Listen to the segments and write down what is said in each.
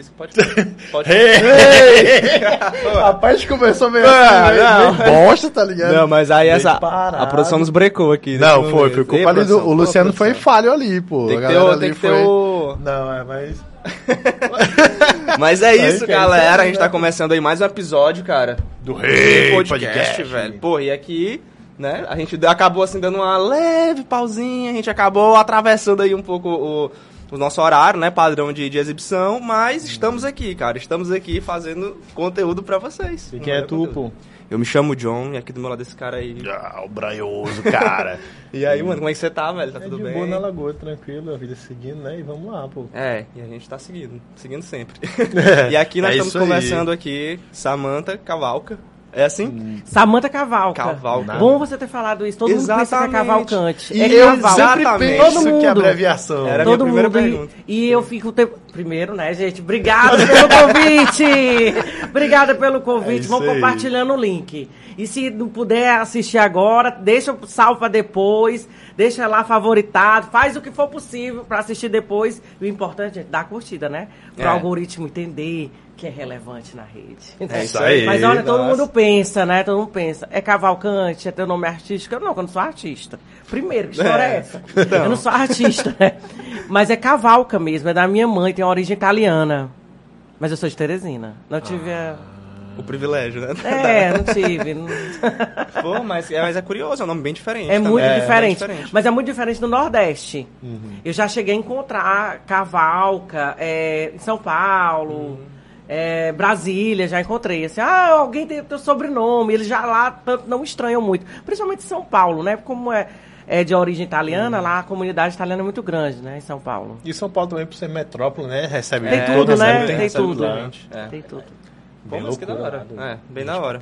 Eles pode. pode... Rapaz, começou meio, Ah, assim, meio, não. meio bosta, tá ligado? Não, mas aí essa. parado. A produção nos brecou aqui. Não, nesse foi, foi culpa ali do. O Luciano foi falho ali, pô. Tem A que ter o. ali Tem que ter foi- o. Não, é, mas. Mas é isso, que é galera. isso A gente tá né? começando aí mais um episódio, cara. Do Rei podcast, velho. Pô, e aqui, né? A gente acabou assim dando uma leve pausinha. A gente acabou atravessando aí um pouco o, o nosso horário, né? Padrão de, de exibição. Mas estamos aqui, cara. Estamos aqui fazendo conteúdo pra vocês. E quem é tu, Conteúdo. pô? Eu me chamo John e aqui do meu lado esse cara aí. Ah, o braioso, cara. E aí, mano, como é que você tá, velho? Tá É tudo de bem? boa na lagoa, tranquilo, a vida seguindo, né? E vamos lá, pô. É, e a gente tá seguindo, seguindo sempre. e aqui nós É estamos aí. conversando aqui, Samantha Cavalca. É assim? Samanta Cavalca. Cavalca. Bom você ter falado isso. Todo mundo pensa que é Exatamente. Cavalcante. E é eu Cavalca. sempre Exatamente. Todo que é mundo. abreviação. Era a minha Todo primeira mundo. e- pergunta. E, eu fico. o tempo- Primeiro, né, gente? Obrigada pelo convite! Obrigada pelo convite. É isso Vamos aí. compartilhando o link. E se não puder assistir agora, deixa o salvo pra depois. Deixa lá favoritado. Faz o que for possível pra assistir depois. E o importante é dar curtida, né? Pro É. algoritmo entender que é relevante na rede. É isso aí. Mas olha, todo nossa. mundo pensa, né? Todo mundo pensa. É Cavalcante, é teu nome artístico? Eu não, eu não sou artista. Primeiro, que história é, É. essa? Eu não sou artista, né? Mas é Cavalca mesmo, é da minha mãe, tem origem italiana. Mas eu sou de Teresina. Não tive a... O privilégio, né? É, não tive. não- Pô, mas é, mas é curioso, é um nome bem diferente. É também. muito bem diferente. diferente. Mas é muito diferente do Nordeste. Uhum. Eu já cheguei a encontrar Cavalca é, em São Paulo, Uhum. É, Brasília, já encontrei. Assim, ah, alguém tem o teu sobrenome. Eles já lá tanto não estranham muito. Principalmente em São Paulo, né? Como é, é de origem italiana, Uhum. lá a comunidade italiana é muito grande, né? Em São Paulo. E São Paulo também, por ser metrópole, né? Recebe É, tudo, todas, né? Tem, Tem recebe tudo. cliente. É. Tem tudo. Pô, Bem mas que da hora. né? É, bem da hora.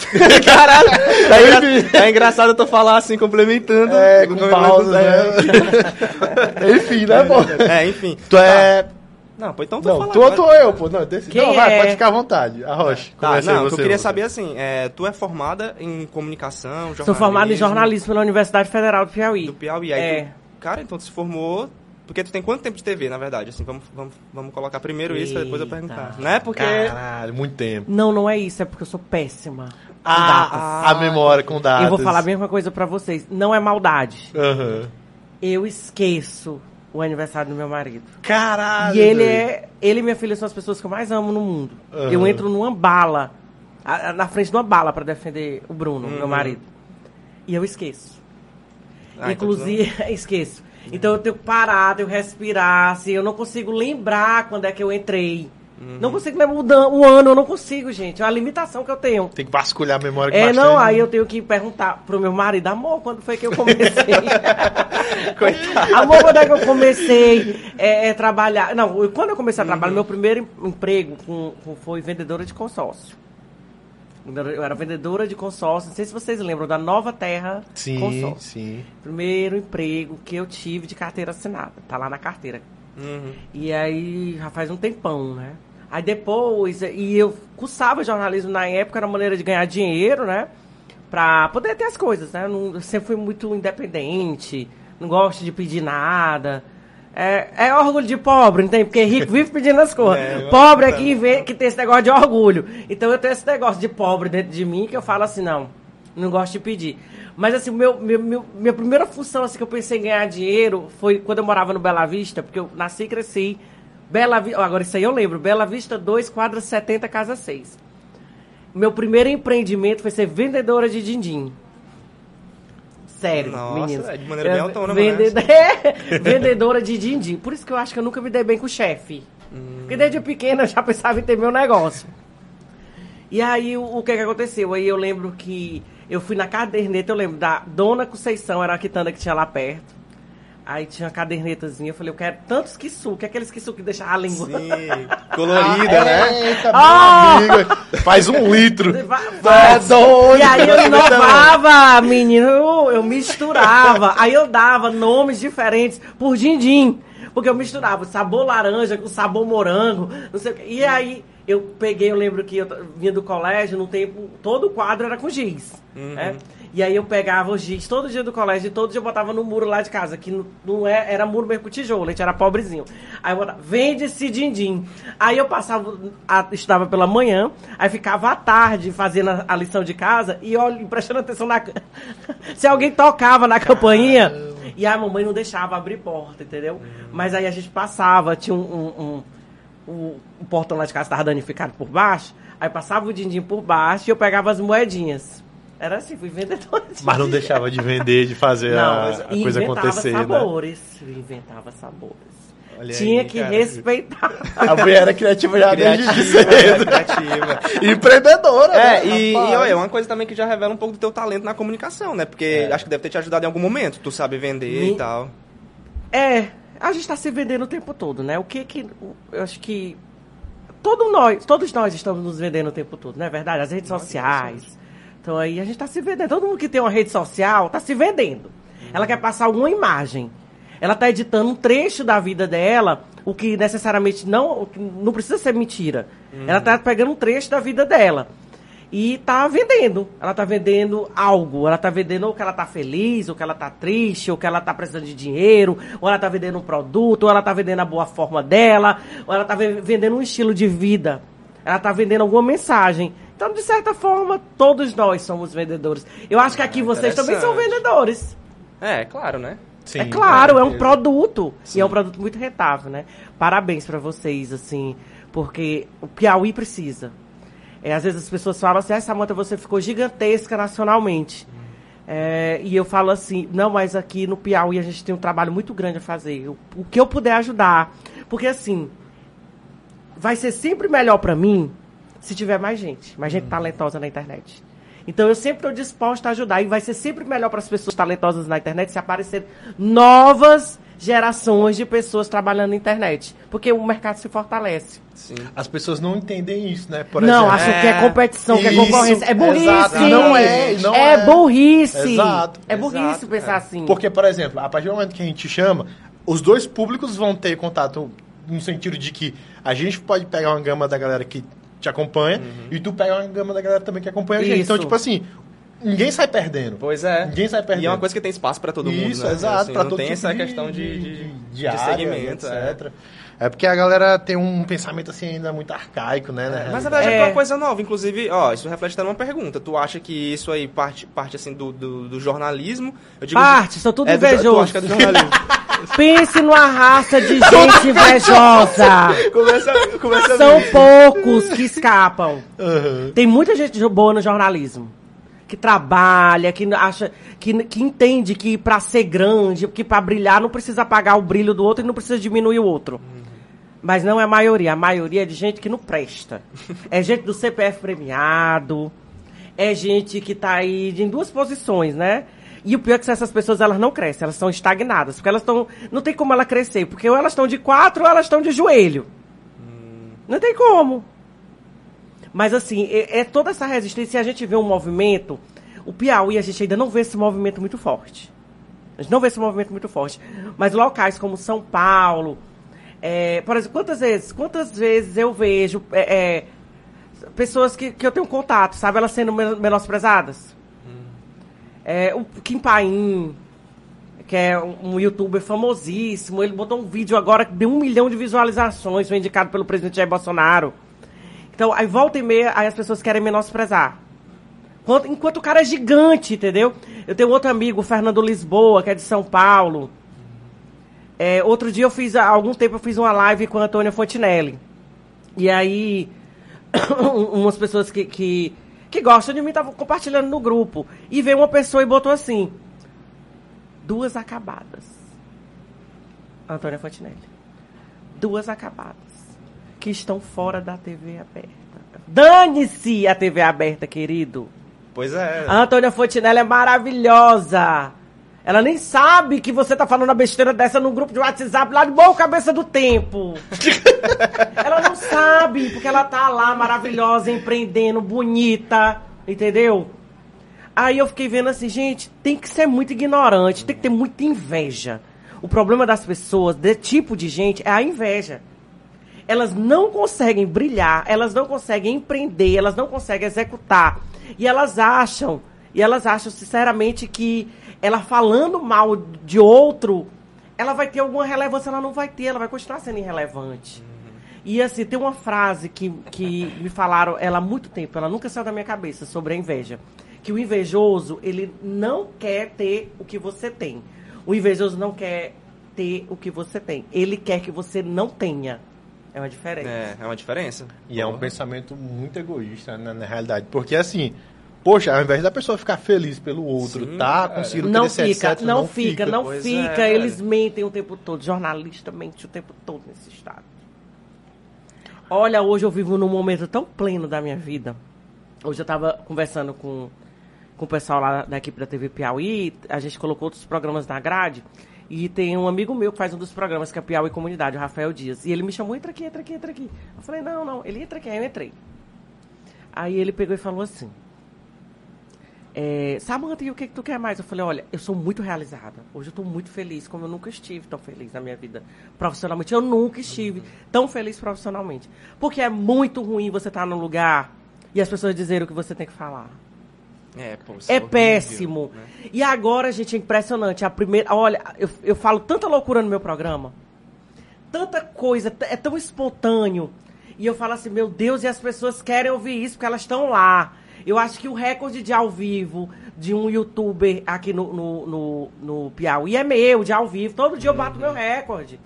Caralho! É, engra- é engraçado tu falar assim, complementando. É, com complementando- pausas, né? Enfim, né, pô? É, enfim. Tu é. Não, pô, então tu Não, fala tu ou agora. tu ou eu, pô? Não, desse... Quem não vai, é? pode ficar à vontade. Arrocha. Tá, Começa aí não, você, eu queria você. saber assim, é, tu é formada em comunicação, jornalismo... Sou formado em jornalismo pela Universidade Federal do Piauí. Do Piauí. Aí É. tu, cara, então tu se formou... Porque tu tem quanto tempo de TV, na verdade? Assim, vamos, vamos, vamos colocar primeiro isso, pra depois eu perguntar. Né? Porque... Caralho, muito tempo. Não, não é isso, é porque eu sou péssima. com Ah, datas. a memória com datas. Eu vou falar a mesma coisa pra vocês. Não é maldade. Aham. Eu esqueço o aniversário do meu marido. Caralho. e ele é. Ele e minha filha são as pessoas que eu mais amo no mundo. Aham. Eu entro numa bala. a- a- na frente de uma bala pra defender o Bruno, meu marido. E eu esqueço. Ah, então Inclusive, esqueço. Então eu tenho que parar, tenho que respirar, assim, eu não consigo lembrar quando é que eu entrei. Uhum. Não consigo lembrar o o ano, eu não consigo, gente. É uma limitação que eu tenho. Tem que vasculhar a memória com É, bastante. não, aí eu tenho que perguntar pro meu marido, amor, quando foi que eu comecei? Coitado. amor, quando é que eu comecei é, é, trabalhar? Não, quando eu comecei a Uhum. trabalhar, meu primeiro em- emprego com- com- foi vendedora de consórcio. Eu era vendedora de consórcio, não sei se vocês lembram, da Nova Terra Sim, Consórcio. sim. Primeiro emprego que eu tive de carteira assinada, tá lá na carteira. Uhum. E aí já faz um tempão, né? Aí depois, e eu cursava jornalismo na época, era uma maneira de ganhar dinheiro, né? Pra poder ter as coisas, né? Eu, não- eu sempre fui muito independente, não gosto de pedir nada. É, é orgulho de pobre, tem? Porque rico vive pedindo as coisas. É, pobre é que, vê, que tem esse negócio de orgulho. Então eu tenho esse negócio de pobre dentro de mim que eu falo assim, não, não gosto de pedir. Mas assim, meu, meu, meu- minha primeira função assim, que eu pensei em ganhar dinheiro foi quando eu morava no Bela Vista, porque eu nasci e cresci. Bela Vista, agora isso aí eu lembro, Bela Vista 2, quadra 70, casa 6. Meu primeiro empreendimento foi ser vendedora de din-din. Sério, Nossa, meninos. é de maneira bem autônoma, vende- né? É, vendedora de din-din. Por isso que eu acho que eu nunca me dei bem com o chefe. Porque desde pequena eu já pensava em ter meu negócio. E aí, o, o que que aconteceu? Aí eu lembro que eu fui na caderneta, eu lembro da Dona Conceição, era a quitanda que tinha lá perto. Aí tinha uma cadernetazinha, eu falei, eu quero tantos que aqueles que que deixa a língua. Sim, colorida, né? Eita, Ah! meu amigo. Faz um litro. É doido. E aí eu inovava, menino, eu, eu misturava. Aí eu dava nomes diferentes por din-din. Porque eu misturava sabor laranja com sabor morango, não sei o quê. E aí eu peguei, eu lembro que eu vinha do colégio, no tempo, todo o quadro era com giz. né? E aí eu pegava o giz todo dia do colégio e todo dia eu botava no muro lá de casa, que não, é, era muro mesmo com tijolo, a gente era pobrezinho. Aí eu botava, vende esse din-din. Aí eu passava, a, estudava pela manhã, aí ficava à tarde fazendo a, a lição de casa e olha, prestando atenção na. Se alguém tocava na campainha, e a mamãe não deixava abrir porta, entendeu? Mas aí a gente passava, tinha um- um- um portão lá de casa estava danificado por baixo, aí passava o din-din por baixo e eu pegava as moedinhas. Era assim, fui vendedora. de- Mas não deixava de vender, de fazer a, a e coisa inventava acontecer, né? sabores. Inventava sabores. Olha Tinha aí, que cara. respeitar. A mulher era criativa já desde Criativa, cedo. criativa. Empreendedora, É, né? e, e olha, é uma coisa também que já revela um pouco do teu talento na comunicação, né? Porque É. acho que deve ter te ajudado em algum momento. Tu sabe vender Me- e tal. É, a gente está se vendendo o tempo todo, né? O que que. Eu acho que. Todo nós, todos nós estamos nos vendendo o tempo todo, não é verdade? As redes sociais. Então aí a gente está se vendendo. Todo mundo que tem uma rede social está se vendendo. Ela quer passar alguma imagem. Ela está editando um trecho da vida dela, o que necessariamente não, não precisa ser mentira. Ela está pegando um trecho da vida dela. E tá vendendo. Ela tá vendendo algo. Ela tá vendendo ou que ela tá feliz, ou que ela tá triste, ou que ela tá precisando de dinheiro, ou ela tá vendendo um produto, ou ela tá vendendo a boa forma dela, ou ela tá ve- vendendo um estilo de vida. Ela tá vendendo alguma mensagem. Então, de certa forma, todos nós somos vendedores. Eu acho que aqui vocês também são vendedores. É, claro, né? Sim, é claro, é um certeza. produto. E é um produto muito rentável, né? Parabéns pra vocês, assim, porque o Piauí precisa. É, às vezes as pessoas falam assim, ah, Samanta, você ficou gigantesca nacionalmente. É, e eu falo assim, não, mas aqui no Piauí a gente tem um trabalho muito grande a fazer. O, o que eu puder ajudar. Porque assim, vai ser sempre melhor pra mim se tiver mais gente, mais gente talentosa na internet. Então eu sempre estou disposta a ajudar e vai ser sempre melhor para as pessoas talentosas na internet se aparecer novas gerações de pessoas trabalhando na internet, porque o mercado se fortalece. Sim. As pessoas não entendem isso, né? Por não, exemplo. acham que é competição, que é Isso, concorrência. É burrice. exato. Não é, não é. é. burrice. Exato. É burrice Exato, pensar é. assim. Porque, por exemplo, a partir do momento que a gente chama, os dois públicos vão ter contato no sentido de que a gente pode pegar uma gama da galera que te acompanha e tu pega uma gama da galera também que acompanha a gente. Então, tipo assim, ninguém sai perdendo. Pois é. Ninguém sai perdendo. E é uma coisa que tem espaço pra todo mundo, Isso, né? exato. Assim, não tem tipo essa de, questão de, de, de, de área, segmento, etc. É. porque a galera tem um pensamento assim ainda muito arcaico, né? na Mas na verdade é. É. uma coisa nova. Inclusive, ó, isso reflete até numa pergunta. Tu acha que isso aí parte, parte assim, do, do, do jornalismo? Eu digo Parte, são tudo é do- invejoso. Tu acha que é do jornalismo? Pense numa raça de gente invejosa. começa, começa a São poucos que escapam. Aham. Tem muita gente boa no jornalismo. Que trabalha, que acha, que, que entende que pra ser grande, que pra brilhar não precisa apagar o brilho do outro e não precisa diminuir o outro. Mas não é a maioria. A maioria é de gente que não presta. É gente do CPF premiado. É gente que tá aí em duas posições, né? E o pior é que essas pessoas elas não crescem, elas estão estagnadas. Porque elas estão. Não tem como ela crescer. Porque ou elas estão de quatro ou elas estão de joelho. Não tem como. Mas assim, é, é toda essa resistência. A gente vê um movimento, o Piauí, a gente ainda não vê esse movimento muito forte. A gente não vê esse movimento muito forte. Mas locais como São Paulo, é, por exemplo, quantas vezes, quantas vezes eu vejo é, é, pessoas que, que eu tenho contato, sabe, elas sendo men- menosprezadas? É, o Kim Paim, que é um, um youtuber famosíssimo, ele botou um vídeo agora que deu um milhão de visualizações, foi indicado pelo presidente Jair Bolsonaro. Então, aí volta e meia, aí as pessoas querem menosprezar. Enquanto, enquanto o cara é gigante, entendeu? Eu tenho outro amigo, o Fernando Lisboa, que é de São Paulo. É, outro dia eu fiz, há algum tempo eu fiz uma live com a Antônia Fontinelli. E aí, umas pessoas que, que, que gostam de mim estavam compartilhando no grupo. E veio uma pessoa e botou assim: duas acabadas. Antônia Fontinelli. Duas acabadas. Que estão fora da TV aberta. Dane-se a TV aberta, querido. Pois é. A Antônia Fontinelli é maravilhosa. Ela nem sabe que você tá falando uma besteira dessa no grupo de WhatsApp lá de boa cabeça do tempo. ela não sabe, porque ela tá lá maravilhosa, empreendendo, bonita, entendeu? Aí eu fiquei vendo assim, gente, tem que ser muito ignorante, tem que ter muita inveja. O problema das pessoas, desse tipo de gente, é a inveja. elas não conseguem brilhar, elas não conseguem empreender, elas não conseguem executar. E elas acham, e elas acham sinceramente que ela falando mal de outro, ela vai ter alguma relevância, ela não vai ter, ela vai continuar sendo irrelevante. E assim, tem uma frase que, que me falaram ela há muito tempo, ela nunca saiu da minha cabeça, sobre a inveja. Que o invejoso, ele não quer ter o que você tem. O invejoso não quer ter o que você tem. Ele quer que você não tenha. É uma diferença. É, é uma diferença. E é um pensamento muito egoísta, né, na realidade. Porque assim, poxa, ao invés da pessoa ficar feliz pelo outro, Sim, tá cara. conseguindo Não crescer, fica, etc, não fica, não Pois fica. é, Eles mentem o tempo todo. Jornalista mente o tempo todo nesse estado. Olha, hoje eu vivo num momento tão pleno da minha vida. Hoje eu estava conversando com, com o pessoal lá da equipe da TV Piauí. A gente colocou outros programas na grade. E tem um amigo meu que faz um dos programas, que é Piauí Comunidade, o Rafael Dias. E ele me chamou, entra aqui, entra aqui, entra aqui. Eu falei, não, não. Ele entra aqui, aí eu entrei. Aí ele pegou e falou assim. É, Samanta, e o que, que tu quer mais? Eu falei, olha, eu sou muito realizada. Hoje eu estou muito feliz, como eu nunca estive tão feliz na minha vida profissionalmente. Eu nunca estive tão feliz profissionalmente. Porque é muito ruim você estar num lugar e as pessoas dizerem o que você tem que falar. É, pô, isso É horrível, péssimo. né? E agora, gente, é impressionante. A primeira. Olha, eu, eu falo tanta loucura no meu programa. Tanta coisa, é tão espontâneo. E eu falo assim, meu Deus, e as pessoas querem ouvir isso porque elas estão lá. Eu acho que o recorde de ao vivo de um youtuber aqui no, no, no, no Piauí é meu, de ao vivo. Todo dia eu bato meu recorde.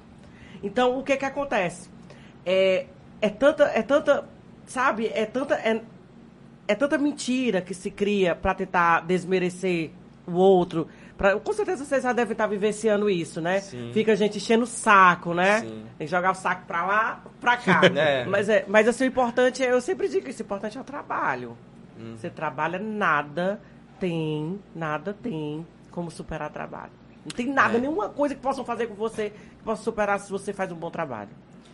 Então, o que que acontece? É, é tanta, é tanta, sabe? É tanta, é, é tanta mentira que se cria para tentar desmerecer o outro. Pra, com certeza vocês já devem estar vivenciando isso, né? Sim. Fica a gente enchendo o saco, né? Sim. Tem que jogar o saco pra lá, pra cá. É. Mas, é, mas assim, o importante é, eu sempre digo que o importante é o trabalho. Hum. Você trabalha, nada tem, nada tem como superar trabalho. Não tem nada, É. nenhuma coisa que possam fazer com você que possa superar se você faz um bom trabalho.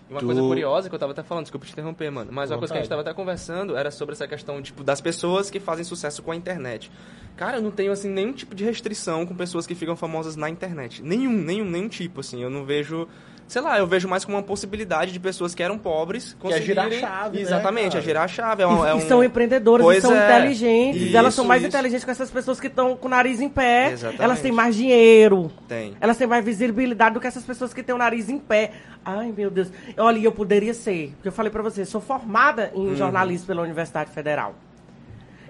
Uma Tu- coisa curiosa que eu tava até falando, desculpa te interromper, mano. Mas uma coisa que a gente tava até conversando era sobre essa questão, tipo, das pessoas que fazem sucesso com a internet. Cara, eu não tenho, assim, nenhum tipo de restrição com pessoas que ficam famosas na internet. Nenhum, nenhum, nenhum tipo, assim. Eu não vejo... Sei lá, eu vejo mais como uma possibilidade de pessoas que eram pobres Que é girar a conseguirem... chave, né, Exatamente, cara? é girar a chave. É, um, é e um- são empreendedoras, e Pois são é. inteligentes. elas são Isso, mais isso. inteligentes que essas pessoas que estão com o nariz em pé. Exatamente. Elas têm mais dinheiro. Tem. Elas têm mais visibilidade do que essas pessoas que têm o nariz em pé. Ai, meu Deus. Olha, e eu poderia ser. Porque eu falei pra você, sou formada Uhum. em jornalismo pela Universidade Federal.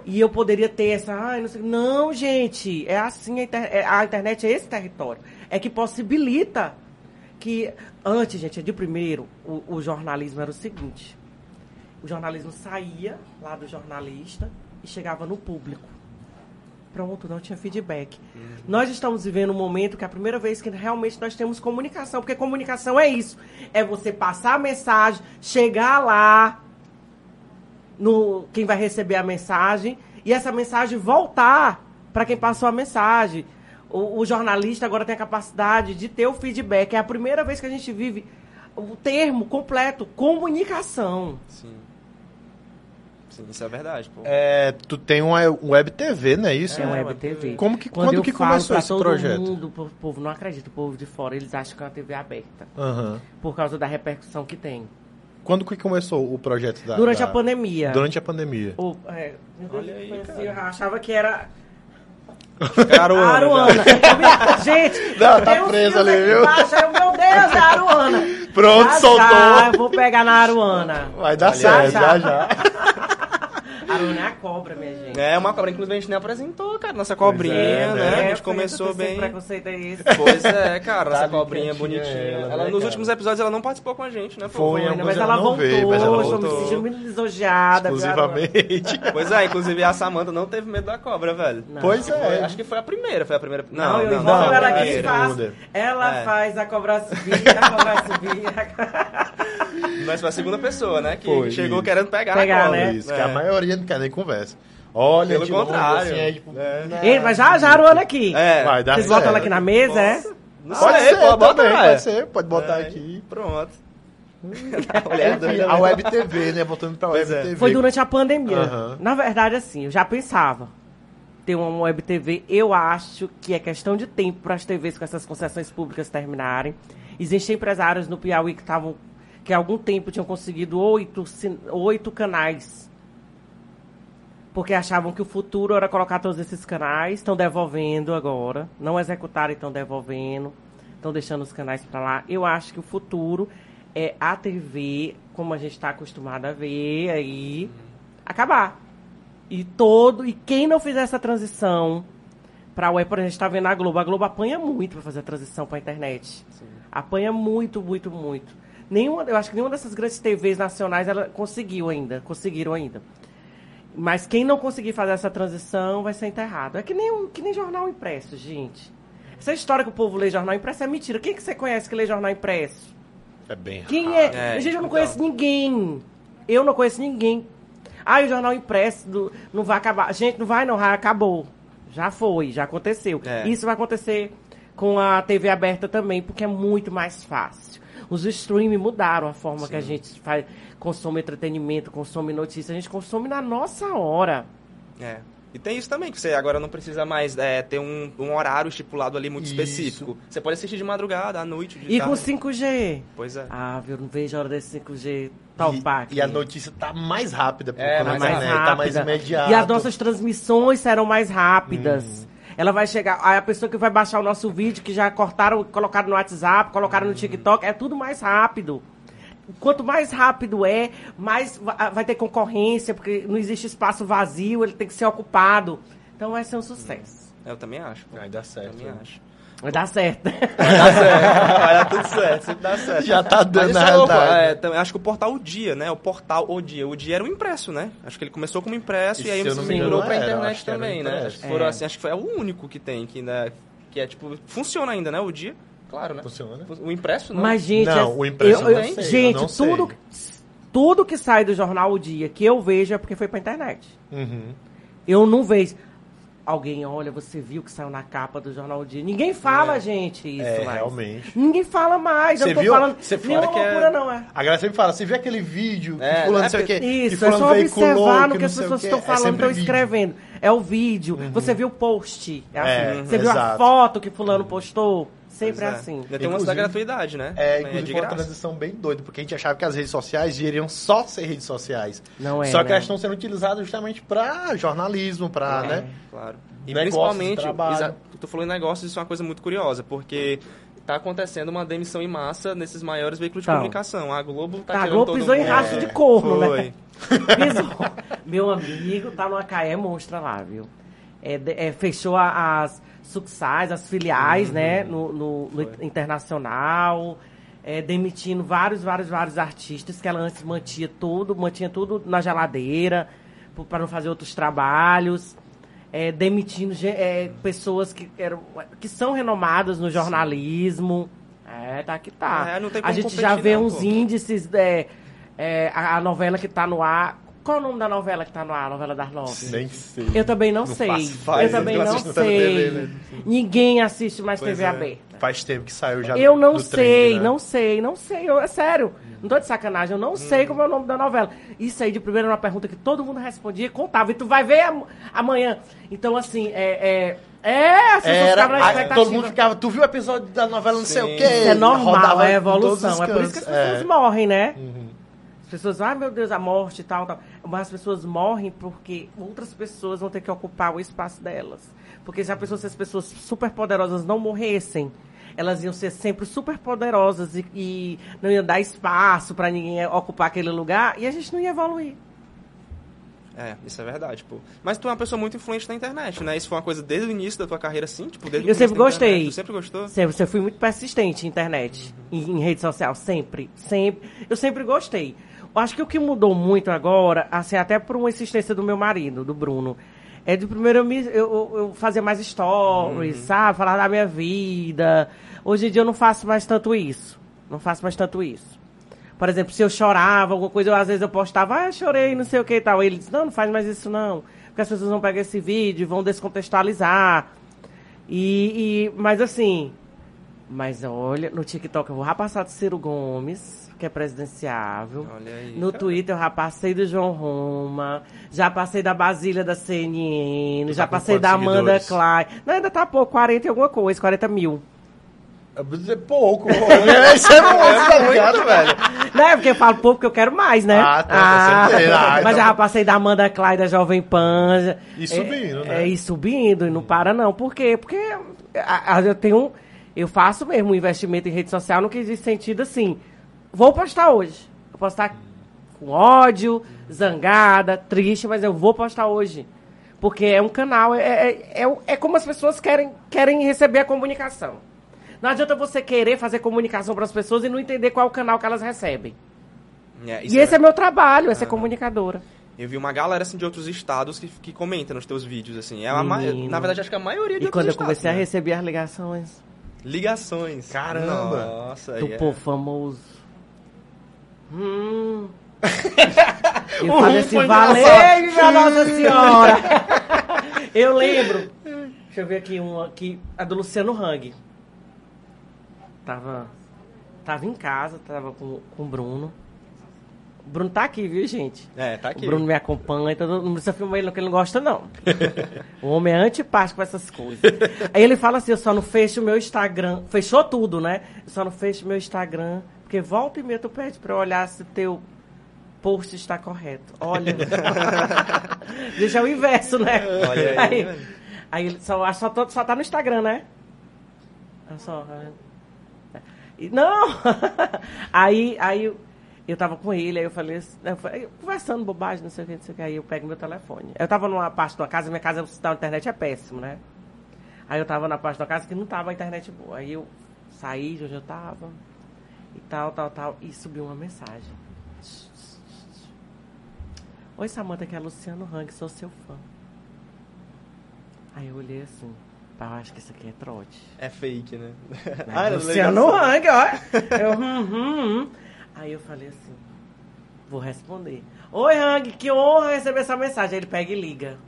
E eu poderia ter essa. Ai, não sei. Não, gente. É assim. A, inter- é- a internet é esse território. É que possibilita que. Antes, gente, de primeiro, o, o jornalismo era o seguinte: o jornalismo saía lá do jornalista e chegava no público. Pronto, não tinha feedback. Nós estamos vivendo um momento que é a primeira vez que realmente nós temos comunicação, porque comunicação é isso. É você passar a mensagem, chegar lá no quem vai receber a mensagem e essa mensagem voltar para quem passou a mensagem. O, o jornalista agora tem a capacidade de ter o feedback. É a primeira vez que a gente vive o termo completo, comunicação. Sim. Sim, isso é verdade, pô. É, tu tem uma um web TV, não é isso? É uma web TV. Como que- Quando quando que começou esse todo projeto? Mundo, o povo não acredita, o povo de fora, eles acham que é uma TV aberta, Aham. por causa da repercussão que tem. Quando que começou o projeto da... Durante da- a pandemia. Durante a pandemia. O- é, Olha aí, assim, cara. eu achava que era Caruana. a Aruana. Gente, Não, tá preso ali, aqui viu? embaixo, aí eu, meu Deus, é a Aruana. Pronto, Já, soltou. Já, eu vou pegar na Aruana. Vai dar certo, aí. já já. A Aruana é a cobra, minha gente. É uma cobra, inclusive a gente nem apresentou, cara, nossa cobrinha, é, né? né? A É, gente começou eu sei que bem. preconceito é esse. Pois é, cara, nossa cobrinha quietinha bonitinha. ela, Ela, né, nos cara? últimos episódios ela não participou com a gente, né? Foi, Foi, né, mas ela não voltou, vi, mas ela estou me voltou. sentindo muito lisonjeada. Exclusivamente. Pois é, inclusive a Samanta não teve medo da cobra, velho. Não. Pois Foi- é. acho que foi a primeira, foi a primeira. Não, Não, eu não, não, ela a segunda. Ela É. faz a cobra subir, a cobra subir. Mas foi a segunda pessoa, né? Que Foi, chegou isso. querendo pegar, Pegar, a cobra. né? Isso, É. que a maioria não quer nem conversa. Olha, Pelo de longe, contrário. assim, é, tipo, É. Ei, mas já, já a Aruana aqui. É. Vai dar Vocês certo. botam ela aqui na mesa, é? Não Pode sei, ser, pô, bota também, lá. pode ser, pode botar É, aqui. Pronto. A Enfim, né? Web TV, né? Voltando pra Pois Web é. TV. Foi durante a pandemia. Na verdade, assim, eu já pensava ter uma web TV. Eu acho que é questão de tempo para as TVs com essas concessões públicas terminarem. Existem empresários no Piauí que estavam que há algum tempo tinham conseguido oito, oito canais. Porque achavam que o futuro era colocar todos esses canais, estão devolvendo agora. Não executaram e estão devolvendo. Estão deixando os canais para lá. Eu acho que o futuro é a TV, como a gente está acostumado a ver aí, acabar. E todo. E quem não fizer essa transição para web, por a gente está vendo a Globo. A Globo apanha muito para fazer a transição para a internet. Apanha muito, muito, muito. Nenhuma, eu acho que nenhuma dessas grandes TVs nacionais ela conseguiu ainda, conseguiram ainda. Mas quem não conseguir fazer essa transição vai ser enterrado. É que nem, um- que nem jornal impresso, gente. Essa história que o povo lê jornal impresso é mentira. Quem que você conhece que lê jornal impresso? É bem Quem raro. é? É, Gente, eu não então. conheço ninguém. Eu não conheço ninguém. Ah, o jornal impresso do- não vai acabar. Gente, não vai não, já acabou. Já foi, já aconteceu. É. Isso vai acontecer com a TV aberta também, porque é muito mais fácil. Os streaming mudaram a forma que a gente faz, consome entretenimento, consome notícia. A gente consome na nossa hora. É. E tem isso também, que você agora não precisa mais é, ter um, um horário estipulado ali muito Isso. específico. Você pode assistir de madrugada, à noite, de E com tarde. 5G? Pois é. Ah, viu? Não vejo a hora desse 5G topar E, e a notícia tá mais rápida É, conta tá da mais internet, tá mais rápida. imediata. E as nossas transmissões serão mais rápidas. Hum. Ela vai chegar. aí A pessoa que vai baixar o nosso vídeo, que já cortaram, colocaram no WhatsApp, colocaram no TikTok, é tudo mais rápido. Quanto mais rápido é, mais va- vai ter concorrência, porque não existe espaço vazio, ele tem que ser ocupado. Então vai ser um sucesso. Eu também acho. Vai dar certo. Também acho. Vai dar certo. Dá certo. Vai dar tudo certo, sempre dá certo. Já tá dando na é realidade. é, acho que o portal O Dia, né? O portal O Dia. O Dia era um impresso, né? Acho que ele começou como impresso E e aí me migrou pra internet era também, né? Acho que, foram, É. assim, acho que foi o único que tem, que, né, que é tipo, funciona ainda, né? O Dia. Claro, né? Funciona? O impresso não. Mas, gente. Não, é- o impresso eu- eu não sei, Gente, não sei. tudo, tudo que sai do jornal O Dia que eu vejo é porque foi pra internet. Uhum. Eu não vejo. Alguém, olha, você viu que saiu na capa do Jornal O Dia. Ninguém fala, gente, isso É, mais. realmente. Ninguém fala mais. eu Você não tô viu? falando. Você nenhuma que é- loucura, não é. A galera sempre fala, você viu aquele vídeo que É, fulano é não sei o quê, Isso, é só observar no que as pessoas estão É falando, estão escrevendo. É o vídeo. Você viu o post. É assim. É, você viu a foto que fulano postou. Sempre é é. assim. Ainda tem uma da gratuidade, né? É, Também inclusive de foi uma transição bem doida, porque a gente achava que as redes sociais iriam só ser redes sociais. Não é, Só que né? elas estão sendo utilizadas justamente para jornalismo, para, É, né? Claro. E Negócios, principalmente, tu falou em negócios, isso é uma coisa muito curiosa, porque tá acontecendo uma demissão em massa nesses maiores veículos de Tá. comunicação. A Globo tá Tá, a Globo todo pisou em mundo. rastro É, de corno, né? Pisou. Meu amigo tá numa caé monstra lá, viu? É, é, fechou a- as sucursais, as filiais, Uhum. né? No, no- no internacional. é, demitindo vários, vários, vários artistas que ela antes mantinha tudo, mantinha tudo na geladeira para não fazer outros trabalhos. é, demitindo é, pessoas que, eram, que são renomadas no jornalismo. É, tá que tá. É, a gente já vê não, uns pô. índices. é, é, a, a novela que tá no ar. Qual o nome da novela que tá no ar? A novela das nove? Nem sei. Eu também não, Não sei. ideia, eu também não sei. TV, né? Ninguém assiste mais Pois TV é. aberta. Faz tempo que saiu já Eu não sei, trend, né? não sei, não sei. Eu, é sério. Não tô de sacanagem, eu não sei como é o nome da novela. Isso aí de primeiro era uma pergunta que todo mundo respondia e contava. E tu vai ver am- amanhã. Então, assim, é. É, é as Era, a- todo mundo ficava, tu viu o episódio da novela não sei Sim. o quê? Isso é normal, é evolução. É por isso que as pessoas É. morrem, né? Uhum. As pessoas, ai meu Deus, a morte e tal, tal. Mas as pessoas morrem porque outras pessoas vão ter que ocupar o espaço delas. Porque se, a pessoa, se as pessoas super poderosas não morressem, elas iam ser sempre super poderosas e, e não iam dar espaço para ninguém ocupar aquele lugar e a gente não ia evoluir. É, isso é verdade, pô. Mas tu é uma pessoa muito influente na internet, né? Isso foi uma coisa desde o início da tua carreira, assim? Tipo, desde o Eu sempre da internet, gostei. Tu sempre gostou? Sempre, você fui muito persistente em internet, em, em rede social, sempre, sempre. Eu sempre gostei. Eu acho que o que mudou muito agora, assim, até por uma insistência do meu marido, do Bruno, é de primeiro eu, me, eu, eu- fazia mais stories, sabe? Falar da minha vida. Hoje em dia eu não faço mais tanto isso. Não faço mais tanto isso. Por exemplo, se eu chorava, alguma coisa, eu, às vezes eu postava, ah, eu chorei, não sei o que e tal. Ele disse, não, não faz mais isso não. Porque as pessoas vão pegar esse vídeo e vão descontextualizar. E, e- mas assim, mas olha, no TikTok eu vou já passar do Ciro Gomes, que é presidenciável. Olha aí. No cara. Twitter eu já passei do João Roma, já passei da Basília da CNN, Tu já tá passei da Amanda? Klein. Não, ainda tá pouco, 40 e alguma coisa, 40 mil. Eu vou dizer pouco. Isso é muito, tá ligado, velho? Não é porque eu falo pouco porque eu quero mais, né? Ah, tá, certeza. Ah, mas então- já passei da Amanda Clay, da Jovem Pan. já- E subindo, é, né? É, e subindo, e não para não. Por quê? Porque a- a- eu tenho... Eu faço mesmo um investimento em rede social no que diz sentido assim. Vou postar hoje. Vou postar com ódio, zangada, triste, mas eu vou postar hoje. Porque é um canal, é, é, é, é como as pessoas querem, querem receber a comunicação. Não adianta você querer fazer comunicação para as pessoas e não entender qual é o canal que elas recebem. É, E esse é- é meu trabalho, essa é comunicadora. Eu vi uma galera assim, de outros estados que, que comenta nos teus vídeos, assim. É a ma... Na verdade, acho que a maioria de E quando eu estados, comecei a né? receber as ligações Ligações. Caramba. Nossa, do aí é- povo famoso. Hum. Eu falei assim, valeu, minha Nossa Senhora! eu lembro. Deixa eu ver aqui uma aqui, a do Luciano Hang. Tava, tava em casa, tava com, com o Bruno. O Bruno tá aqui, viu, gente? É, tá aqui. O Bruno me acompanha, então não precisa filmar ele, não, que ele não gosta, não. o homem é antipático com essas coisas. Aí ele fala assim: eu só não fecho o meu Instagram. Fechou tudo, né? Eu só não fecho o meu Instagram. Porque volta e meia tu pede pra eu olhar se teu post está correto. Olha. Deixa o inverso, né? Olha aí, Aí, aí só, só, só tá no Instagram, né? Olha só. E- Não! aí, aí eu- tava com ele, aí eu falei, assim- eu falei- conversando bobagem, não sei o que, não sei o que, aí eu pego meu telefone. Eu tava numa parte da casa, minha casa, o sinal de internet é péssimo, né? Aí eu tava na parte da casa que não tava a internet boa. Aí eu saí de onde eu tava e tal, tal, tal, e subiu uma mensagem. Oi, Samanta, aqui é a Luciano Hang, sou seu fã. Aí eu olhei assim, pá, eu acho que isso aqui é trote. É fake, né? Ah, era Luciano. Hang, ó. Eu, hum, hum, hum. Aí eu falei assim, vou responder. Oi, Hang, que honra receber essa mensagem. Aí ele pega e liga.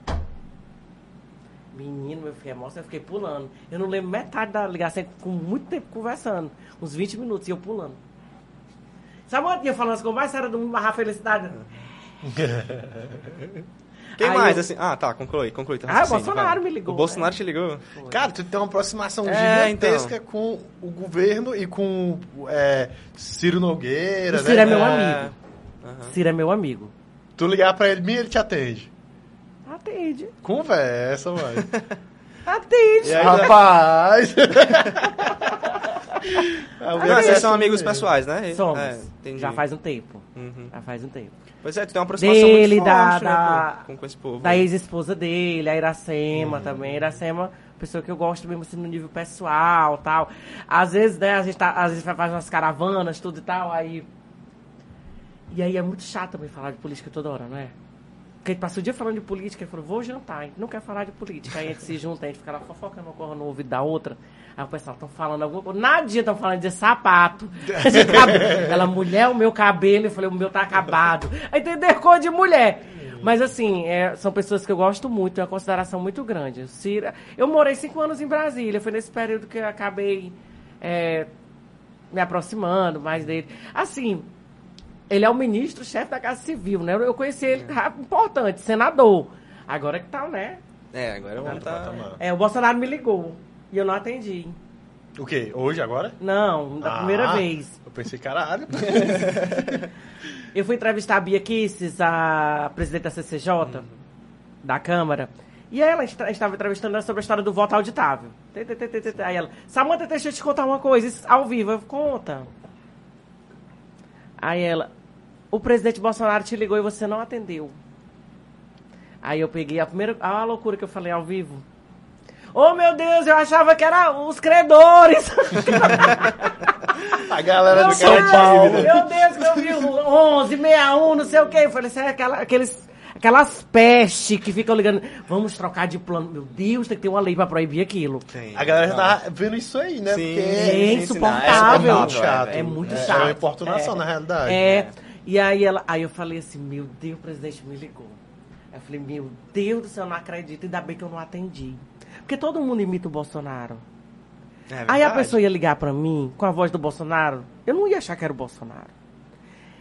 Menino, meu filho, é mostra, eu fiquei pulando. Eu não lembro metade da ligação, com muito tempo conversando. Uns 20 minutos, e eu pulando. Sabe uma eu falando as coisas mais sérias do mundo, mas a felicidade... Quem Aí mais, eu- assim? Ah, tá, conclui, conclui. teu Ah, o Bolsonaro vai. me ligou, O Bolsonaro é. te ligou? Cara, tu tem uma aproximação É, gigantesca com o governo e com é, Ciro Nogueira, O Ciro né? é meu É. amigo. Ciro é meu amigo. Tu ligar pra ele, ele te atende. Atende. Conversa, mano. Atende. Aí, Rapaz! Ah, vocês são amigos pessoais, né? Somos. É. Já faz um tempo. Uhum. Já faz um tempo. Pois é, tu tem uma aproximação Dele, muito da- forte, né, da- com, com esse povo. Da ex-esposa dele, a Iracema também. A Iracema, pessoa que eu gosto mesmo assim no nível pessoal tal. Às vezes, né, a gente, tá, às vezes faz umas caravanas, tudo e tal, aí. E aí é muito chato também falar de política toda hora, não é? Porque a gente passa o dia falando de política, ele falou, vou jantar, a gente não quer falar de política. Aí a gente se junta, a gente fica lá fofocando uma coisa no ouvido da outra. Aí o pessoal estão falando alguma coisa. Nadinha estão falando de sapato. de. Ela, mulher, o meu cabelo. Eu falei, o meu tá acabado. Aí entender cor de mulher. Mas assim, é, são pessoas que eu gosto muito, tenho uma consideração muito grande. Cira, eu morei cinco anos em Brasília, foi nesse período que eu acabei é, me aproximando mais dele. Assim, ele é o ministro-chefe da Casa Civil, né? Eu conheci ele, ra- importante, senador. Agora que tá, né? É, agora vamos tá... patamar. É, o Bolsonaro me ligou e eu não atendi. O quê? Hoje, agora? Não, da Ah, primeira vez. Eu pensei, caralho. Eu fui entrevistar a Bia Kisses, a presidente da CCJ, da Câmara. E ela, estava entrevistando ela sobre a história do voto auditável. Aí ela, Samanta, deixa eu te contar uma coisa, isso ao vivo. Eu, conta. Aí ela, o presidente Bolsonaro te ligou e você não atendeu. Aí eu peguei a primeira, a loucura que eu falei ao vivo. Oh, meu Deus, eu achava que era os credores. A galera Meu do São Paulo. Meu Deus, que eu vi o 11, 61, não sei o quê. Eu falei, sério, aquela, aqueles, aquelas pestes que ficam ligando. Vamos trocar de plano. Meu Deus, tem que ter uma lei pra proibir aquilo. Tem. A galera já tá vendo isso aí, né? Sim. Porque É sim, insuportável. é muito chato. É muito É chato. uma importunação, na realidade. É. E aí, ela, aí eu falei assim, meu Deus, o presidente me ligou. Eu falei, meu Deus do céu, eu não acredito. Ainda bem que eu não atendi. Porque todo mundo imita o Bolsonaro. É Aí a pessoa ia ligar pra mim com a voz do Bolsonaro, eu não ia achar que era o Bolsonaro.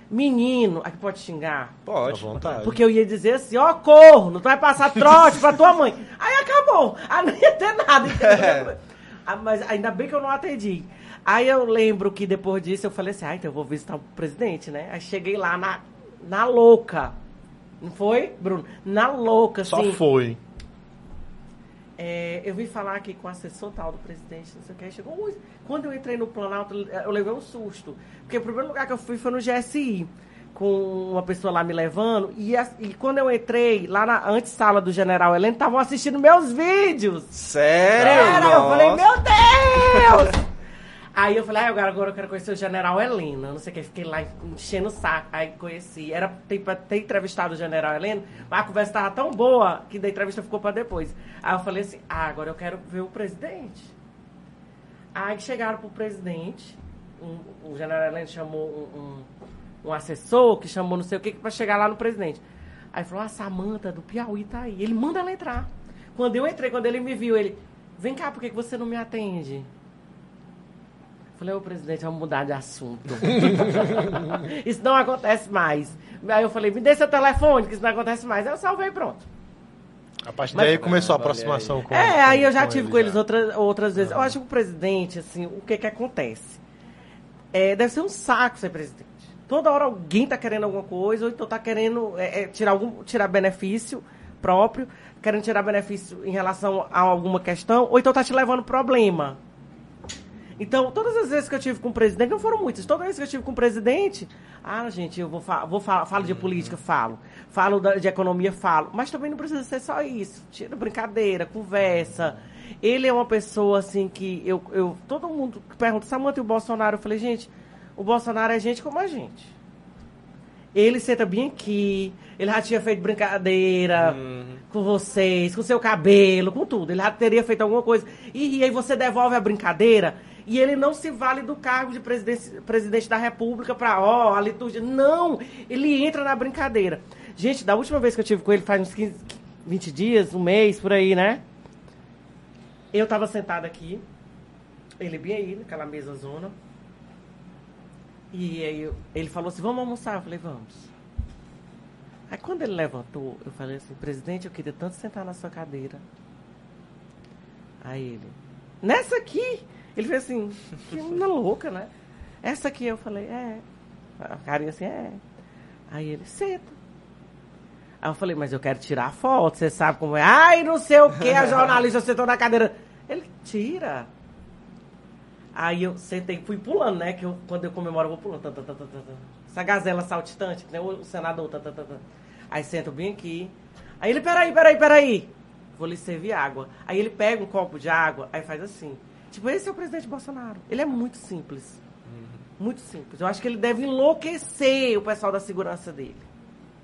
Menino, aqui pode xingar. Pode. À vontade. Porque eu ia dizer assim, ó, corno, tu vai passar trote pra tua mãe. Aí acabou. Aí não ia ter nada, entendeu? Ah, mas ainda bem que eu não atendi. Aí eu lembro que depois disso eu falei assim, ah, então eu vou visitar o presidente, né? Aí cheguei lá na, na louca. Não foi, Bruno? Na louca, Só assim. foi. É, eu vim falar aqui com o assessor tal do presidente, não sei o que. Chegou, "Ui." quando eu entrei no Planalto, eu levei um susto. Porque o primeiro lugar que eu fui foi no GSI, com uma pessoa lá me levando. E, a- e quando eu entrei, lá na antessala do General Heleno, estavam assistindo meus vídeos. Sério? Era, eu falei, meu Deus! Aí eu falei, ah, agora, agora eu quero conhecer o General Helena. Não sei o que, fiquei lá enchendo o saco. Aí conheci. Era pra ter entrevistado o General Helena, mas a conversa tava tão boa que da entrevista ficou pra depois. Aí eu falei assim, ah, agora eu quero ver o presidente. Aí chegaram pro presidente, um- o General Helena chamou um, um, um assessor, que chamou não sei o que, pra chegar lá no presidente. Aí falou, a Samanta do Piauí tá aí. Ele manda ela entrar. Quando eu entrei, quando ele me viu, ele, vem cá, por que você não me atende? Falei, ô presidente, vamos mudar de assunto. isso não acontece mais. Aí eu falei, me dê seu telefone, que isso não acontece mais. Aí eu salvei e pronto. A partir Mas- daí começou a aproximação com é, aí eu já com tive ele com eles já. outras, outras vezes. Eu acho que o presidente, assim, o que que acontece? É, deve ser um saco ser presidente. Toda hora alguém tá querendo alguma coisa, ou então tá querendo é, é, tirar, algum, tirar benefício próprio, querendo tirar benefício em relação a alguma questão, ou então tá te levando problema. Então, todas as vezes que eu tive com o presidente, não foram muitas, todas as vezes que eu tive com o presidente, ah, gente, eu vou, fa vou falar, falo de política, falo. Falo da- de economia, falo. Mas também não precisa ser só isso. Tira brincadeira, conversa. Ele é uma pessoa, assim, que eu, eu todo mundo pergunta, Samanta e o Bolsonaro? Eu falei, gente, o Bolsonaro é gente como a gente. Ele senta bem aqui, ele já tinha feito brincadeira com vocês, com seu cabelo, com tudo. Ele já teria feito alguma coisa. E, e aí você devolve a brincadeira e ele não se vale do cargo de presidente, presidente da República para, ó, a liturgia. Não! Ele entra na brincadeira. Gente, da última vez que eu tive com ele, faz uns 15, 20 dias, um mês, por aí, né? Eu tava sentada aqui, ele bem aí, naquela mesa zona. E aí ele falou assim, vamos almoçar? Eu falei, vamos. Aí quando ele levantou, eu falei assim, presidente, eu queria tanto sentar na sua cadeira. Aí ele, nessa aqui? Ele fez assim, que menina louca, né? Essa aqui, eu falei, é. A carinha assim, é. Aí ele, senta. Aí eu falei, mas eu quero tirar a foto, você sabe como é. Ai, não sei o que, a jornalista sentou na cadeira. Ele, tira. Aí eu sentei, fui pulando, né? Que eu, quando eu comemoro, eu vou pulando. Tá, tá, tá. Essa gazela saltitante, nem o senador. Aí sento bem aqui. Aí ele, peraí, peraí, peraí. Vou lhe servir água. Aí ele pega um copo de água, aí faz assim. Tipo, esse é o presidente Bolsonaro. Ele é muito simples. Muito simples. Eu acho que ele deve enlouquecer o pessoal da segurança dele.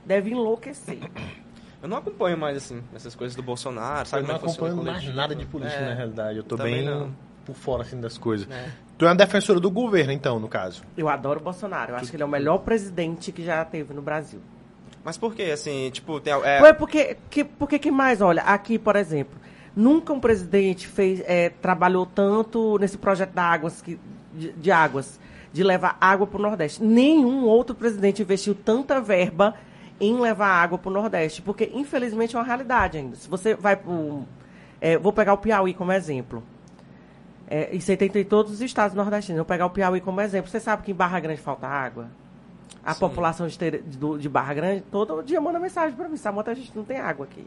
Deve enlouquecer. Eu não acompanho mais, assim, essas coisas do Bolsonaro, Eu sabe? não como é que funciona acompanho mais coletivo. nada de política, É. na realidade. Eu tô bem não. por fora, assim, das coisas. É. Tu é uma defensora do governo, então, no caso. Eu adoro o Bolsonaro. Eu acho que ele é o melhor presidente que já teve no Brasil. Mas por quê? Assim, tipo, tem... É, Foi porque que, porque que mais? Olha, aqui, por exemplo, nunca um presidente fez, é, trabalhou tanto nesse projeto da águas que, de, de águas, de levar água para o Nordeste. Nenhum outro presidente investiu tanta verba em levar água para o Nordeste, porque infelizmente é uma realidade ainda. Se você vai para vou pegar o Piauí como exemplo. É, isso aí tem em todos os estados nordestinos. Vou pegar o Piauí como exemplo. Você sabe que em Barra Grande falta água? A Sim. população de, de Barra Grande todo dia manda mensagem para mim. Samanta, a gente não tem água aqui.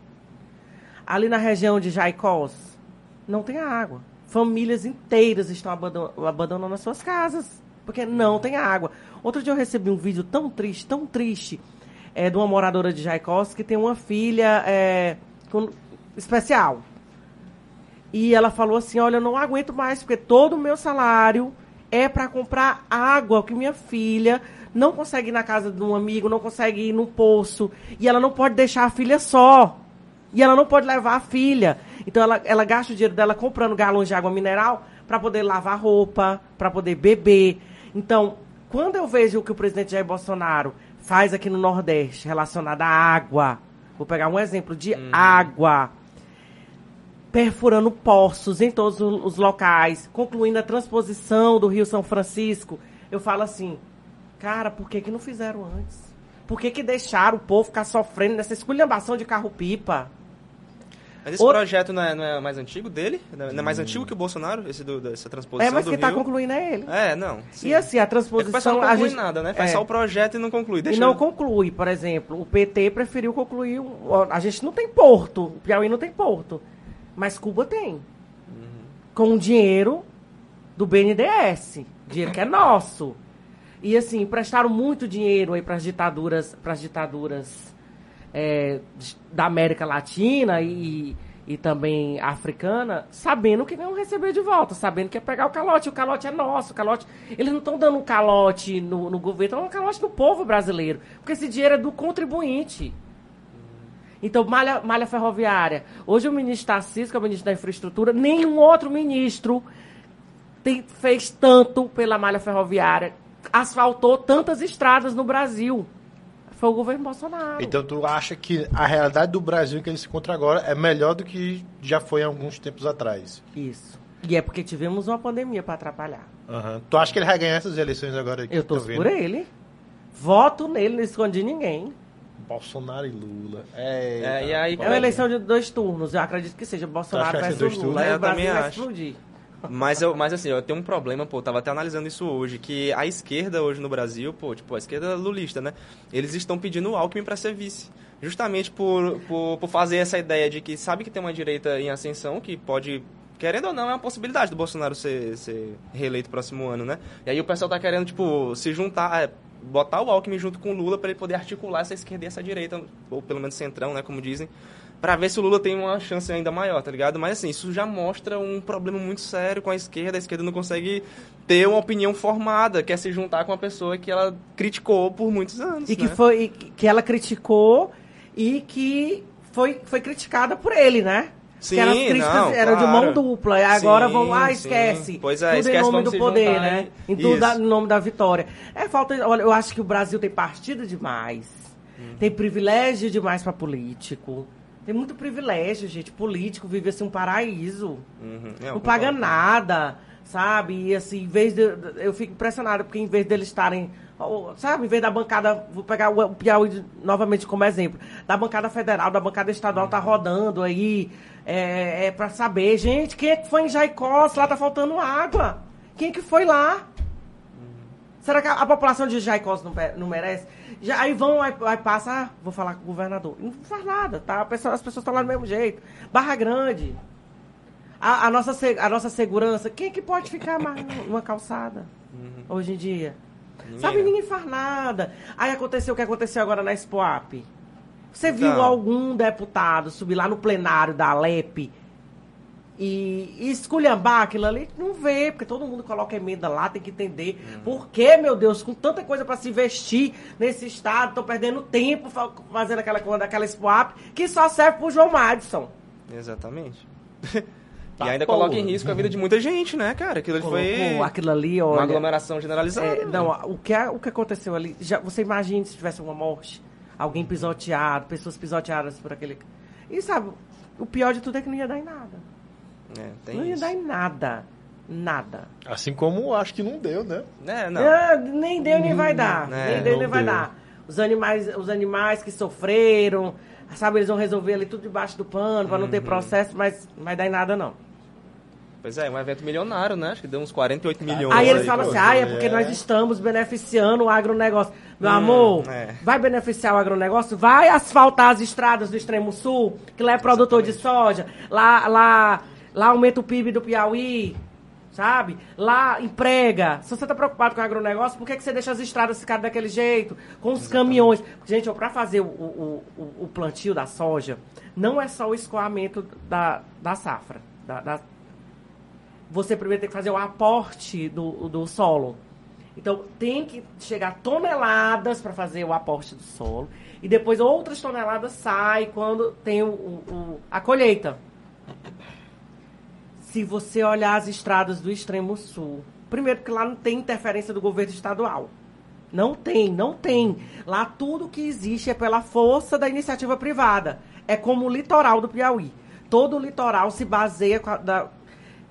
Ali na região de Jaicós, não tem água. Famílias inteiras estão abandon- abandonando as suas casas, porque não tem água. Outro dia eu recebi um vídeo tão triste, tão triste, é, de uma moradora de Jaicós que tem uma filha é, com- especial. E ela falou assim: Olha, eu não aguento mais, porque todo o meu salário é para comprar água, que minha filha não consegue ir na casa de um amigo, não consegue ir no poço. E ela não pode deixar a filha só. E ela não pode levar a filha. Então ela, ela gasta o dinheiro dela comprando galões de água mineral para poder lavar roupa, para poder beber. Então, quando eu vejo o que o presidente Jair Bolsonaro faz aqui no Nordeste relacionado à água, vou pegar um exemplo de água perfurando poços em todos os locais, concluindo a transposição do Rio São Francisco, eu falo assim, cara, por que, que não fizeram antes? Por que, que deixaram o povo ficar sofrendo nessa esculhambação de carro-pipa? Mas esse Outro- projeto não é, não é mais antigo dele? Não é- não é mais antigo que o Bolsonaro? Esse do, dessa transposição É, mas quem tá Rio? concluindo é ele. É, não. sim. E assim, a É que o pessoal transposição. não a conclui gente, nada, né? Faz é. só o projeto e não conclui. Deixa E não eu- conclui, por exemplo, o PT preferiu concluir. A gente não tem porto, o Piauí não tem porto. Mas Cuba tem. Com o dinheiro do BNDES. Dinheiro que é nosso. E assim, emprestaram muito dinheiro aí para as ditaduras, para as ditaduras é, da América Latina e, e também africana, sabendo que não receber de volta, sabendo que ia pegar o calote. O calote é nosso, o calote. Eles não estão dando um calote no, no governo, estão dando um calote no povo brasileiro. Porque esse dinheiro é do contribuinte. Então, malha, malha ferroviária. Hoje o ministro Tarcísio, que é o ministro da Infraestrutura, nenhum outro ministro tem- fez tanto pela malha ferroviária, asfaltou tantas estradas no Brasil. Foi o governo Bolsonaro. Então tu acha que a realidade do Brasil que ele se encontra agora é melhor do que já foi há alguns tempos atrás? Isso. E é porque tivemos uma pandemia para atrapalhar. Aham. Tu acha que ele vai ganhar essas eleições agora? que Eu tô vendo? por ele. Voto nele, não escondi ninguém. Bolsonaro e Lula. É, e aí- É uma eleição de dois turnos. Eu acredito que seja Bolsonaro versus dois Lula. turnos? Aí É, o eu Brasil também vai acho. explodir. Mas, eu, mas assim, eu tenho um problema, pô, eu tava até analisando isso hoje, que a esquerda hoje no Brasil, pô, tipo, a esquerda lulista, né? Eles estão pedindo o Alckmin pra ser vice. Justamente por, por, por fazer essa ideia de que sabe que tem uma direita em ascensão, que pode, querendo ou não, é uma possibilidade do Bolsonaro ser, ser reeleito próximo ano, né? E aí o pessoal tá querendo, tipo, se juntar, é, botar o Alckmin junto com o Lula pra ele poder articular essa esquerda e essa direita, ou pelo menos centrão, né, como dizem, Pra ver se o Lula tem uma chance ainda maior, tá ligado? Mas assim, isso já mostra um problema muito sério com a esquerda. A esquerda não consegue ter uma opinião formada, quer se juntar com uma pessoa que ela criticou por muitos anos. E que, né? foi, e que ela criticou e que foi, foi criticada por ele, né? Sim, que eram as críticas não, eram de claro. mão dupla. E agora Sim, vão, ah, sim. esquece. Pois é, tudo esquece, em nome do poder, juntar, né? né? Em tudo da- em nome da vitória. É falta. Olha, eu acho que o Brasil tem partido demais. Hum. Tem privilégio demais pra político. Tem muito privilégio, gente. Político vive assim um paraíso. Uhum. Não, eu paga nada, sabe? E assim, em vez de. Eu fico impressionada, porque em vez deles estarem. Sabe, em vez da bancada. Vou pegar o Piauí novamente como exemplo. Da bancada federal, da bancada estadual tá rodando aí. É, é pra saber, gente, quem é que foi em Jaicó? Se lá tá faltando água. Quem é que foi lá? Será que a, a população de Jaicós não, não merece? Já, aí vão, aí, aí passa, ah, vou falar com o governador. Não faz nada, tá? Pessoa- as pessoas estão lá do mesmo jeito. Barra Grande. A, a nossa, a nossa segurança, quem é que pode ficar mais numa calçada hoje em dia? Ninguém, Sabe, né? ninguém faz nada. Aí aconteceu o que aconteceu agora na Expoap. Você viu Então. algum deputado subir lá no plenário da Alep e, e esculhambar aquilo ali? Não vê, porque todo mundo coloca emenda lá, tem que entender. Uhum. Por que, meu Deus, com tanta coisa para se investir nesse estado, estão perdendo tempo fa- fazendo aquela, coisa- aquela Expoap que só serve pro João Madison. Exatamente. Tá, e ainda pô. coloca em risco a vida de muita gente, né, cara? Aquilo ali foi aquilo ali, uma olha. aglomeração generalizada. É, não, o que, o que aconteceu ali, já, você imagina se tivesse uma morte, alguém pisoteado, pessoas pisoteadas por aquele. E sabe, o pior de tudo é que não ia dar em nada. É, tem não ia isso. dar em nada. Nada. Assim como acho que não deu, né? É, não. Ah, nem deu, nem vai dar. É, nem deu, não nem vai deu. dar. Os animais, os animais que sofreram, sabe, eles vão resolver ali tudo debaixo do pano pra não Uhum. ter processo, mas não vai dar em nada, não. Pois é, um evento milionário, né? Acho que deu uns 48 milhões. Aí eles aí, falam assim, ah, é porque é. nós estamos beneficiando o agronegócio. Meu Hum, amor, é. vai beneficiar o agronegócio? Vai asfaltar as estradas do extremo sul, que lá é produtor de soja, lá, lá, lá aumenta o PIB do Piauí, sabe? Lá emprega. Se você está preocupado com o agronegócio, por que, que você deixa as estradas ficarem daquele jeito? Com os caminhões. Gente, para fazer o, o, o, plantio da soja, não é só o escoamento da, da safra, da- da, você primeiro tem que fazer o aporte do, do solo. Então, tem que chegar toneladas para fazer o aporte do solo. E depois outras toneladas saem quando tem o- o- a colheita. Se você olhar as estradas do extremo sul, primeiro que lá não tem interferência do governo estadual. Não tem, não tem. Lá tudo que existe é pela força da iniciativa privada. É como o litoral do Piauí. Todo o litoral se baseia da,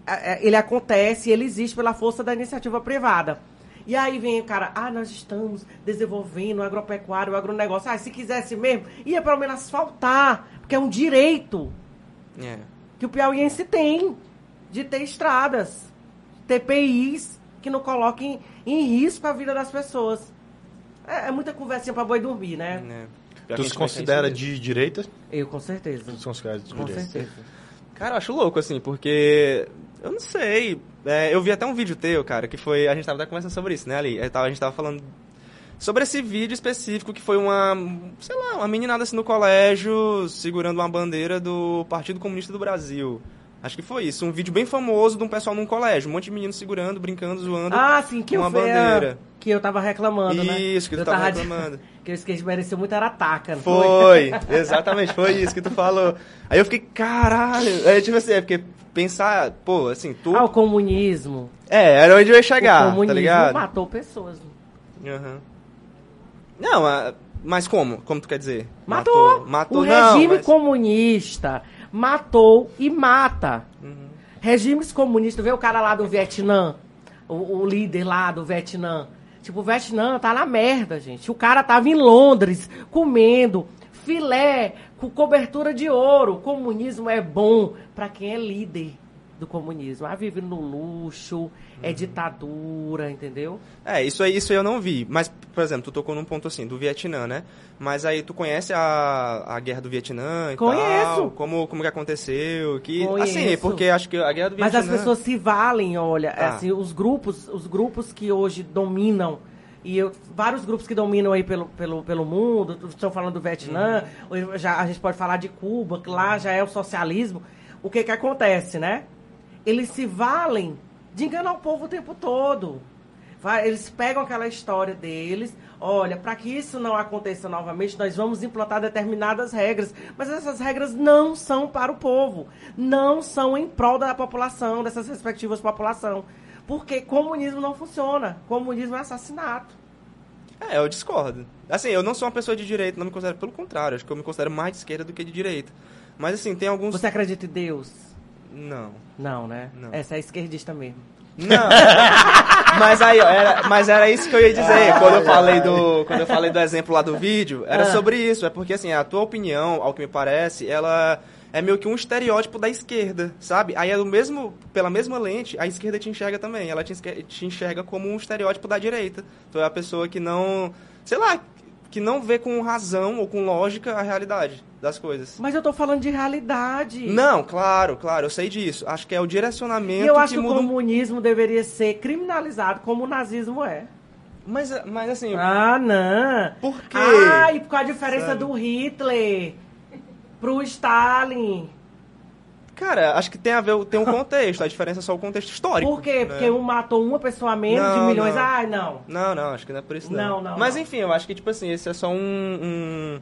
é, é, ele acontece, ele existe pela força da iniciativa privada. E aí vem o cara, ah, nós estamos desenvolvendo o agropecuário, o agronegócio. Ah, se quisesse mesmo, ia pelo menos asfaltar, porque é um direito. É. que o piauiense tem de ter estradas, ter PIs que não coloquem em risco a vida das pessoas. É, é muita conversinha pra boi dormir, né? a Tu se considera de direita? Eu, com certeza. Tu se considera de Com direita? certeza. Cara, eu acho louco, assim, porque. Eu não sei. É, eu vi até um vídeo teu, cara, que foi. A gente tava até conversando sobre isso, né, ali? A gente tava falando sobre esse vídeo específico que foi uma. Sei lá, uma meninada assim no colégio segurando uma bandeira do Partido Comunista do Brasil. Acho que foi isso. Um vídeo bem famoso de um pessoal num colégio. Um monte de meninos segurando, brincando, zoando. Ah, sim, que uma a- bandeira. Que eu tava reclamando, né? Isso, que tu eu tava de- reclamando. que o skate mereceu muito era taca, não Foi, exatamente, foi isso que tu falou. Aí eu fiquei, caralho. Aí, tipo assim, é porque pensar, pô, assim, tu. Ah, o comunismo. É, era onde eu ia o chegar, tá comunismo ligado? matou pessoas. Aham. Não, a- mas como? Como tu quer dizer? Matou. Matou, o não, regime mas- comunista matou e mata. Uhum. Regimes comunistas, vê o cara lá do Vietnã, o, o líder lá do Vietnã. Tipo, o Vietnã tá na merda, gente. O cara tava em Londres comendo filé com cobertura de ouro. O comunismo é bom pra quem é líder do comunismo. Ah, vive no luxo, Uhum. é ditadura, entendeu? É, isso aí, isso aí eu não vi. Mas, por exemplo, tu tocou num ponto assim, do Vietnã, né? Mas aí tu conhece a, a guerra do Vietnã e Conheço. tal? Como, como que aconteceu? Que, Conheço. Assim, porque acho que a guerra do Mas Vietnã... as pessoas se valem, olha, Tá. assim, os grupos, os grupos que hoje dominam e eu, vários grupos que dominam aí pelo, pelo, pelo mundo, estão falando do Vietnã, Uhum. já, a gente pode falar de Cuba, que lá já é o socialismo. O que que acontece, né? Eles se valem de enganar o povo o tempo todo. Vai, eles pegam aquela história deles, olha, para que isso não aconteça novamente, nós vamos implantar determinadas regras, mas essas regras não são para o povo, não são em prol da população, dessas respectivas população. Porque comunismo não funciona. Comunismo é assassinato. É, eu discordo. Assim, eu não sou uma pessoa de direita, não me considero, pelo contrário, acho que eu me considero mais de esquerda do que de direita. Mas assim, tem alguns... Você acredita em Deus? Não. Não, né? Não. Essa é esquerdista mesmo. Não. mas aí, ó, era, mas era isso que eu ia dizer. Quando eu falei do, quando eu falei do exemplo lá do vídeo, era Ah. sobre isso. É porque assim, a tua opinião, ao que me parece, ela é meio que um estereótipo da esquerda, sabe? Aí é do mesmo, pela mesma lente, a esquerda te enxerga também. Ela te enxerga, te enxerga como um estereótipo da direita. Tu é a pessoa que não, sei lá, que não vê com razão ou com lógica a realidade das coisas. Mas eu tô falando de realidade. Não, claro, claro, eu sei disso. Acho que é o direcionamento E eu acho que que o um comunismo deveria ser criminalizado como o nazismo é. Mas, mas assim, Ah, não. Por quê? Ah, e qual a diferença Sabe? do Hitler pro Stalin? Cara, acho que tem a ver, tem um contexto, a diferença é só o contexto histórico. Por quê? né? Porque um matou uma pessoa a menos de Não, milhões. não. Ai, não. Não, não, acho que não é por isso não. Não, não, Mas não. enfim, eu acho que, tipo assim, esse é só um, um-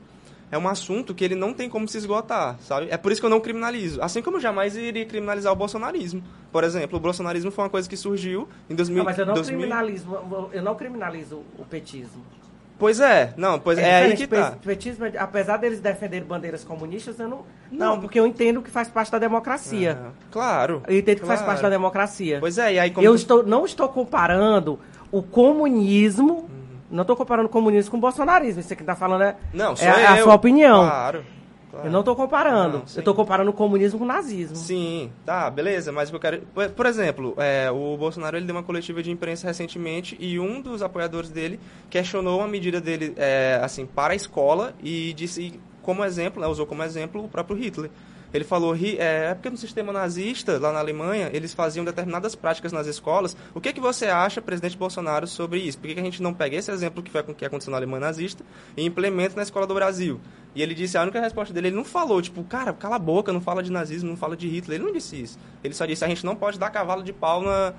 É um assunto que ele não tem como se esgotar, sabe? É por isso que eu não criminalizo. Assim como eu jamais iria criminalizar o bolsonarismo. Por exemplo, o bolsonarismo foi uma coisa que surgiu em 2000... Não, mas eu não 2000 criminalizo, eu não criminalizo o petismo. Pois é, não, pois é, aí que tá. Pe- Petismo, apesar deles defenderem bandeiras comunistas, eu não, Não. não. porque eu entendo que faz parte da democracia. Ah, claro. Eu entendo que faz parte da democracia. Pois é, e aí como eu tu- estou, não estou comparando o comunismo, não estou comparando o comunismo com o bolsonarismo. Isso aqui tá falando é, Não, é a- a eu. sua opinião. Claro. Claro. Eu não estou comparando. Não, eu estou comparando o comunismo com o nazismo. Sim, tá, beleza, mas o que eu quero. por- Por exemplo, é, o Bolsonaro ele deu uma coletiva de imprensa recentemente e um dos apoiadores dele questionou uma medida dele é, assim para a escola e disse como exemplo, né, usou como exemplo o próprio Hitler. Ele falou, "Ri- é, é porque no sistema nazista, lá na Alemanha, eles faziam determinadas práticas nas escolas. O que, que você acha, presidente Bolsonaro, sobre isso? Por que, que a gente não pega esse exemplo que foi que aconteceu na Alemanha nazista e implementa na escola do Brasil? E ele disse, a única resposta dele, ele não falou, tipo, cara, cala a boca, não fala de nazismo, não fala de Hitler. Ele não disse isso. Ele só disse, a gente não pode dar cavalo de pau na...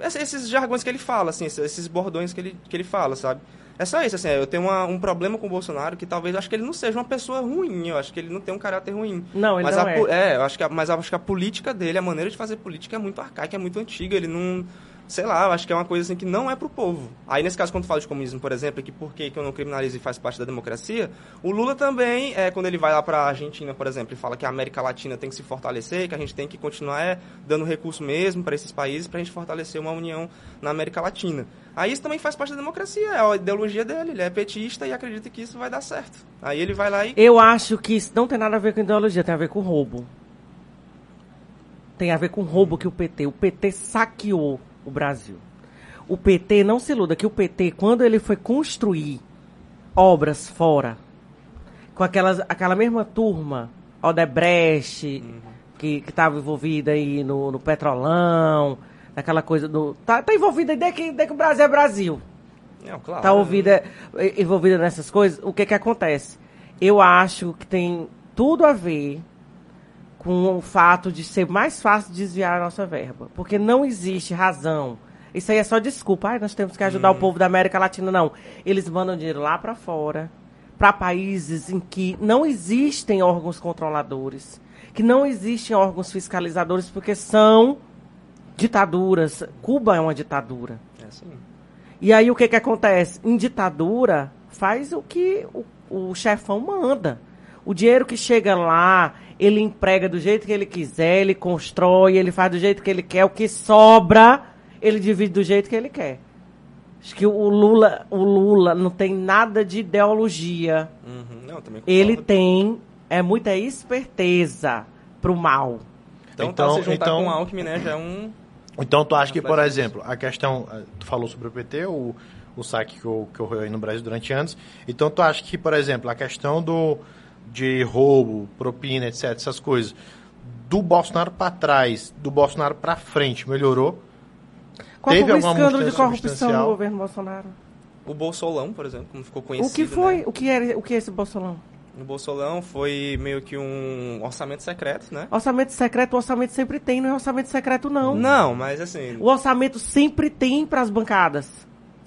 Esses, jargões que ele fala, assim, esses- bordões que ele, que ele fala, sabe? É só isso, assim, eu tenho uma- um problema com o Bolsonaro que talvez, eu acho que ele não seja uma pessoa ruim, eu acho que ele não tem um caráter ruim. Não, ele mas não a é. po- eu acho que a, mas eu acho que a política dele, a maneira de fazer política é muito arcaica, é muito antiga, ele não... Sei lá, eu acho que é uma coisa assim que não é pro povo. Aí, nesse caso, quando fala de comunismo, por exemplo, que por que eu não criminalizo e faz parte da democracia, o Lula também, é, quando ele vai lá pra Argentina, por exemplo, e fala que a América Latina tem que se fortalecer, que a gente tem que continuar é, dando recurso mesmo para esses países pra gente fortalecer uma união na América Latina. Aí isso também faz parte da democracia, é a ideologia dele, ele é petista e acredita que isso vai dar certo. Aí ele vai lá e... Eu acho que isso não tem nada a ver com ideologia, tem a ver com roubo. tem a ver com roubo que o PT. O PT saqueou o Brasil. O PT, não se iluda, que o PT, quando ele foi construir obras fora, com aquelas, aquela mesma turma, Odebrecht, que estava envolvida aí no, no Petrolão, naquela coisa do. Tá, tá envolvida desde que, desde que o Brasil é Brasil Não, claro. tá ouvida, envolvida nessas coisas, o que que acontece? Eu acho que tem tudo a ver com o fato de ser mais fácil desviar a nossa verba. Porque não existe razão. Isso aí é só desculpa. Ai, nós temos que ajudar o povo da América Latina. Não. Eles mandam dinheiro lá para fora, para países em que não existem órgãos controladores, que não existem órgãos fiscalizadores, porque são ditaduras. Cuba é uma ditadura. É assim. E aí o que que acontece? Em ditadura, faz o que o, o chefão manda. O dinheiro que chega lá, ele emprega do jeito que ele quiser, ele constrói, ele faz do jeito que ele quer. O que sobra, ele divide do jeito que ele quer. Acho que o Lula, o Lula não tem nada de ideologia. Uhum. Não. Ele tem é muita esperteza pro mal. Então, Então- tá, se juntar então- com o Alckmin, né, já é um... Então tu acha que, por exemplo, a questão, eh, tu falou sobre o PT, o, o saque que ocorreu aí no Brasil durante anos, então tu acha que, por exemplo, a questão do, de roubo, propina, etc, essas coisas, do Bolsonaro para trás, do Bolsonaro para frente, melhorou? Qual Teve alguma escândalo de mudança corrupção no governo Bolsonaro? O Bolsolão, por exemplo, como ficou conhecido, o que foi? né? O que era? O que é esse Bolsonaro? O Bolsolão foi meio que um orçamento secreto, né? Orçamento secreto, o orçamento sempre tem, não é orçamento secreto não. Não, mas assim... O orçamento sempre tem para as bancadas.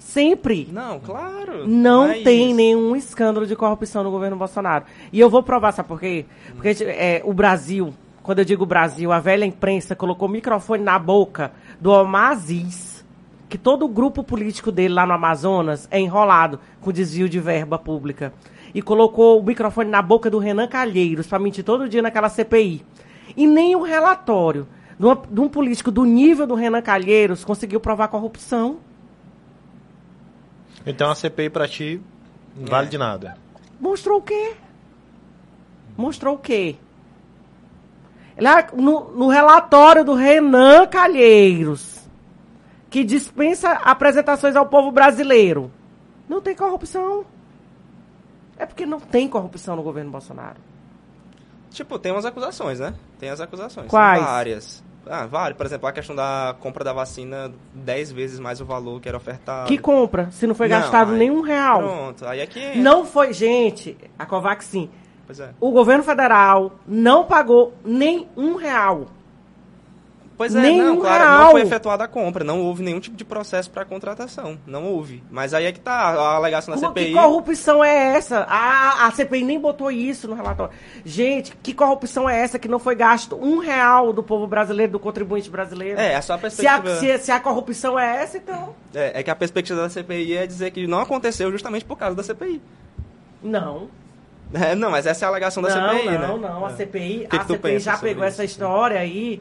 Sempre. Não, claro. Não mas- tem nenhum escândalo de corrupção no governo Bolsonaro. E eu vou provar, sabe por quê? Porque é, o Brasil, quando eu digo Brasil, a velha imprensa colocou o microfone na boca do Omar Aziz, que todo o grupo político dele lá no Amazonas é enrolado com desvio de verba pública. E colocou o microfone na boca do Renan Calheiros para mentir todo dia naquela CPI. E nem o relatório de, uma- de um político do nível do Renan Calheiros conseguiu provar corrupção. Então a CPI para ti não vale de nada. Mostrou o quê? Mostrou o quê? Lá no, no relatório do Renan Calheiros, que dispensa apresentações ao povo brasileiro, não tem corrupção. É porque não tem corrupção no governo Bolsonaro. Tipo, tem umas acusações, né? Tem as acusações. Quais? Várias. Ah, várias. Por exemplo, a questão da compra da vacina, 10 vezes mais o valor que era ofertado. Que compra, se não foi Não, gastado aí- nenhum real. Pronto, aí é que... Não foi, gente, a Covaxin. Pois é. O governo federal não pagou nem um real. Pois é, Nenhum não, claro, real. não foi efetuada a compra, não houve nenhum tipo de processo para contratação, não houve. Mas aí é que tá a alegação da Como- CPI. Que corrupção é essa? A, a CPI nem botou isso no relatório. Gente, que corrupção é essa que não foi gasto um real do povo brasileiro, do contribuinte brasileiro? É, é só a se, a, perspectiva. se, se a corrupção é essa, então. É, é que a perspectiva da CPI é dizer que não aconteceu justamente por causa da CPI. Não. É, não, mas essa é a alegação da não, CPI, né? não, não. A É. CPI, a que CPI já pegou isso? essa história aí,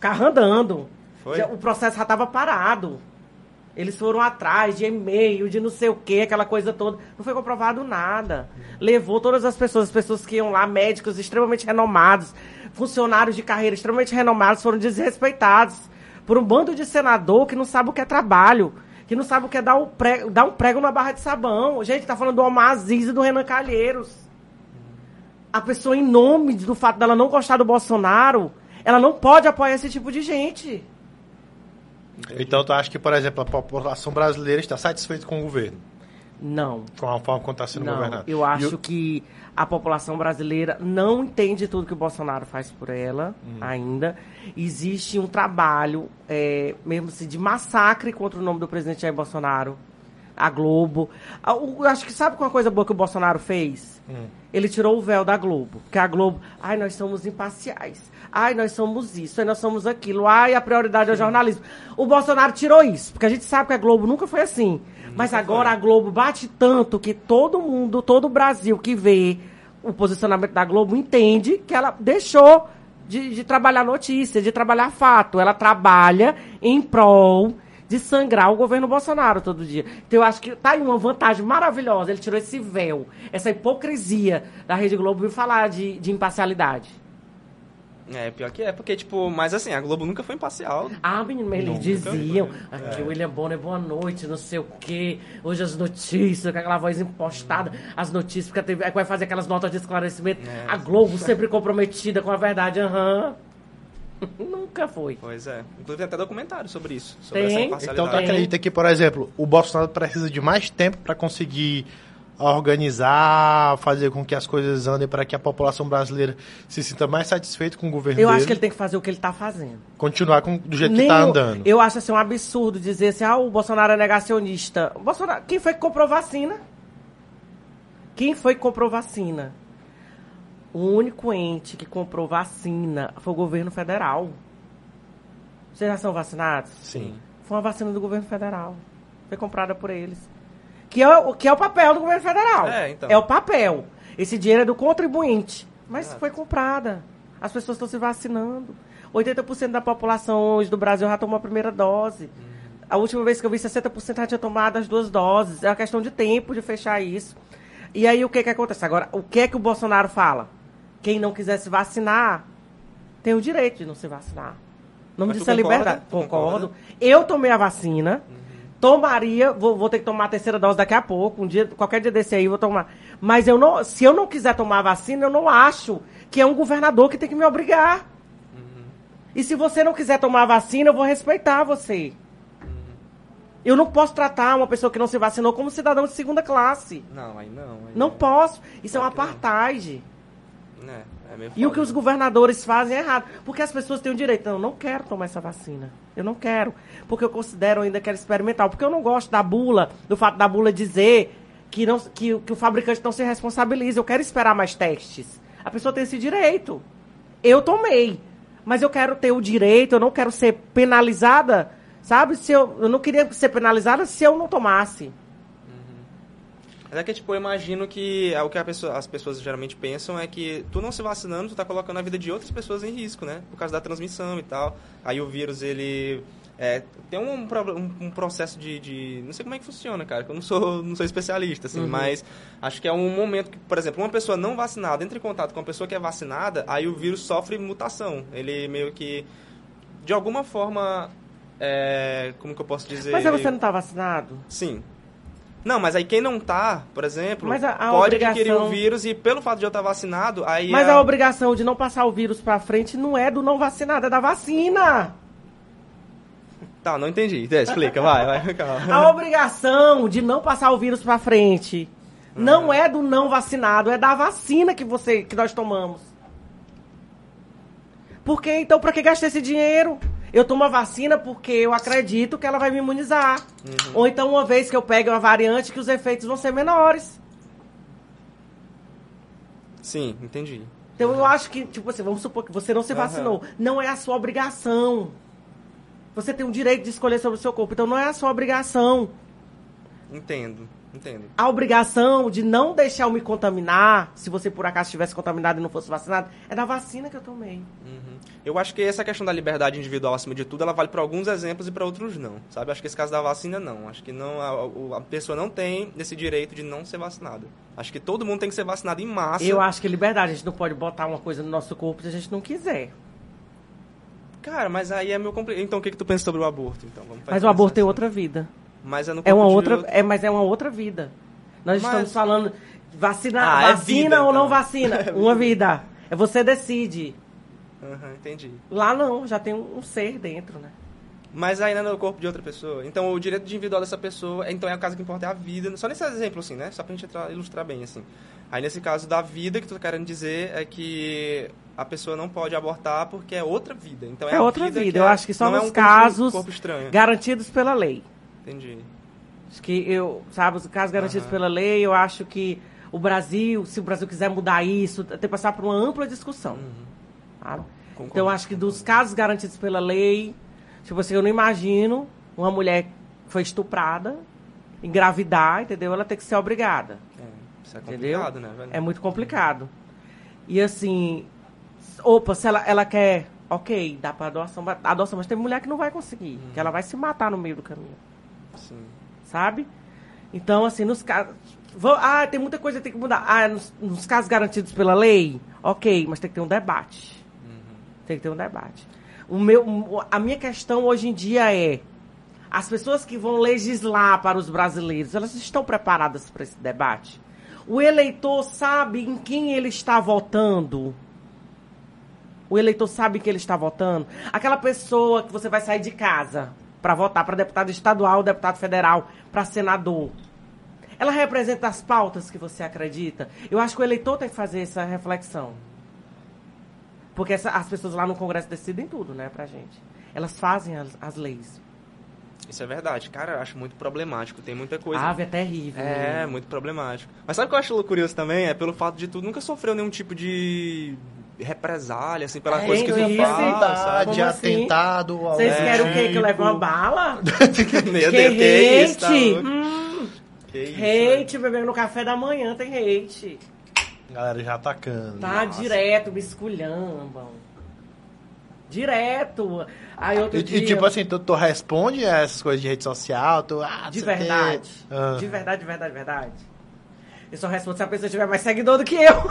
carro andando. Já- o processo já estava parado. Eles foram atrás de e-mail, de não sei o que, aquela coisa toda. Não foi comprovado nada. Levou todas as pessoas, as pessoas que iam lá, médicos extremamente renomados, funcionários de carreira extremamente renomados, foram desrespeitados por um bando de senador que não sabe o que é trabalho, que não sabe o que é dar um prego, dar um prego na barra de sabão. Gente, tá falando do Omar Aziz e do Renan Calheiros. A pessoa, em nome do fato dela não gostar do Bolsonaro, ela não pode apoiar esse tipo de gente. Então tu acha que, por exemplo, a população brasileira está satisfeita com o governo, Não. com a forma como está sendo Não, governado? eu acho o- que a população brasileira não entende tudo que o Bolsonaro faz por ela Uhum. ainda. Existe um trabalho, é, mesmo assim, de massacre contra o nome do presidente Jair Bolsonaro. A Globo. Ah, o- acho que sabe uma coisa boa que o Bolsonaro fez? Hum. Ele tirou o véu da Globo. Porque a Globo, ai, nós somos imparciais. Ai, nós somos isso, ai, nós somos aquilo. Ai, a prioridade é o jornalismo. O Bolsonaro tirou isso, porque a gente sabe que a Globo nunca foi assim. Mas agora a Globo bate tanto que todo mundo, todo o Brasil que vê o posicionamento da Globo entende que ela deixou de, de trabalhar notícia, de trabalhar fato. Ela trabalha em prol de sangrar o governo Bolsonaro todo dia. Então eu acho que tá aí uma vantagem maravilhosa. Ele tirou esse véu, essa hipocrisia da Rede Globo e falar de, de imparcialidade. É, pior que é, porque, tipo, mas assim, a Globo nunca foi imparcial. Ah, menino, mas eles Nunca diziam foi. aqui, William Bonner, boa noite, não sei o quê. Hoje as notícias, com aquela voz impostada, as notícias, porque a TV aí vai fazer aquelas notas de esclarecimento. É. A Globo sempre comprometida com a verdade, aham. Nunca foi. Pois é. Inclusive tem até documentário sobre isso. Sobre Tem. essa Então tu acredita que, por exemplo, o Bolsonaro precisa de mais tempo para conseguir organizar, fazer com que as coisas andem para que a população brasileira se sinta mais satisfeita com o governo Eu dele, acho que ele tem que fazer o que ele tá fazendo. continuar com, do jeito Nem que tá o- andando. Eu acho assim um absurdo dizer assim, ah, o Bolsonaro é negacionista. O Bolsonaro, quem foi que comprou vacina? Quem foi que comprou vacina? O único ente que comprou vacina foi o governo federal. Vocês já são vacinados? Sim. Foi uma vacina do governo federal. Foi comprada por eles. Que é, o- que é o papel do governo federal. É, então. É o papel. Esse dinheiro é do contribuinte. Mas Exato. foi comprada. As pessoas estão se vacinando. 80% da população hoje do Brasil já tomou a primeira dose. A última vez que eu vi, 60% já tinha tomado as duas doses. É uma questão de tempo de fechar isso. E aí, o que que acontece? Agora, o que é que o Bolsonaro fala? Quem não quiser se vacinar, tem o direito de não se vacinar. Não me Mas tu disse a concorda? liberdade. Tu concorda? Concordo. Eu tomei a vacina. Tomaria, vou, vou ter que tomar a terceira dose daqui a pouco. Um dia, qualquer dia desse aí eu vou tomar. Mas eu não, se eu não quiser tomar a vacina, eu não acho que é um governador que tem que me obrigar. E se você não quiser tomar a vacina, eu vou respeitar você. Eu não posso tratar uma pessoa que não se vacinou como cidadão de segunda classe. Não, aí não. Aí Não posso. Isso é um que não. apartheid. É, é E o que os governadores fazem é errado. Porque as pessoas têm o direito. Não, eu não quero tomar essa vacina. Eu não quero. Porque eu considero ainda que era experimental. Porque eu não gosto da bula, do fato da bula dizer que, não, que, o- que o fabricante não se responsabiliza. Eu quero esperar mais testes. A pessoa tem esse direito. Eu tomei. Mas eu quero ter o direito, eu não quero ser penalizada. Sabe? Se eu, eu não queria ser penalizada se eu não tomasse. Mas é que, tipo, eu imagino que é o que pessoa- as pessoas geralmente pensam é que tu não se vacinando, tu tá colocando a vida de outras pessoas em risco, né? Por causa da transmissão e tal. Aí o vírus, ele... é, tem um, um, um processo de, de- Não sei como é que funciona, cara, que eu não sou, não sou especialista, assim, mas acho que é um momento que, por exemplo, uma pessoa não vacinada entra em contato com uma pessoa que é vacinada, aí o vírus sofre mutação. Ele meio que, de alguma forma... é, como que eu posso dizer? Mas você não está vacinado? Sim. Não, mas aí quem não tá, por exemplo, a- a pode obrigação- adquirir o vírus e pelo fato de eu estar vacinado, aí Mas a... a obrigação de não passar o vírus pra frente não é do não vacinado, é da vacina. Tá, não entendi. É, explica, vai, vai, calma. A obrigação de não passar o vírus pra frente não é do não vacinado, é da vacina que você que nós tomamos. Por que então para que gastar esse dinheiro? Eu tomo a vacina porque eu acredito que ela vai me imunizar. Ou então uma vez que eu pego uma variante que os efeitos vão ser menores. Sim, entendi. Então eu acho que, tipo assim, vamos supor que você não se vacinou. Não é a sua obrigação. Você tem o direito de escolher sobre o seu corpo. Então não é a sua obrigação. Entendo, entendo. A obrigação de não deixar eu me contaminar, se você por acaso estivesse contaminado e não fosse vacinado, é da vacina que eu tomei. Uhum. Eu acho que essa questão da liberdade individual acima de tudo, ela vale para alguns exemplos e para outros não, sabe? Acho que esse caso da vacina não. Acho que não a, a pessoa não tem esse direito de não ser vacinada. Acho que todo mundo tem que ser vacinado em massa. Eu acho que é liberdade. A gente não pode botar uma coisa no nosso corpo se a gente não quiser. Cara, mas aí é meu complicado. Então o que que tu pensa sobre o aborto? Então, vamos Mas o aborto é essa- outra vida. Mas é no É uma corpo de outra, outro- é, mas é uma outra vida. Nós Mas- estamos falando vacina, Ah, é vacina vida, ou não então. vacina. Uma vida. É você decide. Aham, entendi. Lá não, já tem um, um ser dentro, né? Mas ainda no corpo de outra pessoa. Então, o direito individual dessa pessoa, então é o caso que importa é a vida. Só nesse exemplo, assim, né? Só pra gente ilustrar bem, assim. Aí, nesse caso da vida, que tu tá querendo dizer é que a pessoa não pode abortar porque é outra vida. Então, é, É outra vida. vida. Eu é- acho que só não é nos um corpo- casos corpo estranho. garantidos pela lei. Entendi. Acho que eu, sabe, os casos garantidos Aham. pela lei, eu acho que o Brasil, se o Brasil quiser mudar isso, tem que passar por uma ampla discussão. Uhum. Concordo. Então, eu acho que dos casos garantidos pela lei, tipo assim, eu não imagino uma mulher que foi estuprada, engravidar, entendeu? Ela tem que ser obrigada. É, isso é Entendeu? complicado, né, velho? É muito complicado. E assim, opa, se ela, ela quer, ok, dá pra adoção, adoção, mas tem mulher que não vai conseguir, Uhum. que ela vai se matar no meio do caminho Sim. sabe? Então, assim, nos casos. Ah, tem muita coisa que tem que mudar. Ah, nos, nos casos garantidos pela lei, ok, mas tem que ter um debate. Tem que ter um debate. O meu, a minha questão hoje em dia é: as pessoas que vão legislar para os brasileiros, elas estão preparadas para esse debate? O eleitor sabe em quem ele está votando? O eleitor sabe que ele está votando? Aquela pessoa que você vai sair de casa para votar para deputado estadual, deputado federal, para senador. Ela representa as pautas que você acredita? Eu acho que o eleitor tem que fazer essa reflexão. Porque essa- as pessoas lá no Congresso decidem tudo, né, pra gente. Elas fazem as, as leis. Isso é verdade. Cara, eu acho muito problemático. Tem muita coisa. Ave é terrível. É, muito problemático. Mas sabe o que eu acho curioso também? É pelo fato de tu nunca sofreu nenhum tipo de represália, assim, pela É, coisa que tu isso. fala, sabe? de assim? atentado Vocês É. querem o quê? Que eu leve uma tipo. bala? Meu que Deus, que isso, tá hate! Hum, Que isso, né? hate, bebendo no café da manhã tem hate. Galera já atacando. Tá Nossa. direto, me esculhambam. Direto. Aí outro E, dia... e, tipo assim, tu, tu responde a essas coisas de rede social, tu, ah, De verdade. Ah. De verdade, de verdade, de verdade. Eu só respondo se a pessoa tiver mais seguidor do que eu.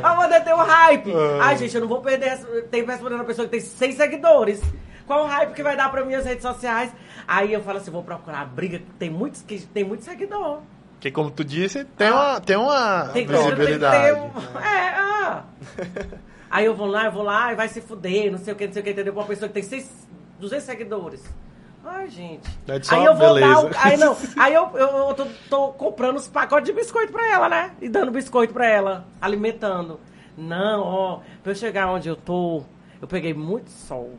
pra poder ter um hype. Ah. Ai, gente, eu não vou perder tempo respondendo a pessoa que tem 100 seguidores. Qual o hype que vai dar pra minhas redes sociais? Aí eu falo assim, vou procurar briga. Tem muitos que tem muito seguidor. Que como tu disse, tem uma, tem uma Tem que visibilidade. Tem que ter um... É, ah. Aí eu vou lá, eu vou lá e vai se fuder, não sei o que, não sei o que, entendeu? Pra uma pessoa que tem seis, 200 seguidores. Ai, gente. É aí eu vou beleza. dar o... Aí não, aí eu, eu, eu tô, tô comprando os pacotes de biscoito pra ela, né? E dando biscoito pra ela, alimentando. Não, ó, pra eu chegar onde eu tô, eu peguei muito sol.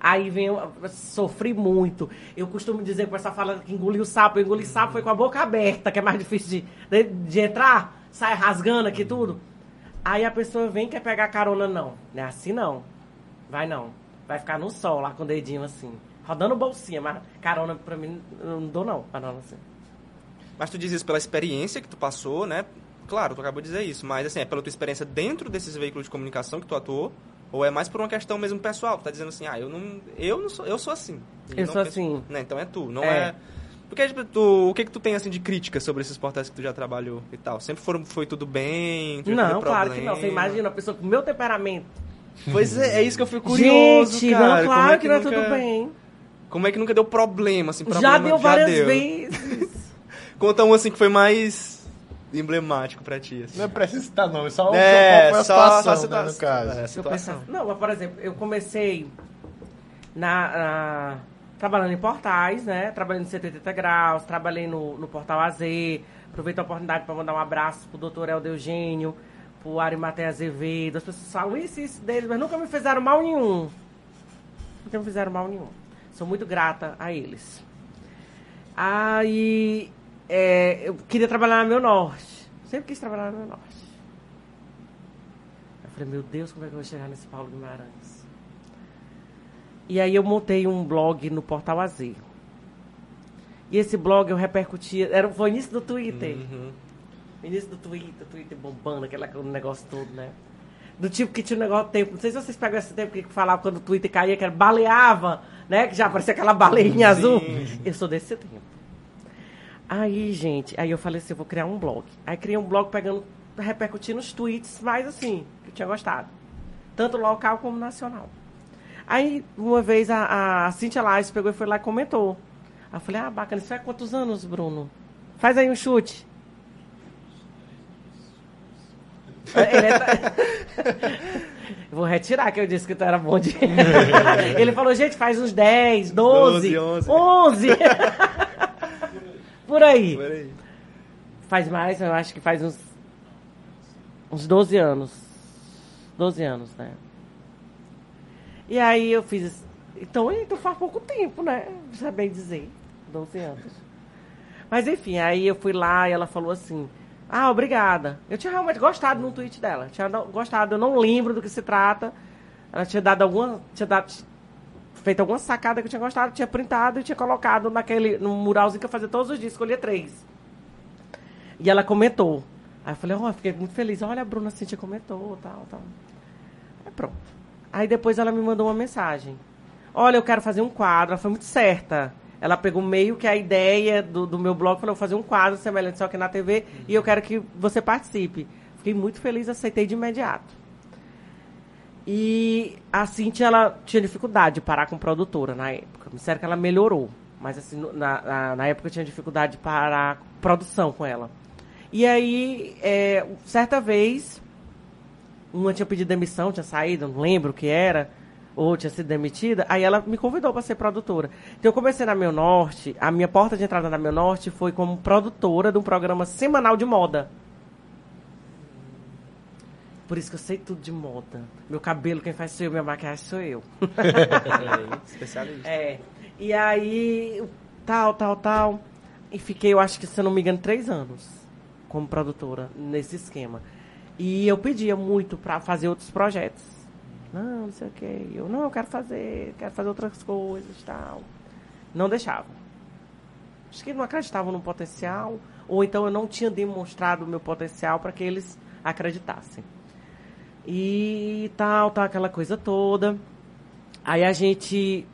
Aí vem, eu sofri muito. Eu costumo dizer com essa fala que engoliu sapo. Eu engoli sapo foi com a boca aberta, que é mais difícil de, de, de entrar, sai rasgando aqui tudo. Aí a pessoa vem e quer pegar carona, não. Não é assim não. Vai não. Vai ficar no sol lá com o dedinho assim. Rodando bolsinha, mas carona pra mim eu não dou não. Carona assim. Mas tu diz isso pela experiência que tu passou, né? Claro, tu acabou de dizer isso, mas assim, é pela tua experiência dentro desses veículos de comunicação que tu atuou, ou é mais por uma questão mesmo pessoal? Tu tá dizendo assim, ah, eu não, eu não sou, eu sou assim. Eu não sou assim. Né? Então é tu, não É. é... Porque, tipo, tu, o que que tu tem, assim, de crítica sobre esses portais que tu já trabalhou e tal? Sempre foram, foi tudo bem? Não, claro que não. Você imagina uma pessoa com meu temperamento. Pois é, é isso que eu fui curioso, Gente, cara. não, claro é que, não é nunca- tudo bem. Como é que nunca deu problema, assim, problema já deu várias deu. vezes. Conta um, assim, que foi mais emblemático pra ti, assim. Não é preciso citar nome, só É, qual foi a só- situação, só a né, no caso. É, situação. não, mas por exemplo, eu comecei na, na- trabalhando em portais, né? Trabalhando em 180 graus, trabalhei no, no Portal AZ. Aproveito a oportunidade para mandar um abraço pro doutor Helder Eugênio, pro Arimatei Azevedo. As pessoas falam isso e isso deles, mas nunca me fizeram mal nenhum. Nunca me fizeram mal nenhum. Sou muito grata a eles. Aí é, eu queria trabalhar no meu norte. Sempre quis trabalhar no meu norte. Eu falei, meu Deus, como é que eu vou chegar nesse Paulo Guimarães? E aí eu montei um blog no Portal AZ. E esse blog eu repercutia. Era, foi o início do Twitter. Uhum. Início do Twitter, Twitter bombando, aquele, aquele negócio todo, né? Do tipo que tinha um negócio de tempo. Não sei se vocês pegam esse tempo que falava quando o Twitter caía, que era baleava, né? Que já aparecia aquela baleinha azul. Eu sou desse tempo. Aí, gente, aí eu falei assim, eu vou criar um blog. Aí criei um blog pegando, repercutindo os tweets mais assim, que eu tinha gostado. Tanto local como nacional. Aí, uma vez, a, a Cintia Lages pegou e foi lá e comentou. Aí eu falei, ah, bacana, isso faz quantos anos, Bruno? Faz aí um chute. Ele é- Vou retirar que eu disse que tu era bom de. Ele falou, gente, faz uns 10, 12, 12, 11. Por aí. Por aí. Faz mais, eu acho que faz uns. Uns 12 anos. 12 anos, né? E aí eu fiz. Então, então faz pouco tempo, né? Já bem dizer. 12 anos. Mas enfim, aí eu fui lá e ela falou assim: Ah, obrigada. Eu tinha realmente gostado no tweet dela. Tinha do- gostado, eu não lembro do que se trata. Ela tinha dado alguma. Tinha dado, feito alguma sacada que eu tinha gostado, tinha printado e tinha colocado naquele. num muralzinho que eu fazia todos os dias, escolhia três. E ela comentou. Aí eu falei, ó, fiquei muito feliz. Olha, a Bruna Cintia comentou, tal, tal. Aí pronto. Aí depois ela me mandou uma mensagem. Olha, eu quero fazer um quadro. Ela foi muito certa. Ela pegou meio que a ideia do, do meu blog falou, vou fazer um quadro semelhante só que na TV e eu quero que você participe. Fiquei muito feliz, aceitei de imediato. E a Cintia, ela tinha dificuldade de parar com produtora na época. Me disseram que ela melhorou. Mas assim, na, na, na época eu tinha dificuldade de parar produção com ela. E aí, é, certa vez, uma tinha pedido demissão, tinha saído, não lembro o que era, ou tinha sido demitida, aí ela me convidou para ser produtora. Então eu comecei na Meu Norte, a minha porta de entrada na Meu Norte foi como produtora de um programa semanal de moda. Por isso que eu sei tudo de moda. Meu cabelo, quem faz sou eu, minha maquiagem sou eu. Especialista. É. E aí, tal, tal, tal. E fiquei, eu acho que, se eu não me engano, três anos como produtora nesse esquema. E eu pedia muito pra fazer outros projetos. Não, não sei o quê. Eu, não, eu quero fazer, quero fazer outras coisas tal. Não deixava. Acho que não acreditavam no potencial, ou então eu não tinha demonstrado o meu potencial para que eles acreditassem. E tal, tal, aquela coisa toda. Aí a gente.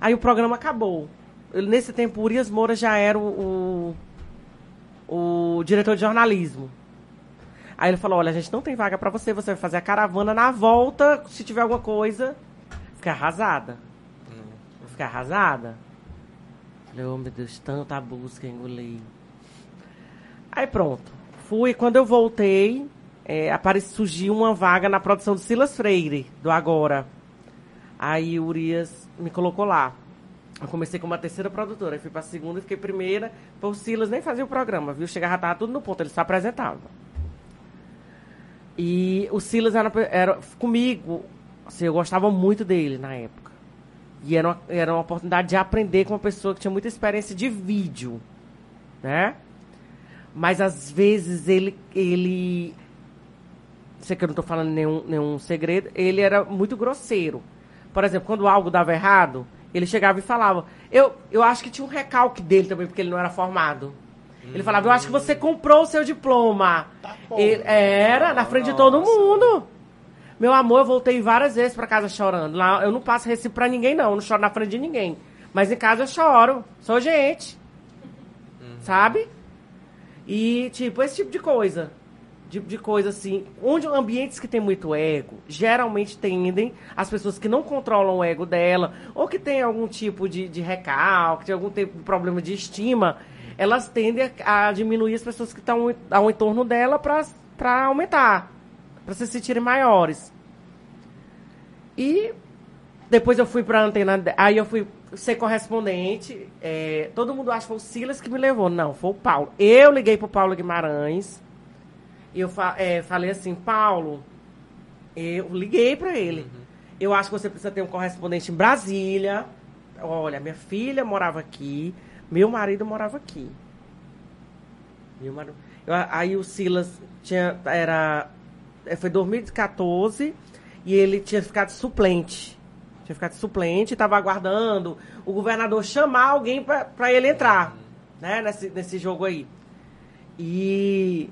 Aí o programa acabou. Nesse tempo, o Urias Moura já era o, o, o diretor de jornalismo. Aí ele falou: Olha, a gente não tem vaga pra você, você vai fazer a caravana na volta, se tiver alguma coisa. Fiquei arrasada. Vou ficar arrasada. Falei: Oh meu Deus, tanta busca, engoli. Aí pronto. Fui, quando eu voltei, é, apareceu, surgiu uma vaga na produção do Silas Freire, do Agora. Aí o Urias me colocou lá. Eu comecei como a terceira produtora, aí fui pra segunda, fiquei primeira. Pô, o Silas nem fazia o programa, viu? Chegava, tava tudo no ponto, ele só apresentava. E o Silas era, era comigo, assim, eu gostava muito dele na época. E era uma, era uma oportunidade de aprender com uma pessoa que tinha muita experiência de vídeo, né? Mas às vezes ele, ele sei que eu não estou falando nenhum, nenhum segredo, ele era muito grosseiro. Por exemplo, quando algo dava errado, ele chegava e falava. Eu, eu acho que tinha um recalque dele também, porque ele não era formado. Ele falava, eu acho que você comprou o seu diploma. Ele- era, na frente de todo mundo. Meu amor, eu voltei várias vezes pra casa chorando. Lá eu não passo recibo pra ninguém, não. Eu não choro na frente de ninguém. Mas em casa eu choro. Sou gente. Sabe? E, tipo, esse tipo de coisa. De, de coisa assim. Onde ambientes que tem muito ego, geralmente tendem as pessoas que não controlam o ego dela, ou que tem algum tipo de, de recalque, tem algum tipo de problema de estima, elas tendem a, a diminuir as pessoas que estão ao entorno dela para aumentar, para se sentirem maiores. E depois eu fui pra antena. de- Aí eu fui ser correspondente. é, todo mundo acha que foi o Silas que me levou. Não, foi o Paulo. Eu liguei pro Paulo Guimarães. E eu fa- é, falei assim, Paulo, eu liguei pra ele. Eu acho que você precisa ter um correspondente em Brasília. Olha, minha filha morava aqui, meu marido morava aqui. Meu marido- eu- aí o Silas tinha, era, é, foi 2014 e ele tinha ficado suplente. Tinha ficado suplente, estava aguardando o governador chamar alguém para ele entrar, né, nesse, nesse jogo aí. E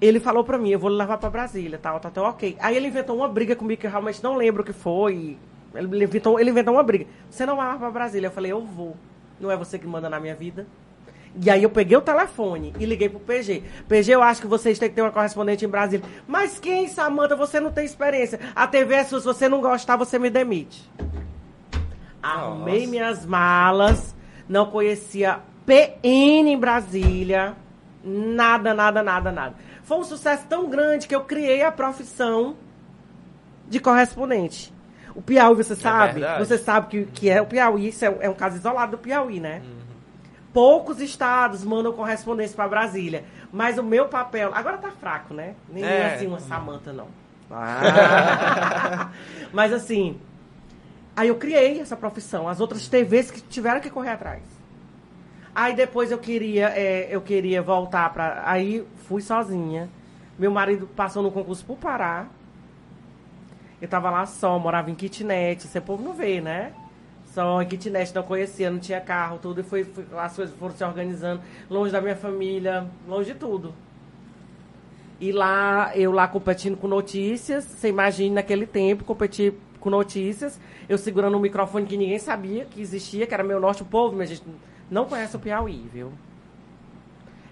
ele falou pra mim, eu vou levar pra Brasília, tal, tá, tá, ok. Aí ele inventou uma briga comigo que eu realmente não lembro o que foi. Ele inventou, ele inventou uma briga. Você não vai mais pra Brasília? Eu falei, eu vou. Não é você que manda na minha vida? E aí eu peguei o telefone e liguei pro PG. PG, eu acho que vocês têm que ter uma correspondente em Brasília. Mas quem, Samanta? Você não tem experiência. A TV é sua, se você não gostar, você me demite. Arrumei minhas malas, não conhecia PN em Brasília. Nada, nada, nada, nada. Foi um sucesso tão grande que eu criei a profissão de correspondente. O Piauí, você sabe? verdade. você sabe que, que é o Piauí, isso é, é um caso isolado do Piauí, né? Poucos estados mandam correspondência para Brasília. Mas o meu papel. Agora tá fraco, né? Nem É. assim uma Samanta, não. Ah. Mas assim. Aí eu criei essa profissão. As outras TVs que tiveram que correr atrás. Aí depois eu queria, é, eu queria voltar para. Aí fui sozinha. Meu marido passou no concurso pro Pará. Eu tava lá só, morava em kitnet. Esse povo não vê, né? Só em kitnet, não conhecia, não tinha carro, tudo. E foi, foi- as coisas foram se organizando. Longe da minha família, longe de tudo. E lá, eu lá competindo com notícias. Você imagina naquele tempo, competir com notícias. Eu segurando um microfone que ninguém sabia que existia, que era meu norte. O povo, minha gente, não conhece o Piauí, viu?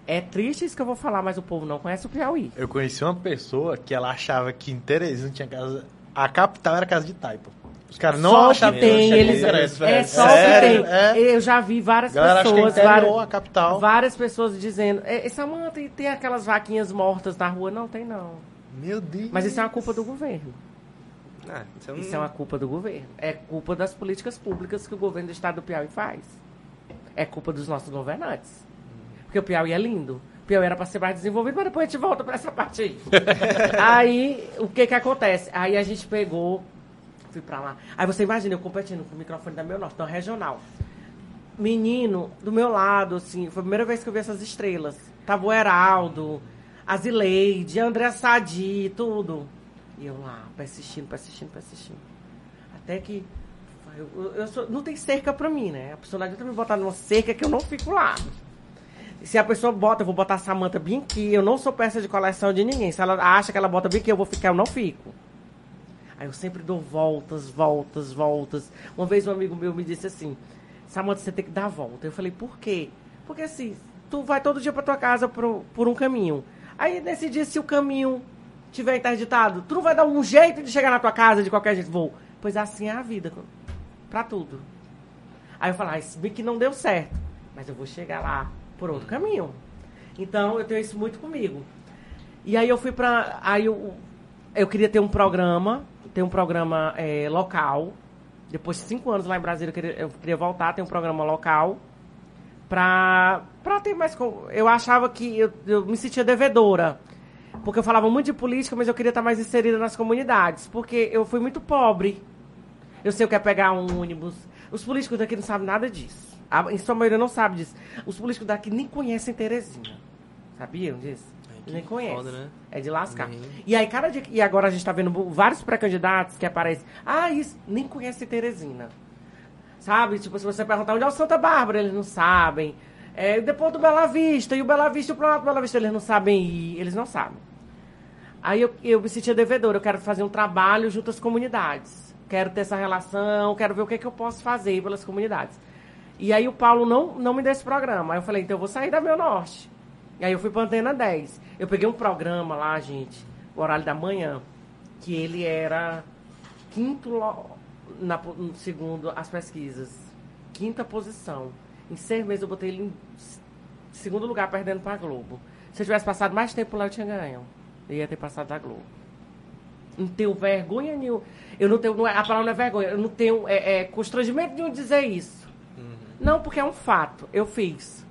É triste isso que eu vou falar, mas o povo não conhece o Piauí. Eu conheci uma pessoa que ela achava que em Teresina tinha casa a capital era casa de taipa. Os caras não só achavam que tem, tinha eles. É só Sério, o que tem. é. Eu já vi várias galera é pessoas. várias, a capital. várias pessoas dizendo. "É, Samanta, e tem aquelas vaquinhas mortas na rua? Não, tem não. Meu Deus. Mas isso é uma culpa do governo. Ah, é um- Isso é uma culpa do governo. É culpa das políticas públicas que o governo do estado do Piauí faz. É culpa dos nossos governantes. Porque o Piauí é lindo. Piauí era para ser mais desenvolvido, mas depois a gente volta para essa parte aí. aí, o que que acontece? Aí a gente pegou, fui para lá. Aí você imagina, eu competindo com o microfone da meu norte, então regional. Menino, do meu lado, assim, foi a primeira vez que eu vi essas estrelas. Tava o Heraldo, a Zileide, a André Sadi, tudo. E eu lá, persistindo, persistindo, persistindo. Até que. Eu, eu- eu sou- não tem cerca pra mim, né? A pessoa não adianta me botar numa cerca que eu não fico lá. Se a pessoa bota, eu vou botar Samanta bem aqui. Eu não sou peça de coleção de ninguém. Se ela acha que ela bota bem aqui, eu vou ficar, eu não fico. Aí eu sempre dou voltas, voltas, voltas. Uma vez um amigo meu me disse assim: Samanta, você tem que dar volta. Eu falei: por quê? Porque assim, tu vai todo dia pra tua casa por, por um caminho. Aí nesse dia, se o caminho tiver interditado, tu não vai dar um jeito de chegar na tua casa de qualquer jeito. Vou. Pois assim é a vida, pra tudo. Aí eu falei, ah, bem que não deu certo, mas eu vou chegar lá por outro caminho. Então eu tenho isso muito comigo. E aí eu fui pra. Aí eu, eu queria ter um programa, ter um programa eh, local. Depois de cinco anos lá em Brasília, eu queria, eu queria voltar ter um programa local. Pra, pra ter mais. Eu achava que eu, eu me sentia devedora. Porque eu falava muito de política, mas eu queria estar mais inserida nas comunidades. Porque eu fui muito pobre. Eu sei o que é pegar um ônibus. Os políticos daqui não sabem nada disso. A, em sua maioria não sabe disso. Os políticos daqui nem conhecem Terezinha. Sabiam disso? Que nem conhecem. foda, né? É de lascar. Nem. E aí, cada dia. E agora a gente tá vendo vários pré-candidatos que aparecem. Ah, isso. Nem conhece Teresina. Sabe? Tipo, se você perguntar onde é o Santa Bárbara, eles não sabem. É, depois do Bela Vista, e o Bela Vista, o Planalto Bela Vista, eles não sabem ir, eles não sabem. Aí eu, eu me sentia devedora, eu quero fazer um trabalho junto às comunidades. Quero ter essa relação, quero ver o que, é que eu posso fazer pelas comunidades. E aí o Paulo não, não me deu esse programa. Aí eu falei, então eu vou sair da Meu Norte. E aí eu fui pra Antena 10. Eu peguei um programa lá, gente, o horário da manhã, que ele era quinto na, segundo as pesquisas. Quinta posição. Em seis meses eu botei ele em segundo lugar, perdendo pra Globo. Se eu tivesse passado mais tempo lá, eu tinha ganho. Eu ia ter passado da Globo. Não tenho vergonha nenhuma. Eu não tenho. é- a palavra não é vergonha. Eu não tenho é, é, constrangimento nenhum dizer isso. Não, porque é um fato. Eu fiz.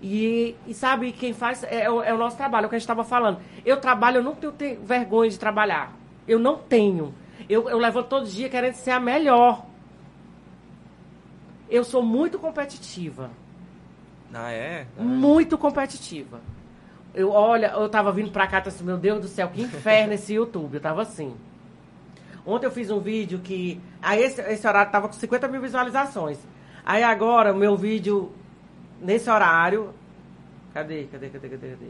E, e sabe, quem faz é, o- é o nosso trabalho, é o que a gente estava falando. Eu trabalho, eu não tenho te- vergonha de trabalhar. Eu não tenho. Eu, eu levanto todo dia querendo ser a melhor. Eu sou muito competitiva. Ah, é? Ah, Muito competitiva. Eu, olha, eu tava vindo pra cá e assim, meu Deus do céu, que inferno esse YouTube. Eu tava assim. Ontem eu fiz um vídeo que. Aí esse, esse horário tava com 50 mil visualizações. Aí agora o meu vídeo, nesse horário. Cadê? Cadê, cadê, cadê, cadê?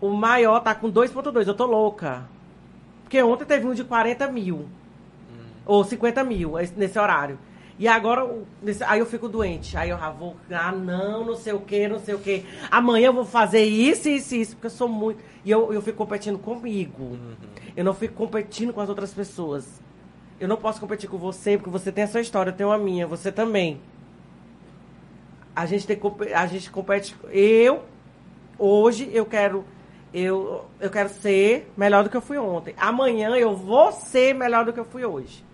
O maior tá com 2.2. Eu tô louca. Porque ontem teve um de 40 mil. Ou 50 mil, esse- nesse horário. E agora, aí eu fico doente. Aí eu já vou, ah, não, não sei o que, não sei o que. Amanhã eu vou fazer isso, isso, isso, porque eu sou muito. E eu, eu fico competindo comigo. Eu não fico competindo com as outras pessoas. Eu não posso competir com você, porque você tem a sua história, eu tenho a minha, você também. A gente tem a gente compete. Eu, hoje, eu quero. Eu, eu quero ser melhor do que eu fui ontem. Amanhã eu vou ser melhor do que eu fui hoje.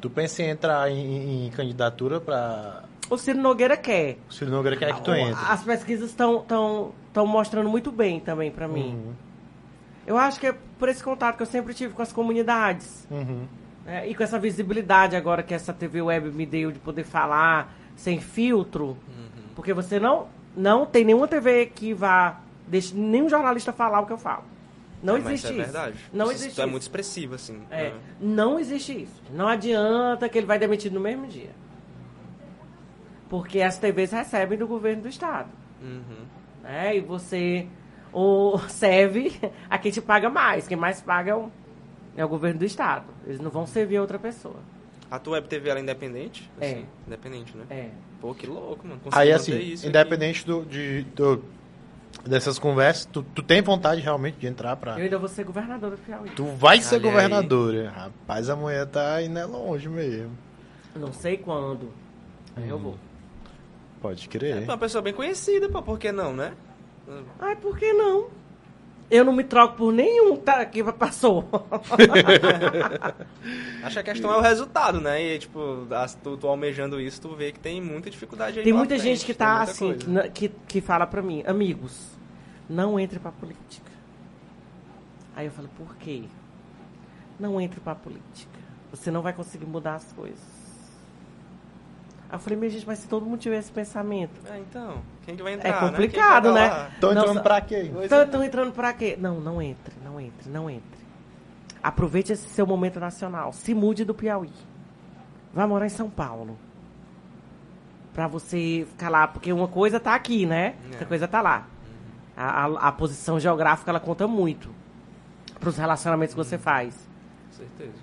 Tu pensa em entrar em, em candidatura pra. O Ciro Nogueira quer. O Ciro Nogueira quer que tu entre. As pesquisas estão tão, tão mostrando muito bem também pra mim. Uhum. Eu acho que é por esse contato que eu sempre tive com as comunidades. Uhum. Né? e com essa visibilidade agora que essa TV web me deu de poder falar sem filtro. Porque você não, não tem nenhuma TV que vá. Deixe nenhum jornalista falar o que eu falo. Não É, existe isso isso. é verdade. Não isso, existe isso é isso. muito expressivo, assim. É, né? não existe isso. Não adianta que ele vai demitir no mesmo dia. Porque as TVs recebem do governo do estado. Uhum. Né? E você o serve a quem te paga mais. Quem mais paga é o, é o governo do estado. Eles não vão servir a outra pessoa. A tua web TV ela é independente? É. Assim, Independente, né? É. Pô, que louco, mano. Aí Conseguir assim, independente do, de, do- dessas conversas, tu, tu tem vontade realmente de entrar pra. Eu ainda vou ser governador do Piauí. Tu vai ser aí. governadora. Rapaz, a mulher tá indo é longe mesmo. Não sei quando. Aí eu vou. Pode É crer. uma pessoa bem conhecida, pô, por que não, né? Ai, por que não? Eu não me troco por nenhum tá, que passou. Acho que a questão é o resultado, né? E, tipo, tu, tu almejando isso, tu vê que tem muita dificuldade aí Tem muita frente, gente que tá assim, que, que fala pra mim, amigos, não entre pra política. Aí eu falo, por quê? Não entre pra política. Você não vai conseguir mudar as coisas. Aí eu falei, minha gente, mas se todo mundo tiver esse pensamento. É, então, quem que vai entrar, É né? complicado, né? Tô Não, entrando sa- pra quê? É. estão entrando pra quê? Não, não entre, não entre, não entre. Aproveite esse seu momento nacional. Se mude do Piauí. Vá morar em São Paulo. Pra você ficar lá, porque uma coisa tá aqui, né? Outra É. coisa tá lá. A, a- a posição geográfica, ela conta muito. Pros relacionamentos que você faz. Com certeza.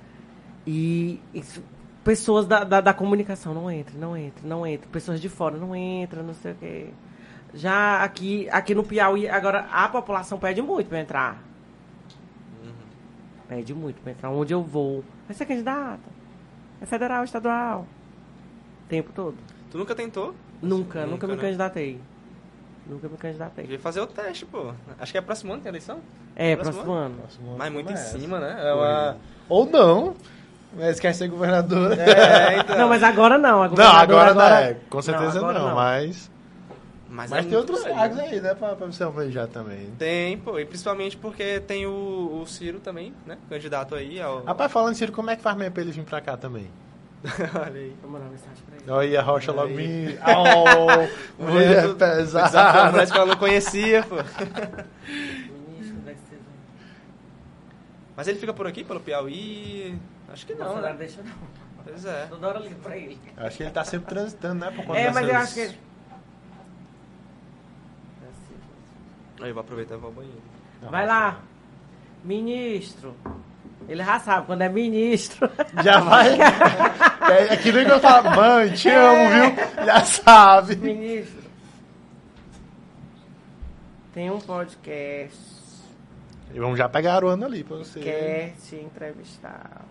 E isso- pessoas da, da, da comunicação, não entre, não entre, não entre. Pessoas de fora, não entra, não sei o quê. Já aqui, aqui no Piauí, agora a população pede muito pra entrar. Pede muito pra entrar. Onde eu vou? Vai ser candidata. É federal, estadual. O tempo todo. Tu nunca tentou? Nunca, nunca, me né? candidatei. Nunca me candidatei. Devia fazer o teste, pô. Acho que é próximo ano tem eleição? É, Próximo próximo ano. Mas muito em Começa. cima, né? É uma... Ou não. Mas quer ser governadora. É, então. Não, mas agora não. Não, governadora agora, não, é. Com certeza agora não, mas. Mas, Mas é tem outros cargos aí, né? Pra, pra você almejar também. Tem, pô. E principalmente porque tem o, o Ciro também, né? Candidato aí ao... Rapaz, falando em Ciro, como é que faz mesmo pra ele vir pra cá também? Olha aí. Vou mandar uma mensagem pra ele. Olha a rocha logo Aí. me. Oh, mulher pesada. Parece que ela não conhecia, pô. Mas ele fica por aqui, pelo Piauí? Acho que não, Bolsonaro né? deixa não. Pois é. Toda hora eu ligo pra ele. Acho que ele tá sempre transitando, né? Por conta É, mas eu acho que ele... Aí eu vou aproveitar e vou ao banheiro. Vai lá. Ministro. Ele já sabe quando é ministro. Já vai. É, é que nem que eu falo, mãe, te amo, viu? Já sabe. ministro. Tem um podcast. E vamos já pegar o ano ali pra você. Quer te entrevistar.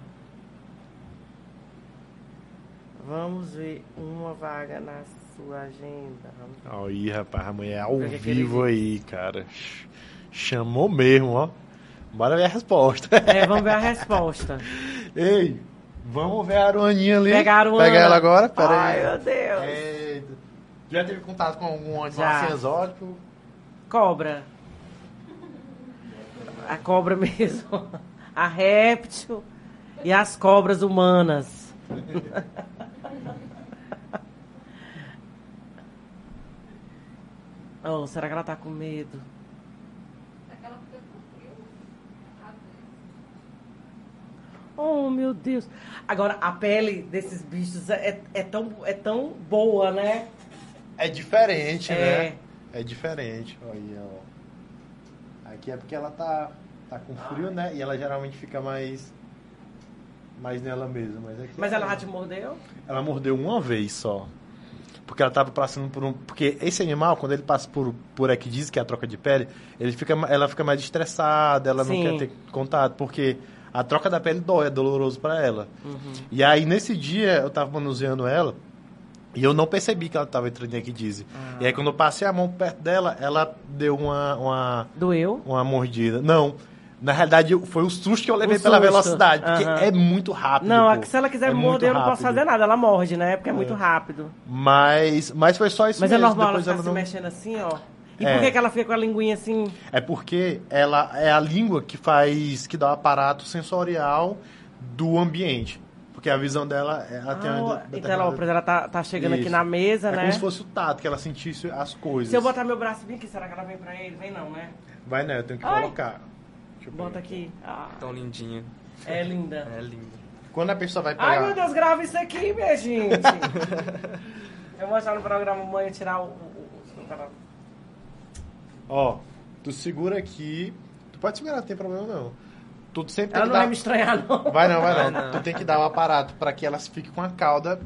Vamos ver uma vaga na sua agenda. Aí, rapaz, a mulher ao que que ele vivo aí, cara. Ch- Chamou mesmo, ó. Bora ver a resposta. É, vamos ver a resposta. Ei, vamos ver a Aruaninha ali. Pega a Aruana. Pega ela agora, pera Ai, aí. meu Deus. Eita. Já teve contato com algum animal Já. assim exótico? Cobra. A cobra mesmo. A réptil e as cobras humanas. oh, será que ela tá com medo? Oh, meu Deus. Agora, a pele desses bichos é, é, tão, é tão boa, né? É diferente, É. né? É diferente. Olha, ó. Aqui é porque ela tá, tá com frio, né? E ela geralmente fica mais. Mais nela mesma. Mas, aqui Mas é- ela já te mordeu? Ela mordeu uma vez só. Porque ela tava passando por um. Porque esse animal, quando ele passa por, por equidise, que é a troca de pele, ele fica, ela fica mais estressada, ela Sim. não quer ter contato, porque a troca da pele dói, é doloroso pra ela. Uhum. E aí, nesse dia, eu tava manuseando ela e eu não percebi que ela tava entrando em equidise. Ah. E aí, quando eu passei a mão perto dela, ela deu uma, uma, Doeu? uma mordida. Não. Na realidade, foi o susto que eu levei pela velocidade, porque é muito rápido. Não, pô. se ela quiser É morder, eu não posso fazer nada. Ela morde, né? Porque é muito rápido. Mas, mas foi só isso Mas é mesmo. normal ela Depois ficar ela se não... mexendo assim, ó. E É. por que, que ela fica com a linguinha assim? É porque ela é a língua que faz, que dá o aparato sensorial do ambiente. Porque a visão dela, ela tem Ah, uma então determinada- ela, por exemplo, ela tá, tá chegando aqui Isso. na mesa, É né? como se fosse o tato, que ela sentisse as coisas. Se eu botar meu braço bem aqui, será que ela vem pra ele? Vem não, né? Vai, né? Eu tenho que Ai. colocar. Deixa eu Bota aqui. Ah, Tão lindinha. é linda. É linda. Quando a pessoa vai pegar... Ai, meu Deus, grava isso aqui, minha gente. eu vou mostrar no programa amanhã tirar o- Ó, tu segura aqui... Tu pode segurar, não tem problema não. Tu sempre tem Ela que não dar... vai me estranhar, não. Vai não, vai não. Não. Tu tem que dar o aparato pra que ela fique com a cauda,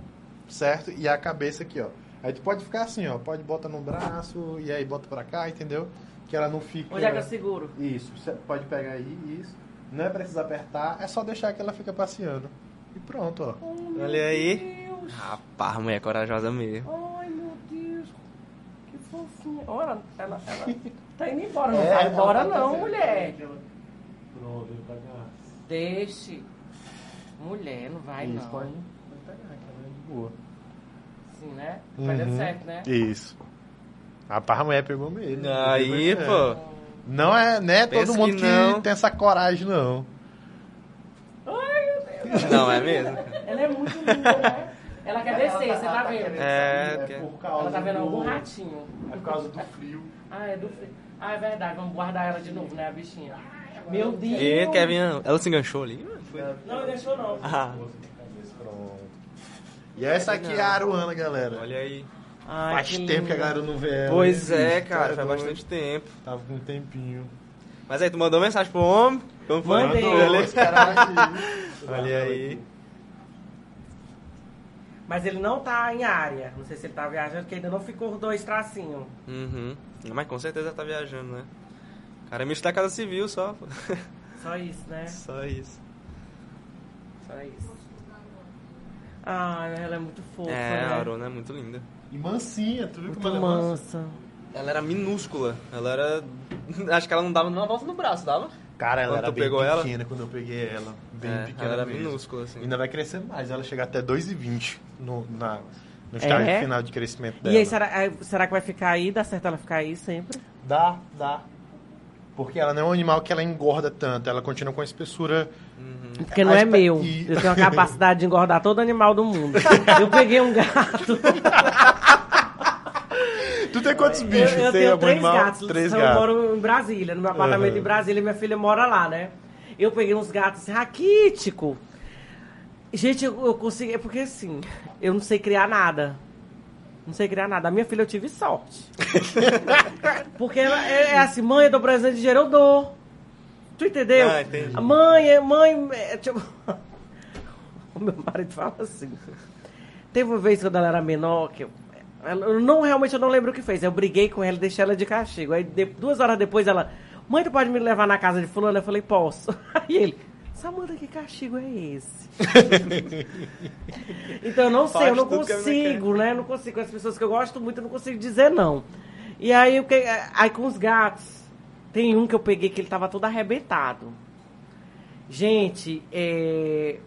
certo? E a cabeça aqui, ó. Aí tu pode ficar assim, ó. Pode botar no braço e aí bota pra cá, entendeu? que ela não fica... Onde é que eu seguro? Isso, você pode pegar aí, isso. Não é preciso apertar, é só deixar que ela fica passeando. E pronto, ó. Olha aí. Rapaz, a mulher é corajosa mesmo. Ai, meu Deus. Que fofinha. Olha, ela, ela, ela tá indo embora. Não É, vai embora tá não, fazendo mulher. Deixe. Mulher, não vai Isso, não. pode, pode pegar, que ela é de boa. Sim, né? Vai dar Uhum. certo, né? Isso. Rapaz, a mulher pegou mesmo. Aí, Pegou, é. pô. Não é, não é Pensa todo mundo que que, tem essa coragem, não. Ai, meu Deus. Não é mesmo? Ela é muito linda, né? Ela quer descer, você tá vendo? É, que- por causa Ela tá vendo do- algum ratinho. É por causa do frio. Ah, é do frio. Ah, é verdade. Vamos guardar ela de novo, né, a bichinha? Meu Deus. E Kevin, ela se enganchou ali? Não, deixou não. Ah, Pronto. E essa aqui é a Aruana, galera. olha aí. Ai, Faz que tempo que a galera não vê ela. Pois é, cara, Tá faz doido. bastante tempo. Tava com um tempinho. Mas aí, tu mandou mensagem pro homem? Como foi? Mandei. Olha aí. Mas ele não tá em área. Não sei se ele tá viajando, porque ainda não ficou os dois tracinhos. Uhum. Mas com certeza tá viajando, né? Cara é ministro da Casa Civil só. Só isso, né? Só isso. Só isso. Ai, ela é muito fofa, É, né? a Arona é muito linda. E mansinha, tu viu Muito como ela é mansa? mansa. Ela era minúscula. Ela era. Acho que ela não dava nenhuma volta no braço, dava? Cara, ela Quando era bem pegou ela? pequena quando eu peguei ela. Bem É, pequena ela era mesmo. minúscula, assim. Ainda vai crescer mais. Ela chega até 2,20 no, na, no estágio É? final de crescimento dela. E aí, será, aí, será que vai ficar aí? Dá certo ela ficar aí sempre? Dá, dá. Porque ela não é um animal que ela engorda tanto. Ela continua com a espessura... Porque não é espe- meu. e- Eu tenho a capacidade de engordar todo animal do mundo. Eu peguei um gato. Tu tem quantos Eu, bichos? eu tem tenho três animal? gatos. Três eu gatos. moro em Brasília, no meu apartamento Uhum. em Brasília, minha filha mora lá, né? Eu peguei uns gatos assim, raquítico. Gente, eu, eu consegui. é Porque assim, eu não sei criar nada. Não sei criar nada. A minha filha eu tive sorte. porque ela é, é assim, mãe, eu dou presente de dinheiro, eu dou. Tu entendeu? Ah, entendi. A mãe, é mãe. É, tipo... o meu marido fala assim. Teve uma vez quando ela era menor, que eu, eu não realmente eu não lembro o que fez. Eu briguei com ela e deixei ela de castigo. Aí de- duas horas depois ela, mãe, tu pode me levar na casa de fulano? Eu falei, posso. Aí ele, Samanta, que castigo é esse? então eu não sei, eu não consigo, né? Eu não consigo. Com as pessoas que eu gosto muito, eu não consigo dizer não. E aí, eu que- aí com os gatos, tem um que eu peguei que ele tava todo arrebentado. Gente, é,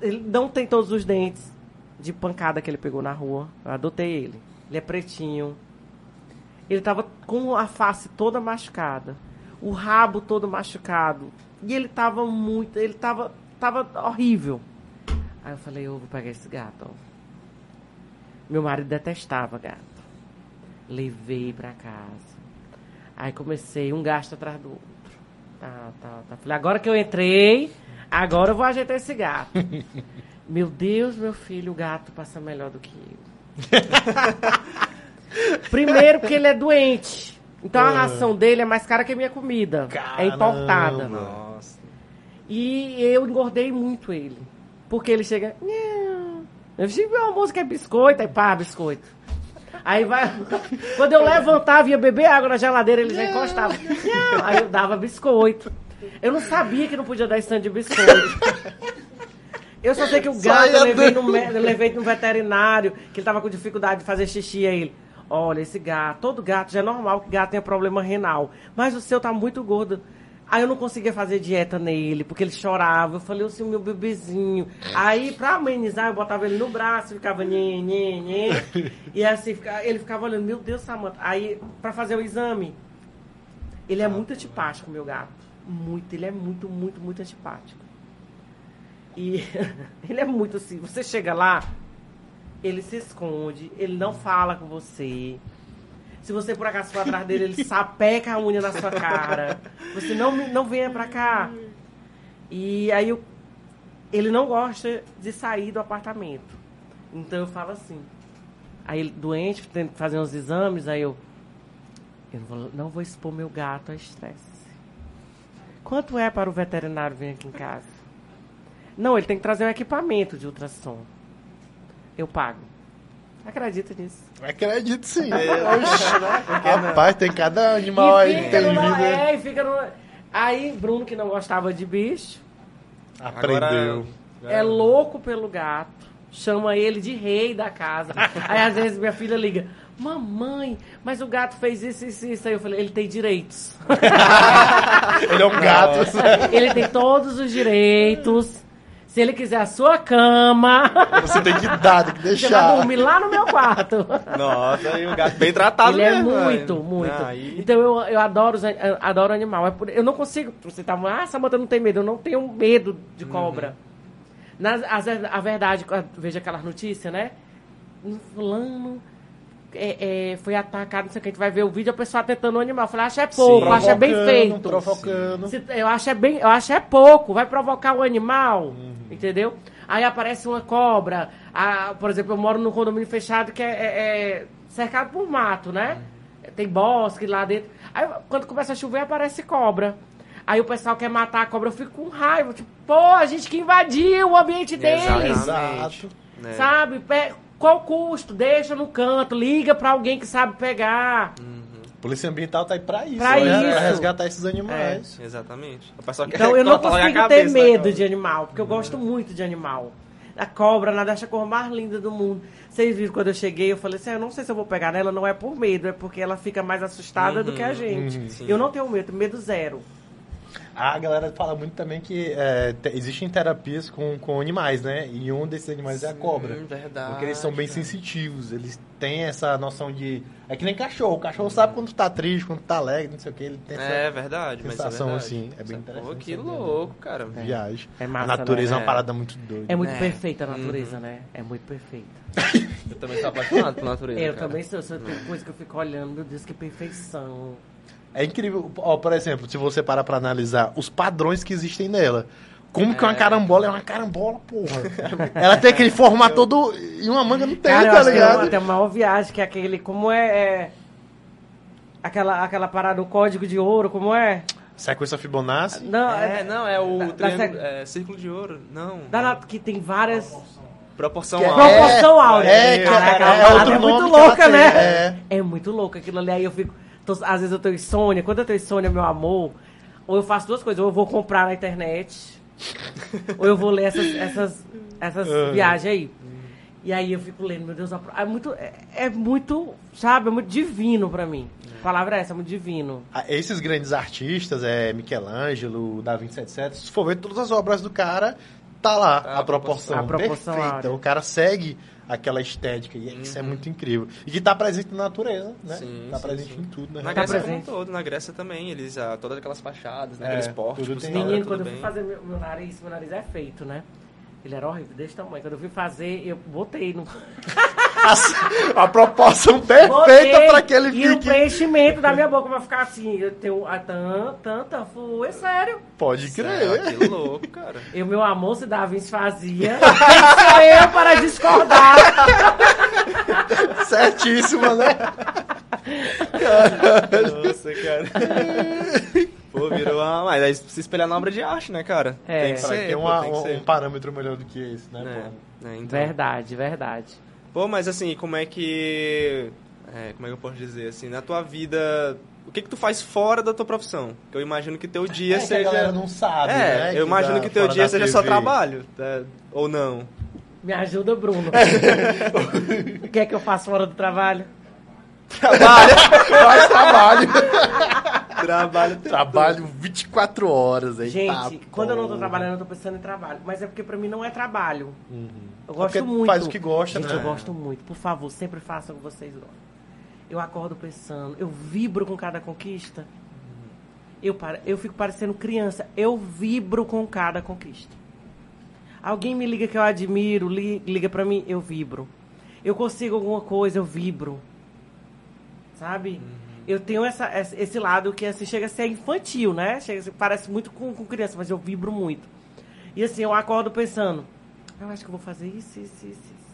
ele não tem todos os dentes de pancada que ele pegou na rua. Eu adotei ele. Ele é pretinho. Ele tava com a face toda machucada. O rabo todo machucado. E ele tava muito. Ele tava, tava horrível. Aí eu falei, eu vou pegar esse gato. Meu marido detestava gato. Levei pra casa. Aí comecei um gasto atrás do outro. Tá, tá, tá. Falei, agora que eu entrei, agora eu vou ajeitar esse gato. meu Deus, meu filho, o gato passa melhor do que eu. Primeiro porque ele é doente. Então a ração dele é mais cara que a minha comida. É importada. Nossa. E eu engordei muito ele. Porque ele chega. Eu disse, meu música é biscoito, aí pá, biscoito. Aí vai. Quando eu levantava e ia beber água na geladeira, ele já encostava. Aí eu dava biscoito. Eu não sabia que não podia dar stand de biscoito. Eu só sei que o gato eu levei, no, eu levei no veterinário, que ele tava com dificuldade de fazer xixi. Aí ele, olha, esse gato, todo gato, já é normal que gato tenha problema renal. Mas o seu tá muito gordo. Aí eu não conseguia fazer dieta nele, porque ele chorava. Eu falei assim, meu bebezinho. Aí, pra amenizar, eu botava ele no braço, ficava nhê, nhê, nhê. E assim, ele ficava olhando, meu Deus, Samanta. Aí, pra fazer o exame, ele é muito antipático, meu gato. Muito, ele é muito, muito, muito antipático. E ele é muito assim, você chega lá, ele se esconde, ele não fala com você. Se você por acaso for atrás dele, ele sapeca a unha na sua cara. Você não, não venha pra cá. E aí eu- ele não gosta de sair do apartamento. Então eu falo assim. Aí ele doente, tendo que fazer uns exames, aí eu. Eu não vou, não vou expor meu gato a estresse. Quanto é para o veterinário vir aqui em casa? Não, ele tem que trazer um equipamento de ultrassom. Eu pago. Acredita nisso. Acredito sim. É. Oxi. Rapaz, tem cada animal aí que fica tem no, vida. é, e fica no... Aí, Bruno, que não gostava de bicho, Aprendeu. é louco pelo gato. Chama ele de rei da casa. Aí, às vezes, minha filha liga. Mamãe, mas o gato fez isso, isso, isso. Aí eu falei, ele tem direitos. Ele é um gato. Ele tem todos os direitos. Se ele quiser a sua cama, Você tem que dar, tem que você vai deixar. dormir lá no meu quarto. Nossa, e o gato bem tratado ele é mesmo, muito, velho. muito. Aí- Então eu, eu adoro, os eu adoro animal. É eu não consigo. Você tá, ah, Samanta não tem medo. Eu não tenho medo de cobra. Nas, as- a verdade, vejo aquelas notícias, né? Um Fulano é, é, foi atacado, não sei o que. A gente vai ver o vídeo, a pessoa tentando o animal. Eu falei, acho é pouco, acho é bem feito. Provocando. Se- eu acho é bem, eu acho é pouco, vai provocar o animal, entendeu? Aí aparece uma cobra, a- por exemplo, eu moro num condomínio fechado que é, é- é cercado por mato, né? Tem bosque lá dentro. Aí quando começa a chover aparece cobra. Aí o pessoal quer matar a cobra, eu fico com raiva, tipo, pô, a gente que invadiu o ambiente deles, Exato. né? sabe? Qual o custo? Deixa no canto, liga pra alguém que sabe pegar. Polícia Ambiental tá aí pra isso. Pra né? isso. Pra resgatar esses animais. Exatamente. O pessoal quer Então eu não a consigo cabeça ter da medo de animal, porque eu gosto muito de animal. A cobra, nada, acha a cor mais linda do mundo. Vocês viram quando eu cheguei, eu falei assim, "Ah, eu não sei se eu vou pegar nela, não é por medo, é porque ela fica mais assustada do que a gente. uhum, eu não tenho medo, medo zero. A galera fala muito também que é, te- existem terapias com, com animais, né? E um desses animais é a cobra. Verdade. Porque eles são bem cara. sensitivos, eles têm essa noção de. É que nem cachorro. O cachorro sabe quando tá triste, quando tá alegre, não sei o que. Ele tem essa É verdade, mas é sensação verdade. assim. É bem Pô, interessante. que saber, né? louco, cara. viagem. É massa, a natureza né? é uma parada muito doida. É muito É. perfeita a natureza, né? É muito perfeita. Eu também sou apaixonado por natureza. eu cara. também sou, sou tem coisa que eu fico olhando, meu Deus, que perfeição. É incrível. Ó, por exemplo, se você parar pra analisar os padrões que existem nela. Como que uma É. carambola é uma carambola, porra? Ela tem aquele formato todo. E uma manga não tem, Cara, eu tá acho que ligado? é até a maior viagem, que é aquele, como é... é aquela, aquela parada, o código de ouro, como é? Sequência Fibonacci. Não, É, não, é o Da- da sec- é, círculo de ouro. Não. Da nat- que tem várias. Proporção Que é- alta. Proporção áurea. É, Caraca, é, é parada outro é muito louca, tem, né? É. É muito louco aquilo ali. Aí eu fico. Tô- às vezes eu tô insônia. Quando eu tô insônia, meu amor, ou eu faço duas coisas. Ou eu vou comprar na internet, ou eu vou ler essas, essas, essas Uhum. viagens aí. E aí eu fico lendo, meu Deus, é muito, é, é muito, sabe, é muito divino pra mim. A palavra é essa, é muito divino. Ah, Esses grandes artistas, é Michelangelo, Da Vinci, etc. Se for ver todas as obras do cara, tá lá Tá, a proporção, a proporção perfeita. O cara segue aquela estética e isso é muito incrível. E que tá presente na natureza, né? Sim, tá sim, presente sim. em tudo, né? Na Tá Grécia como um presente. todo, na Grécia também, eles, ah, todas aquelas fachadas, né, É, aqueles pórticos, tudo tem- tal, Menino, quando eu fui fazer meu, meu nariz, meu nariz é feito, né? Ele era horrível, desse tamanho. Quando eu fui fazer, eu botei no. A, a proporção perfeita Botei, pra que ele E o fique. preenchimento da minha boca vai ficar assim. Eu tenho a tan, tanta, foi sério. Pode crer. É, que louco, cara. E o meu amor, se Davins fazia, quem sou eu para discordar? Certíssimo, né? Nossa, cara. Pô, virou uma... Mas aí se espelhar na obra de arte, né, cara? É. Tem que ser, ter pô, uma- tem que um, ser. um parâmetro melhor do que esse, né? É, pô? é, então. Verdade, verdade. Pô, mas assim, como é que... é, como é que eu posso dizer, assim, na tua vida... O que que tu faz fora da tua profissão? Que eu imagino que teu dia É que a seja... galera não sabe, é, né? eu imagino dá que teu dia seja só TV. trabalho, tá? ou não. Me ajuda, Bruno. o que é que eu faço fora do trabalho? Faz trabalho. Trabalho. trabalho 24 horas aí. Gente, tá, quando eu não tô trabalhando, eu tô pensando em trabalho. Mas é porque pra mim não é trabalho. Eu É gosto porque muito. faz o que gosta, Gente, né? eu gosto muito. Por favor, sempre façam o que vocês gostam. Eu acordo pensando, eu vibro com cada conquista. Eu, eu fico parecendo criança. Eu vibro com cada conquista. Alguém me liga que eu admiro, li- liga pra mim, eu vibro. Eu consigo alguma coisa, eu vibro. Sabe? Eu tenho essa, esse lado que assim, chega a ser infantil, né? Chega, parece muito com, com criança, mas eu vibro muito. E assim, eu acordo pensando, eu acho que eu vou fazer isso, isso, isso, isso.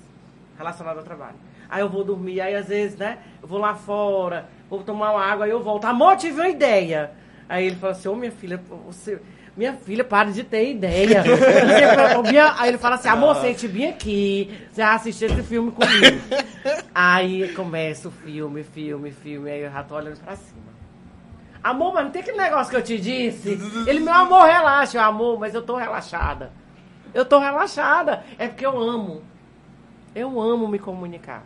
Relacionado ao trabalho. Aí eu vou dormir, aí às vezes, né? Eu vou lá fora, vou tomar uma água, aí eu volto. Amor, tive uma ideia. Aí ele falou assim, ô minha filha, você. Minha filha, para de ter ideia. Aí ele fala assim, amor, sente bem aqui. Você vai assistir esse filme comigo. Aí começa o filme, filme, filme. Aí eu já tô olhando pra cima. Amor, mas não tem aquele negócio que eu te disse? Ele, meu amor, relaxa, eu, amor, mas eu tô relaxada. Eu tô relaxada. É porque eu amo. Eu amo me comunicar.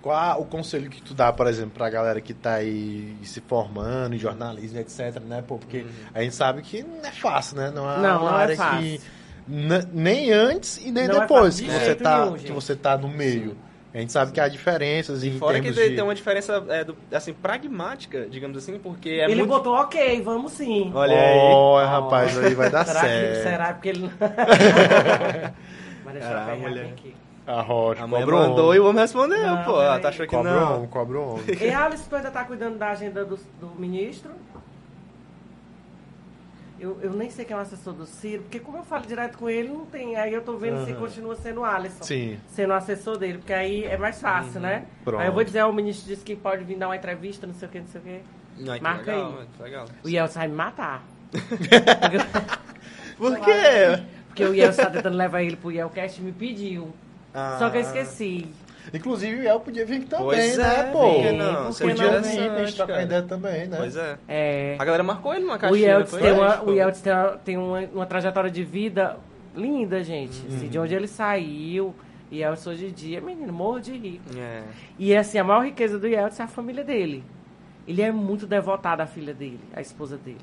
Qual o conselho que tu dá, por exemplo, pra galera que tá aí se formando em jornalismo, etc, né? Pô, porque a gente sabe que não é fácil, né? Não é Não, uma não é área fácil. que nem antes e nem Não é depois fácil que, de você tá, nenhum, que você tá no meio. A gente sabe que há diferenças em Fora que tem de... tem uma diferença, é, do- assim, pragmática, digamos assim, porque é ele muito... botou ok, vamos sim. Olha aí. Olha, rapaz, aí vai dar será Que, certo. será porque ele. Mas deixa eu Ah, pegar mulher. aqui. A Rocha, A mãe cobra mandou e o homem respondeu, Não, pô. peraí. Tá achando que Cobra o não. homem, cobra o homem. E a Alice ainda tá cuidando da agenda do, do ministro? Eu, eu nem sei quem é o assessor do Ciro, porque como eu falo direto com ele, não tem. Aí eu tô vendo se Aham. continua sendo o Alisson. Sim. Sendo o assessor dele, porque aí é mais fácil, né? Pronto. Aí eu vou dizer, o ministro disse que pode vir dar uma entrevista, não sei o que, não sei o que. Ai, que Marca legal, aí. mano, que legal. O Yeltsin vai me matar. Por quê? Porque o Yeltsin tá tentando levar ele pro Yelcast e me pediu. Só que eu Ah. esqueci. Inclusive o El podia vir também, Pois né, é, pô? por que não? Podia não? vir pra gente trocar ideia também, né? Pois é. É. A galera marcou ele numa O caixinha. Yeltsin foi? tem, uma, o Yeltsin tem, uma, tem uma, uma trajetória de vida linda, gente. Assim, de onde ele saiu. E Yeltsin hoje em dia, menino, morro de rir. É. E assim, a maior riqueza do Yeltsin é a família dele. Ele é muito devotado à filha dele, à esposa dele.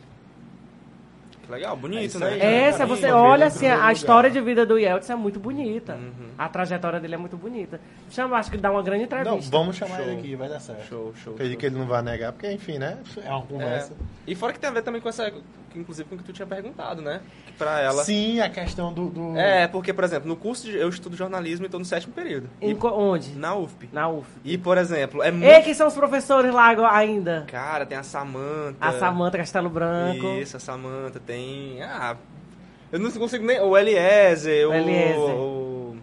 Que legal, bonito, É né? aí, É, Essa, bonito. você olha assim, a lugar. história de vida do Yeltsin é muito bonita. Uhum. A trajetória dele é muito bonita. Chama, acho que dá uma grande Não, entrevista. vamos chamar Show. ele aqui, vai dar certo. Show, show. Acredito show. que ele não vai negar, porque, enfim, né? É uma conversa. É. E fora que tem a ver também com essa. Inclusive com o que tu tinha perguntado, né? Que pra ela. Sim, a questão do... do- É, porque, por exemplo, no curso de, eu estudo jornalismo e tô no sétimo período. Em E, onde? na UFP. Na UF. E, por exemplo, é muito. E quem são os professores lá agora ainda? Cara, tem a Samanta. A Samanta Castelo Branco. Isso, a Samanta. Tem. Ah. Eu não consigo nem. O Eliezer, O o. Eliezer. O,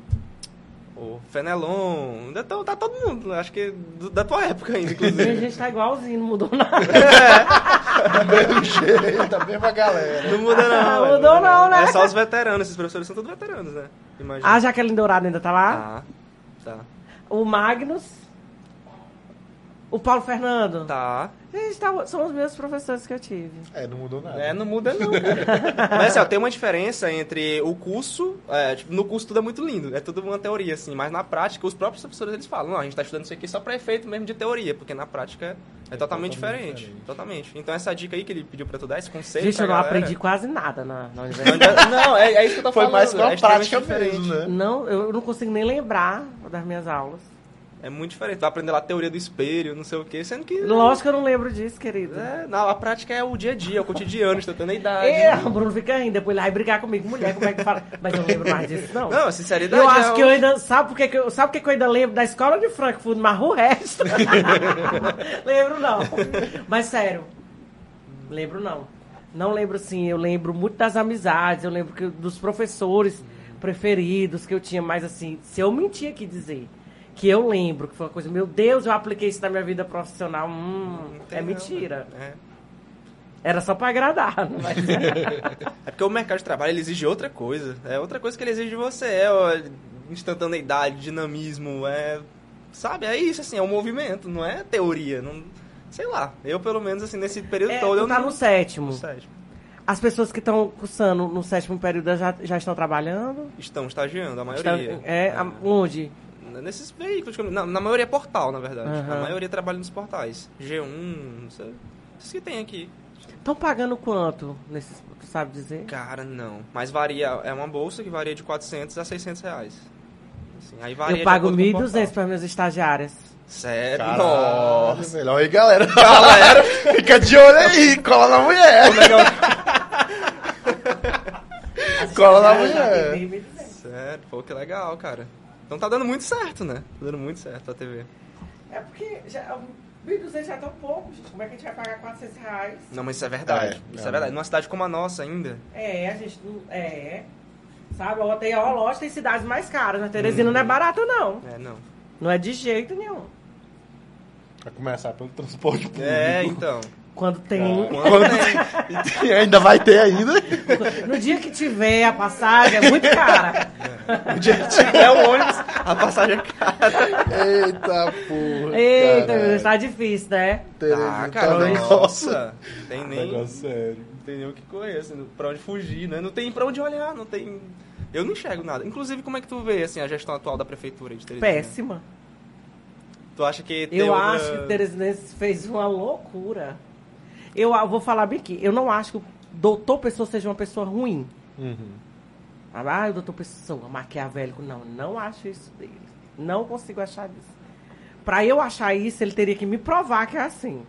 o Fenelon. Ainda tão- tá todo mundo. Acho que do- da tua época ainda, E a inclusive. gente tá igualzinho, não mudou nada. Do mesmo jeito, a mesma galera. Não muda, não. Não mudou não, né? É só os veteranos. Esses professores são todos veteranos, né? Imagina. A Jaqueline Dourado ainda tá lá. Tá. Tá. O Magnus. O Paulo Fernando. Tá. Gente, tá- são os mesmos professores que eu tive. É, não mudou nada. É, não muda não. mas assim, ó, tem uma diferença entre o curso, é, tipo, no curso tudo é muito lindo, é tudo uma teoria, assim, mas na prática os próprios professores eles falam, não, a gente tá estudando isso aqui só pra efeito mesmo de teoria, porque na prática é, totalmente, totalmente diferente, diferente. Totalmente. Então essa dica aí que ele pediu pra tu dar, esse conselho Gente, eu não galera- aprendi quase nada na, na universidade. Não, é, é isso que eu tô Foi falando. mais com a é prática diferente. mesmo, né? não, eu não consigo nem lembrar das minhas aulas. É muito diferente. Vai aprender lá a teoria do espelho, não sei o quê, sendo que... Lógico que eu não lembro disso, querido. É, não, a prática é o dia a dia, é o cotidiano, tentando a idade. É, o Bruno fica rindo, depois ele vai brigar comigo, mulher, como é que fala? Mas eu não lembro mais disso, não. Não, sinceridade eu é acho o- que eu ainda. Sabe por que, que eu, sabe por que, que eu ainda lembro da escola de Frankfurt, mas o resto. lembro não. Mas sério, lembro não. Não lembro sim, eu lembro muito das amizades, eu lembro que, dos professores preferidos que eu tinha, mas assim, se eu mentir aqui dizer que eu lembro que foi uma coisa, meu Deus, eu apliquei isso na minha vida profissional, hum, é não, mentira. né? Era só pra agradar, mas. É porque o mercado de trabalho ele exige outra coisa. É outra coisa que ele exige de você. É ó, instantaneidade, dinamismo, é. Sabe? É isso, assim, é um movimento, não é teoria. Não, sei lá. Eu, pelo menos, assim, nesse período É, todo, eu tá não. no sétimo. no sétimo. As pessoas que estão cursando no sétimo período já, já estão trabalhando? Estão estagiando, a Estão- maioria. é, a- onde? Nesses veículos. eu- Na, na maioria é portal, na verdade. Aham. A maioria trabalha nos portais. G1, não sei. Esses que tem aqui. Estão pagando quanto nesses, tu sabe dizer? Cara, não. Mas varia. É uma bolsa que varia de 400 a 600 reais. Assim, aí varia Eu pago acordo com o 1.200 portal. para minhas estagiárias. Sério? Caralho, Nossa. melhor aí, galera. Galera, fica de olho aí, cola na mulher. Cola na mulher. paguei 1.200. Sério, pô, que legal, cara. Então tá dando muito certo, né? Tá dando muito certo a TV. É porque já, 1.200 já é tão pouco, gente. Como é que a gente vai pagar 400 reais? Não, mas isso é verdade. É, isso não. é verdade. Numa cidade como a nossa ainda. É, a gente não. É. Sabe, ó, tem, ó, lógico, tem cidades mais caras. Na Teresina não é barato, não. É, não. Não é de jeito nenhum. Vai começar pelo transporte público. É, então. Quando tem. Quando- E ainda vai ter ainda. No dia que tiver a passagem, é muito cara. O dia tiver o ônibus, a passagem é cara. Eita porra. Eita, caralho. tá difícil, né? Tá, Tá cara, negócio. nossa. Tem nem, Negócio sério. não tem nem o que correr, assim, pra onde fugir, né? Não tem pra onde olhar, não tem... Eu não enxergo nada. Inclusive, como é que tu vê, assim, a gestão atual da prefeitura de Teresina? Péssima. Tu acha que Eu outra- acho que o Teresinense fez uma loucura. Eu vou falar bem aqui. Eu não acho que o doutor Pessoa seja uma pessoa ruim. Ah, o doutor Pessoa, maquiavélico. Não, não acho isso dele. Não consigo achar isso. Pra eu achar isso, ele teria que me provar que é assim.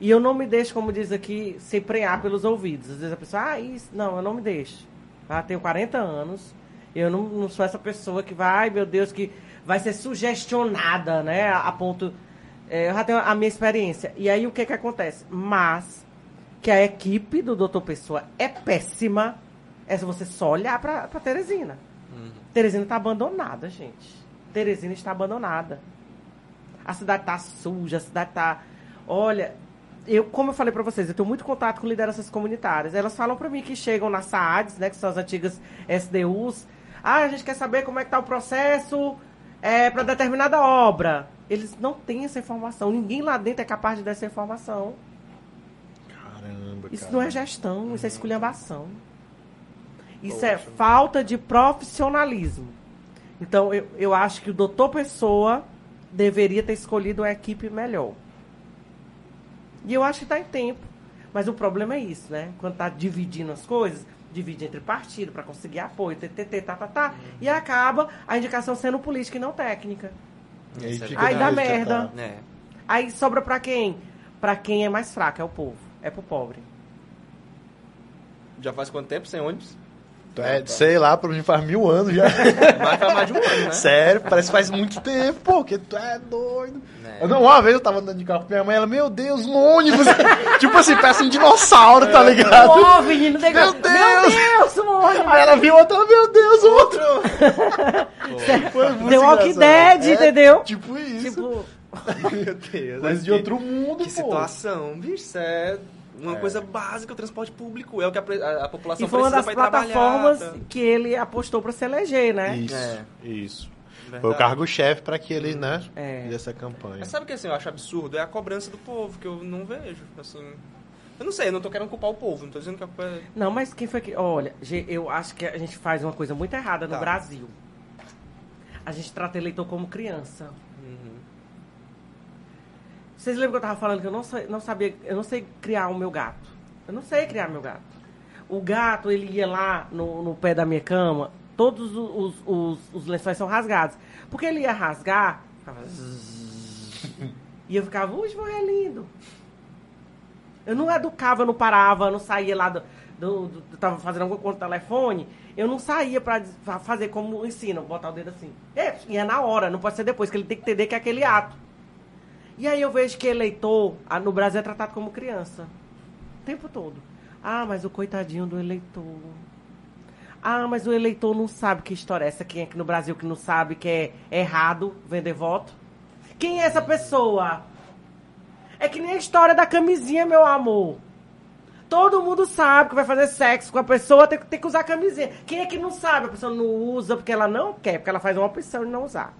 E eu não me deixo, como diz aqui, se emprenhar pelos ouvidos. Às vezes a pessoa, ah, isso. Não, eu não me deixo. Ah, tenho 40 anos. Eu não, não sou essa pessoa que vai, ai meu Deus, que vai ser sugestionada, né? A ponto. é, eu já tenho a minha experiência. E aí o que que acontece? Mas que a equipe do Doutor Pessoa é péssima. É se você só olhar pra, pra Teresina. Teresina tá abandonada, gente. Teresina está abandonada. A cidade tá suja, a cidade tá. Olha, eu, como eu falei pra vocês, eu tenho muito contato com lideranças comunitárias. Elas falam pra mim que chegam nas SAADs, né, que são as antigas SDUs. Ah, a gente quer saber como é que tá o processo é, para determinada obra. Eles não têm essa informação. Ninguém lá dentro é capaz de dar essa informação. Caramba, Isso cara. não é gestão, isso é esculhambação. Isso é falta de profissionalismo. Então, eu, eu acho que o doutor Pessoa deveria ter escolhido uma equipe melhor. E eu acho que está em tempo. Mas o problema é isso, né? Quando está dividindo as coisas, divide entre partido para conseguir apoio, TTT, tá, tá, tá, e acaba a indicação sendo política e não técnica. E aí Isso é Aí dá merda. ditado. É. Aí sobra para quem? Para quem é mais fraco, é o povo. É pro pobre. Já faz quanto tempo sem ônibus? Tu é, sei lá, pra mim faz mil anos já. Vai pra mais de um ano, né? Sério, parece que faz muito tempo, pô, que tu é doido. É. Eu não, uma vez eu tava andando de carro com minha mãe, ela, meu Deus, um ônibus. tipo assim, parece um dinossauro, tá ligado? Ó, menino, tem Meu Meu Deus! Deus, Simone! Aí ela viu outra, meu Deus, outro. Foi muito The Walking. Dead, É, entendeu? Tipo isso. Tipo, Meu Deus. Mas é de que- outro mundo, Que pô. situação, bicho. É uma coisa básica, o transporte público. É o que a, a- a população e foi uma precisa das pra ir plataformas trabalhar. tá? que ele apostou pra se eleger, né? Isso, É. isso. Verdade. Foi o cargo-chefe pra que ele, né, É. fizesse essa campanha. Mas sabe o que assim, eu acho absurdo? É a cobrança do povo, que eu não vejo. Assim. Eu não sei, eu não tô querendo culpar o povo, não tô dizendo que a culpa é. Não, mas quem foi que. Olha, eu acho que a gente faz uma coisa muito errada no Tá. Brasil. A gente trata eleitor como criança. Vocês lembram que eu tava falando que eu não, não sabia, eu não sei criar o meu gato. Eu não sei criar meu gato. O gato, ele ia lá no, no pé da minha cama, todos os, os, os, lençóis são rasgados. Porque ele ia rasgar, ficava e eu ficava, ui, João, é lindo. Eu não educava, eu não parava, eu não saía lá do. do, do tava fazendo alguma coisa no telefone, eu não saía pra, fazer como ensina, botar o dedo assim. É, e é na hora, não pode ser depois, que ele tem que entender que é aquele ato. E aí eu vejo que eleitor, ah, no Brasil é tratado como criança. O tempo todo. Ah, mas o coitadinho do eleitor. Ah, mas o eleitor não sabe que história é essa. Quem é que no Brasil que não sabe que é errado vender voto? Quem é essa pessoa? É que nem a história da camisinha, meu amor. Todo mundo sabe que vai fazer sexo com a pessoa, tem, tem que usar camisinha. Quem é que não sabe? A pessoa não usa porque ela não quer, porque ela faz uma opção de não usar.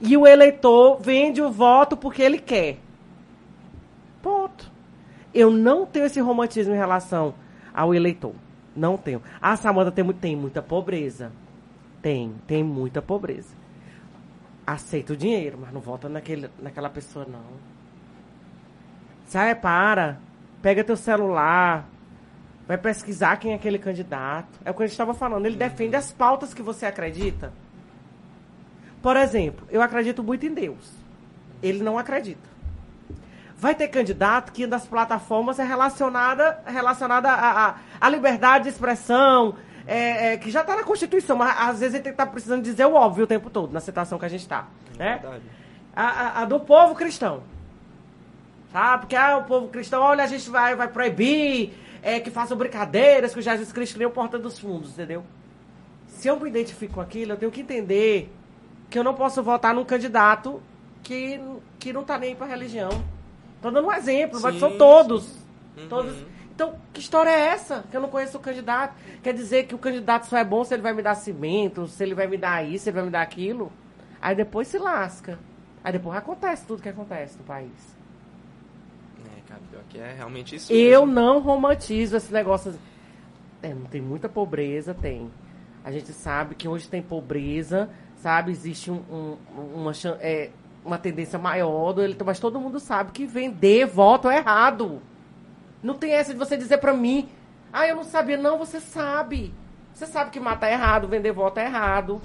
E o eleitor vende o voto porque ele quer. Ponto. Eu não tenho esse romantismo em relação ao eleitor. Não tenho. A Samanta tem, tem muita pobreza. Tem, tem muita pobreza. Aceita o dinheiro, mas não vota naquele, naquela pessoa, não. Sai, para. Pega teu celular. Vai pesquisar quem é aquele candidato. É o que a gente estava falando. Ele defende as pautas que você acredita. Por exemplo, eu acredito muito em Deus. Ele não acredita. Vai ter candidato que das plataformas é relacionada, relacionada à, à, à liberdade de expressão, é, é, que já está na Constituição, mas às vezes ele está precisando dizer o óbvio o tempo todo, na situação que a gente está. Né? Verdade. A, a- a do povo cristão. Sabe? Porque ah, o povo cristão, olha, a gente vai, vai proibir é, que façam brincadeiras, que o Jesus Cristo criou porta dos fundos, entendeu? Se eu me identifico com aquilo, eu tenho que entender que eu não posso votar num candidato que, que não tá nem para religião. Tô dando um exemplo, mas Sim, são todos. Uhum. todos. Então, que história é essa? Que eu não conheço o candidato. Quer dizer que o candidato só é bom se ele vai me dar cimento, se ele vai me dar isso, se ele vai me dar aquilo. Aí depois se lasca. Aí depois acontece tudo que acontece no país. É, cara, pior que é realmente isso. Eu mesmo. não romantizo esse negócio. É, não tem muita pobreza, tem. A gente sabe que hoje tem pobreza, sabe? Existe um- um- uma, é, uma tendência maior do eleitor, mas todo mundo sabe que vender voto é errado. Não tem essa de você dizer pra mim, ah, eu não sabia. Não, você sabe. Você sabe que matar é errado, vender voto é errado.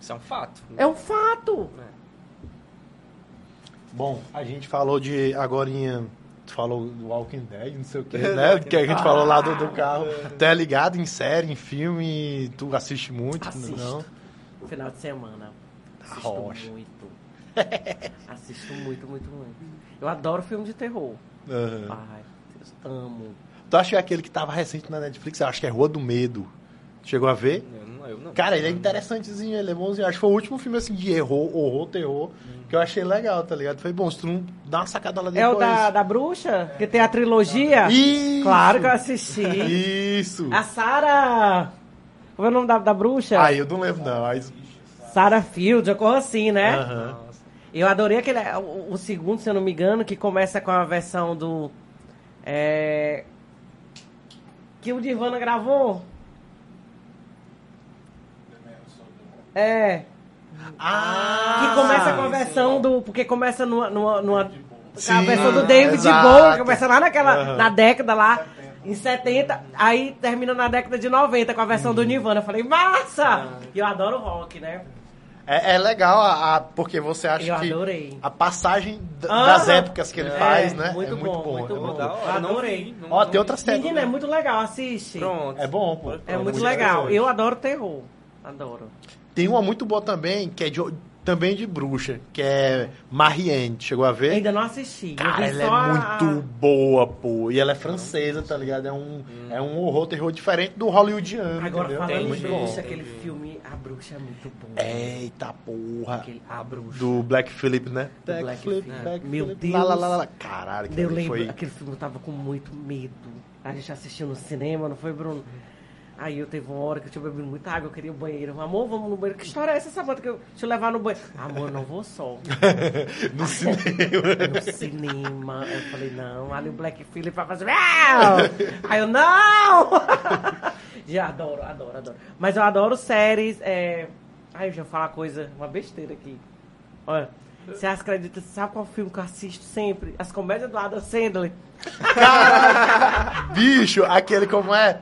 Isso é um fato. É um fato. Bom, a gente falou de agorinha, tu falou do Walking Dead, não sei o que, né? Que a gente falou lá do, do carro. Tu é ligado em série, em filme, tu assiste muito? Assisto. Não? No final de semana. Assisto rocha. muito. Assisto muito, muito, muito. Eu adoro filme de terror. Aham. Ai, Deus, amo. Tu acha que é aquele que tava recente na Netflix? Eu acho que é Rua do Medo. Chegou a ver? Eu não. Eu não. Cara, ele é interessantezinho, ele é bonzinho. Acho que foi o último filme assim de erro, horror, terror, que eu achei legal, tá ligado? Foi bom, se tu não dá uma sacada lá É depois. o da, da bruxa? Que tem a trilogia? Isso! Claro que eu assisti. Isso! A Sarah... Como é o nome da, da bruxa? Aí eu não lembro, não. Mas... Sarah Field, uma coisa assim, né? Aham. Nossa. Eu adorei aquele... O, o segundo, se eu não me engano, que começa com a versão do... É... Que o Divana gravou. É... Ah! Que começa com a sim, versão do. Porque começa numa. numa, numa a Sim, versão do David exato. Bowie, começa lá naquela. Aham. Na década lá. Em 70, aí termina na década de 90 com a versão do Nirvana. Eu falei, massa! E eu adoro rock, né? É, é legal a, a- porque você acha Eu que adorei. a passagem Ah, das épocas que ele é, faz, né? muito é muito bom, bom. muito é bom. não Adorei. não- Ó, não tem vi. outra série. Menina, é muito legal, assiste. Pronto. É bom, pô. É muito muito legal. Eu adoro terror. Adoro. Tem uma muito boa também, que é de, também de bruxa, que é Marianne. Chegou a ver? Ainda não assisti. Cara, ela é só a- muito boa, pô. E ela é francesa, tá ligado? É um, é um horror, terror diferente do hollywoodiano, Agora, entendeu? falando em muito bruxa, aquele filme A Bruxa é muito bom. Eita porra. Aquele A Bruxa. Do Black Phillip, né? Do Black Phillip. Meu Phillip. Lá, lá, Deus. lá, lá. Caralho, que Eu lembro, foi... aquele filme eu tava com muito medo. A gente assistiu no cinema, não foi, Bruno? Aí eu teve uma hora que eu tinha bebido muita água, eu queria ao banheiro. Amor, vamos no banheiro. Que história é essa, Samanta? Que eu, eu levar no banheiro. Amor, não vou só. no cinema. no cinema. Aí eu falei, não, ali o Black Phillip vai fazer. Aí eu, não! Já adoro, adoro, adoro. Mas eu adoro séries. É... Ai, eu já vou falar uma coisa, uma besteira aqui. Olha, você acredita, sabe qual filme que eu assisto sempre? As comédias do Adam Sandler. Bicho, aquele como é?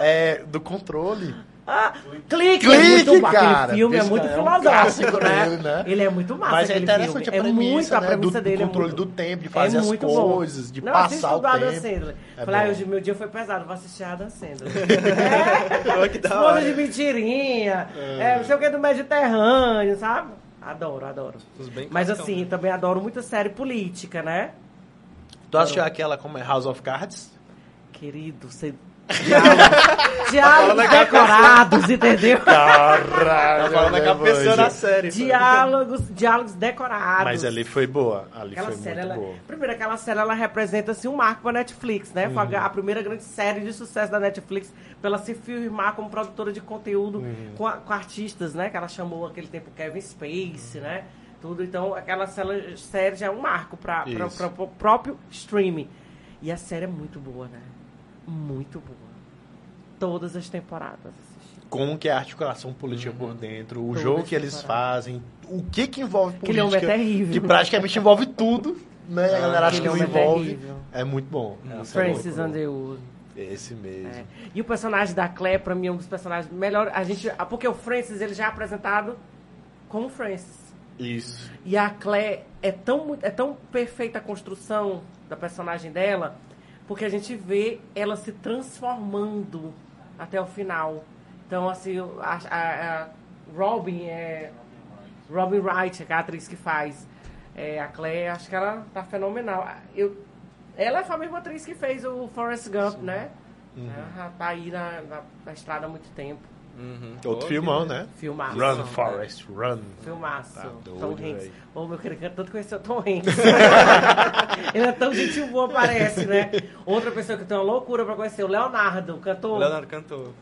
É, do controle. Ah, clique, Clique, é muito, cara. Aquele filme é Esse muito cara é um filosófico, clássico né? né? Ele é muito massa. Mas é interessante filme. a premissa, é muito, a né? premissa do, dele do é controle muito, do tempo, de fazer é as muito coisas, bom. de Não, passar o do Adam tempo. Sandler. É Falei, ah, hoje meu dia foi pesado, vou assistir Adam Sandler. É, esposa de mentirinha, é, não sei o que do Mediterrâneo, sabe? Adoro, adoro. Mas assim, né? também adoro muita série política, né? Tu assistiu aquela como é House of Cards? Querido, você... Diálogos, diálogos decorados, entendeu? Caralho! Tá falando com a pessoa da da série. Diálogos, diálogos decorados. Mas ali foi boa. Ali Aquela foi série, muito ela, boa. primeiro, aquela série ela representa assim, um marco para Netflix, né? Foi Uhum. a primeira grande série de sucesso da Netflix pela se firmar como produtora de conteúdo Uhum. com, a- com artistas, né? Que ela chamou aquele tempo Kevin Space, né? Tudo. Então, aquela série, série já é um marco para o próprio streaming. E a série é muito boa, né? Muito boa. Todas as temporadas assisti. Como que é a articulação política por dentro, o Todas jogo que eles fazem, o que que envolve Aquele política. homem é terrível. Que praticamente envolve tudo, né? A galera acha que não é envolve. terrível. É muito bom. É Francis muito boa. Underwood. Esse mesmo. É. E o personagem da Claire, pra mim, é um dos personagens melhores. A gente, ah, porque o Francis, ele já é apresentado como Francis. Isso. E a Claire é tão, é tão perfeita a construção da personagem dela, porque a gente vê ela se transformando até o final. Então, assim, a, a- a Robin é. Robin Wright, que é a atriz que faz é, a Claire, acho que ela tá fenomenal. Eu, ela é a mesma atriz que fez o Forrest Gump, né? Ela já tá aí na, na, na estrada há muito tempo. Uhum. Outro filmão, né? Filmaço. Run, Forrest, run. Filmaço. Tá Tom Hanks. Ô, meu querido, tanto conhecer o Tom Hanks. Ele é tão gente boa, parece, né? Outra pessoa que tenho uma loucura pra conhecer, o Leonardo, cantor. Leonardo cantou.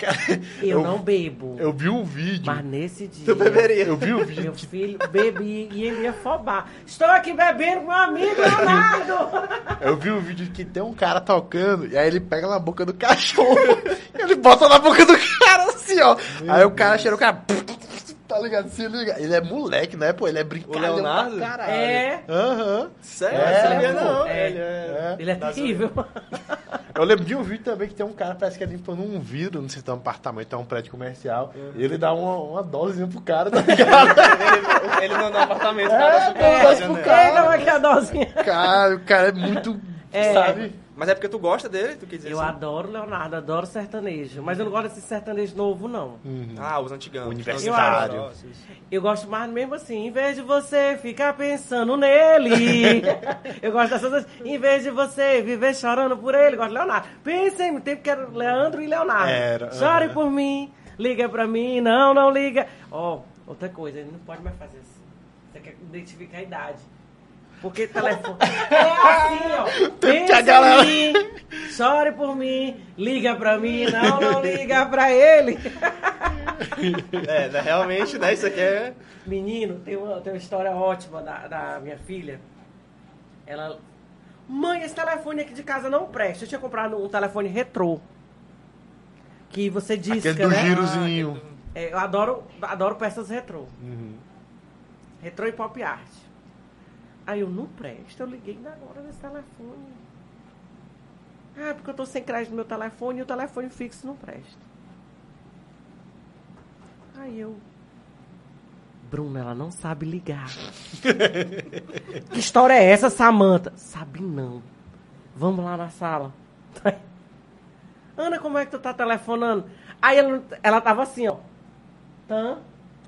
Cara, Eu, não bebo. Eu vi um vídeo. Mas nesse dia. Tu beberia. Eu vi um vídeo. Meu filho bebi e ele ia fobar. Estou aqui bebendo com meu amigo Leonardo. Eu vi um vídeo que tem um cara tocando e aí ele pega na boca do cachorro e ele bota na boca do cara assim, ó. aí o cara cheira o cara. Tá ligado? Se liga. Ele é moleque, né, pô? Ele é brincalhão Leonardo? pra caralho. É. Aham. Sério? É, eu pô. não. É. Ele é... É. Ele é terrível. Eu lembro de um vídeo também que tem um cara, parece que é limpando um vidro, não sei se é um apartamento, é um prédio comercial. E ele dá uma, uma dosezinha pro cara, tá ligado? ele, ele não no apartamento, o cara É, janela. pro cara- Ei, como é que é a dosinha? cara, o cara é muito. É. Sabe? Mas é porque tu gosta dele? Tu quis dizer Eu assim? adoro Leonardo, adoro sertanejo. Mas eu não gosto desse sertanejo novo, não. Ah, os antigão. Universitário. Antigos. Eu gosto mais mesmo assim, em vez de você ficar pensando nele. eu gosto dessas coisas. Em vez de você viver chorando por ele, eu gosto de Leonardo. Pensei no tempo que era Leandro e Leonardo. Era, Chore aham. por mim, liga pra mim, não, não liga. Ó, outra coisa, ele não pode mais fazer isso. Você quer identificar a idade. Porque telefone. É assim, ó. Pensa a galera- em mim, chore por mim, liga pra mim, não, não liga pra ele. É, né, realmente, né? Isso aqui é... Menino, tem uma, tem uma história ótima da, da minha filha. Ela. Mãe, esse telefone aqui de casa não presta. Eu tinha comprado um telefone retrô. Que você disca, Aquele do né? girozinho. É, eu adoro, adoro peças retrô. Uhum. Retrô e pop art. Aí eu não presto, eu liguei ainda agora nesse telefone. Ah, porque eu tô sem crédito no meu telefone e o telefone fixo não presta. Aí eu. Bruna, ela não sabe ligar. que história é essa, Samanta? Sabe não. Vamos lá na sala. Ana, como é que tu tá telefonando? Aí ela, ela tava assim, ó. Tã.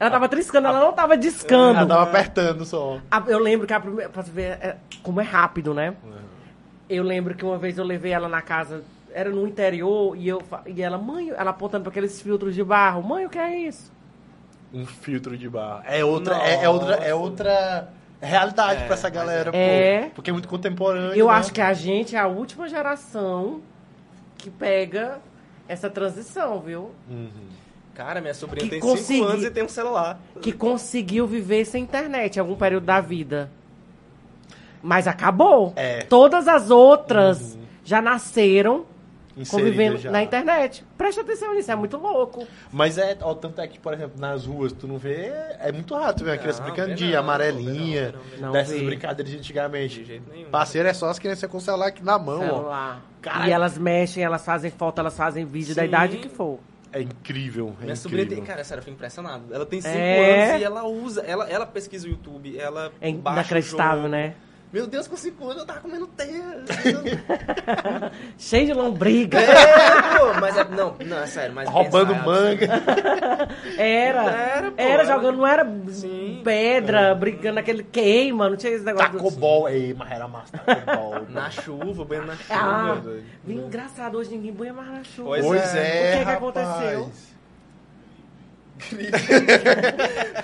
Ela tava triscando, ela não tava discando. Ela tava apertando só. A- eu lembro que a primeira. Pra você ver é, como é rápido, né? Eu lembro que uma vez eu levei ela na casa, era no interior, e, eu, fa- e ela, mãe, ela apontando para aqueles filtros de barro. Mãe, o que é isso? Um filtro de barra. É outra, é, é outra, é outra realidade É, pra essa galera, é. pô. Porque é muito contemporâneo. Eu né? acho que a gente é a última geração que pega essa transição, viu? Cara, minha sobrinha Que tem consegui- 5 anos e tem um celular. Que conseguiu viver sem internet em algum período da vida. Mas acabou. É. Uhum. Todas as outras já nasceram Inserida convivendo já. na internet. Presta atenção nisso, é muito louco. Mas é, ó, tanto é que, por exemplo, nas ruas, tu não vê, é muito raro tu ver uma criança brincando de amarelinha, não, não. Não dessas brincadeiras de antigamente. De jeito nenhum. Parceiro é só as crianças com o celular aqui na mão, ó. celular. Caralho. E elas mexem, elas fazem foto, elas fazem vídeo da Sim. idade que for. É incrível, é Minha sobrinha incrível. tem, cara, sério, eu fico impressionado. Ela tem 5 É. anos e ela usa, ela, ela pesquisa o YouTube, ela É baixa o inacreditável, jogo. né? Meu Deus, com 5 anos eu tava comendo terra. Cheio de lombriga. é, pô, mas é, não, não, é sério, mas Roubando pensar, manga. Era. Era, pô, Era jogando, não era Sim. pedra, brigando naquele queima, não tinha esse negócio. Tacou bol. Ei, mas era massa, tacou bol. Na chuva, bem na chuva. Ah, doido. bem engraçado, hoje ninguém banha mais na chuva. Pois Pois é. é, O que que rapaz. aconteceu?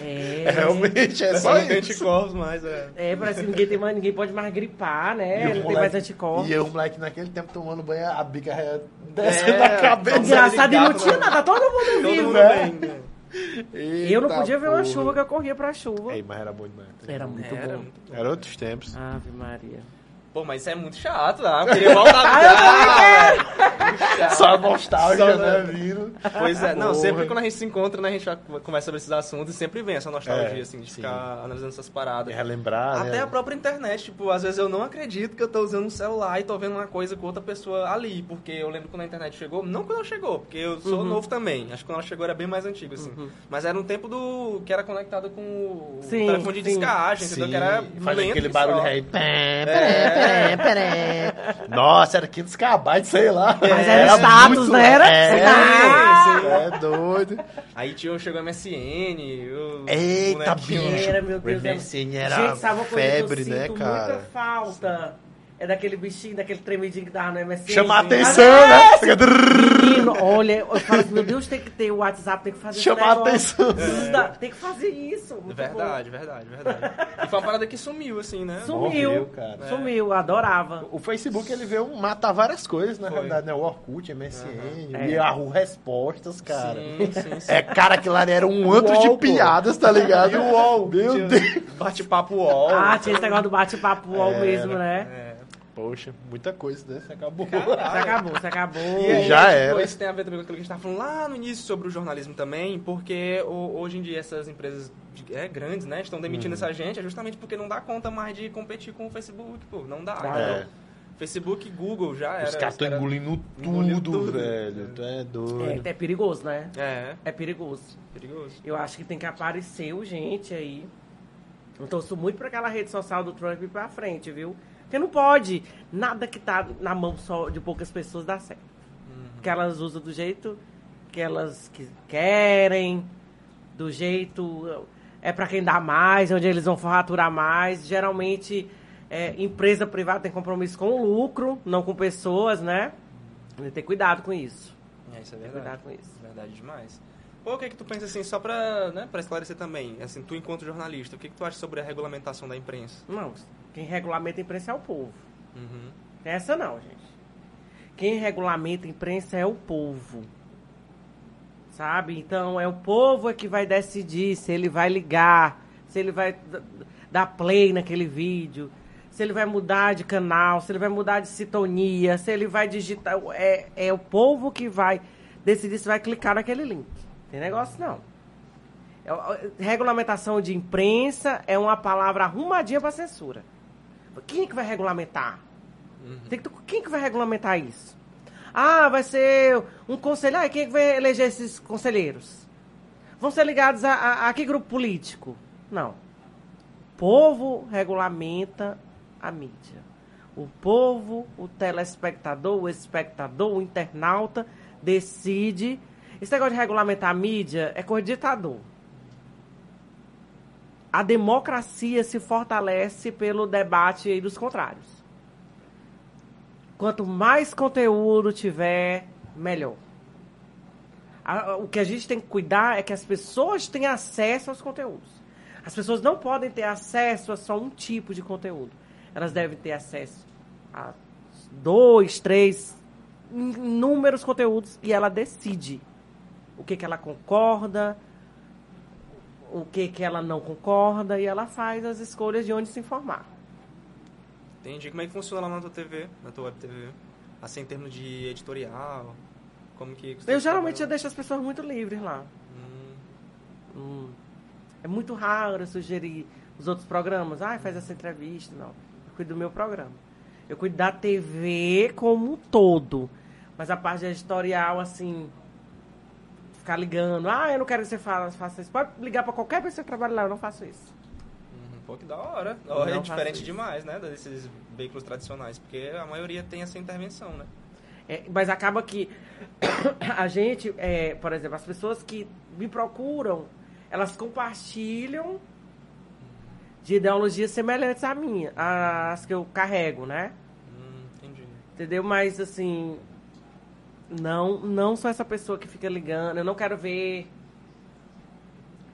É, Realmente, é É só isso. anticorpos, mas é. é, parece que ninguém, tem mais, ninguém pode mais gripar, né? E não tem moleque- mais anticorpos. E eu, moleque, naquele tempo tomando banho, a bica é descendo É, da cabeça. Engraçado, e não tinha né? nada, todo mundo Todo vivo. mundo né? bem. né? Eu não Eita podia ver uma chuva que eu corria pra chuva. Ei, mas era bom demais. Era muito Era bom. muito- Era outros tempos. Ave Maria. Pô, mas isso é muito chato, tá? Eu queria voltar Ah, pra Só a nostalgia, Só, né, vindo? Pois é, não, Porra. sempre quando a gente se encontra, né, a gente conversa sobre esses assuntos e sempre vem essa nostalgia, É, assim, de sim. ficar analisando essas paradas. Relembrar, Até né? a própria internet, tipo, às vezes eu não acredito que eu tô usando um celular e tô vendo uma coisa com outra pessoa ali, porque eu lembro quando a internet chegou, não quando ela chegou, porque eu sou novo também, acho que quando ela chegou era bem mais antigo, assim, mas era um tempo do que era conectado com o Sim, telefone de sim. entendeu? Sim, Que era fazia lento aquele que barulho só. aí. Pé, É. pé, pé, pé. Nossa, era 500 KB, sei lá. Mas era status, muito- né? Era? É, Ah! é doido. Aí tinha, chegou o MSN, o Eita, bicho. Era, meu Deus. O MSN era Gente, sabe uma coisa febre, que eu né, sinto cara? muita falta? É daquele bichinho, daquele tremidinho que tava no MSN. Chama a Ah, atenção, né? Fica drrrr. Menino, olha, eu falo assim, meu Deus, tem que ter o WhatsApp, tem que fazer Chama esse a negócio. atenção. Dá- Tem que fazer isso. Verdade, verdade, verdade. E foi uma parada que sumiu, assim, né? bom. Sumiu, Morreu, cara. sumiu, adorava. O Facebook ele veio matar várias coisas, na Foi. realidade, né? O Orkut, MSN, É. Yahoo Respostas, cara. Sim, sim, sim. É, cara, aquilo ali era um antro de piadas, tá ligado? E o UOL, Meu Deus. Bate-papo UOL. Ah, tinha esse negócio do bate-papo UOL Era. mesmo, né? É. Poxa, muita coisa, né? Você acabou. Você acabou, você acabou. E aí, Já tipo, era. Isso tem a ver também com aquilo que a gente tava falando lá no início sobre o jornalismo também, porque o- hoje em dia essas empresas de- é, grandes, né, estão demitindo essa gente, é justamente porque não dá conta mais de competir com o Facebook, pô, não dá. Entendeu? É. Facebook e Google já era. Os caras estão engolindo engolindo tudo, velho. Tu é doido. É, é perigoso, né? É, É perigoso. perigoso. Eu acho que tem que aparecer gente aí. Eu torço muito pra aquela rede social do Trump ir pra frente, viu? Porque não pode. Nada que tá na mão só de poucas pessoas dá certo. Porque elas usam do jeito que elas que- querem, do jeito. É pra quem dá mais, onde eles vão faturar mais. Geralmente, é, empresa privada tem compromisso com o lucro, não com pessoas, né? Tem que ter cuidado com isso. É, isso é Ter verdade. cuidado com isso. Verdade demais. Pô, o que é que tu pensa assim, só pra, né, pra esclarecer também, assim, tu enquanto jornalista, o que, que tu acha sobre a regulamentação da imprensa? Não, quem regulamenta a imprensa é o povo. Uhum. Tem essa não, gente. Quem regulamenta a imprensa é o povo. Sabe? Então é o povo é que vai decidir se ele vai ligar, se ele vai dar play naquele vídeo, se ele vai mudar de canal, se ele vai mudar de sintonia, se ele vai digitar. É, é o povo que vai decidir se vai clicar naquele link. Tem negócio não. É, ó, Regulamentação de imprensa é uma palavra arrumadinha para censura. Quem é que vai regulamentar? Tem que, quem que vai regulamentar isso? Ah, vai ser um conselho. Ah, quem é que vai eleger esses conselheiros? Vão ser ligados a, a, a que grupo político? Não. O povo regulamenta a mídia. O povo, o telespectador, o espectador, o internauta decide. Esse negócio de regulamentar a mídia é coisa de ditador. A democracia se fortalece pelo debate dos contrários. Quanto mais conteúdo tiver, melhor. O que a gente tem que cuidar é que as pessoas tenham acesso aos conteúdos. As pessoas não podem ter acesso a só um tipo de conteúdo. Elas devem ter acesso a dois, três, inúmeros conteúdos e ela decide o que, que ela concorda, o que, que ela não concorda e ela faz as escolhas de onde se informar. Entendi. Como é que funciona lá na tua TV, na tua web TV? Assim, em termos de editorial, como que... Eu geralmente eu deixo as pessoas muito livres lá. Hum, Hum. É muito raro eu sugerir os outros programas. Ah, faz essa entrevista. Não. Eu cuido do meu programa. Eu cuido da TV como um todo. Mas a parte editorial, assim. Ficar ligando. Ah, eu não quero que você fa- faça isso. Pode ligar pra qualquer pessoa que trabalha lá, eu não faço isso. uhum. Pô, que da hora. Não é diferente demais, né, desses veículos tradicionais, porque a maioria tem essa intervenção, né? É, mas acaba que a gente, é, por exemplo, as pessoas que me procuram, elas compartilham de ideologias semelhantes à minha, às que eu carrego, né? Hum, entendi. Entendeu? Mas assim, não, não sou essa pessoa que fica ligando. Eu não quero ver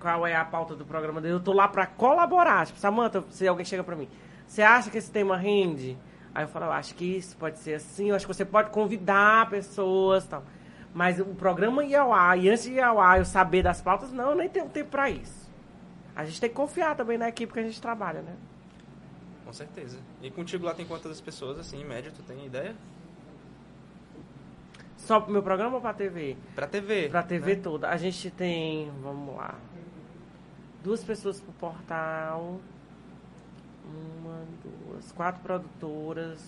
qual é a pauta do programa dele. Eu tô lá pra colaborar. Tipo, Samanta, se alguém chega pra mim, você acha que esse tema rende? Aí eu falo, eu acho que isso pode ser assim. Eu acho que você pode convidar pessoas, tal. Mas o programa ia ao ar e antes de ir ao ar, eu saber das pautas, não, eu nem tenho tempo pra isso. A gente tem que confiar também na equipe que a gente trabalha, né? Com certeza. E contigo lá tem quantas pessoas, assim, em média, tu tem ideia? Só pro meu programa ou pra TV? Pra TV. Pra TV né? toda. A gente tem, vamos lá, duas pessoas pro portal, uma, duas, quatro produtoras.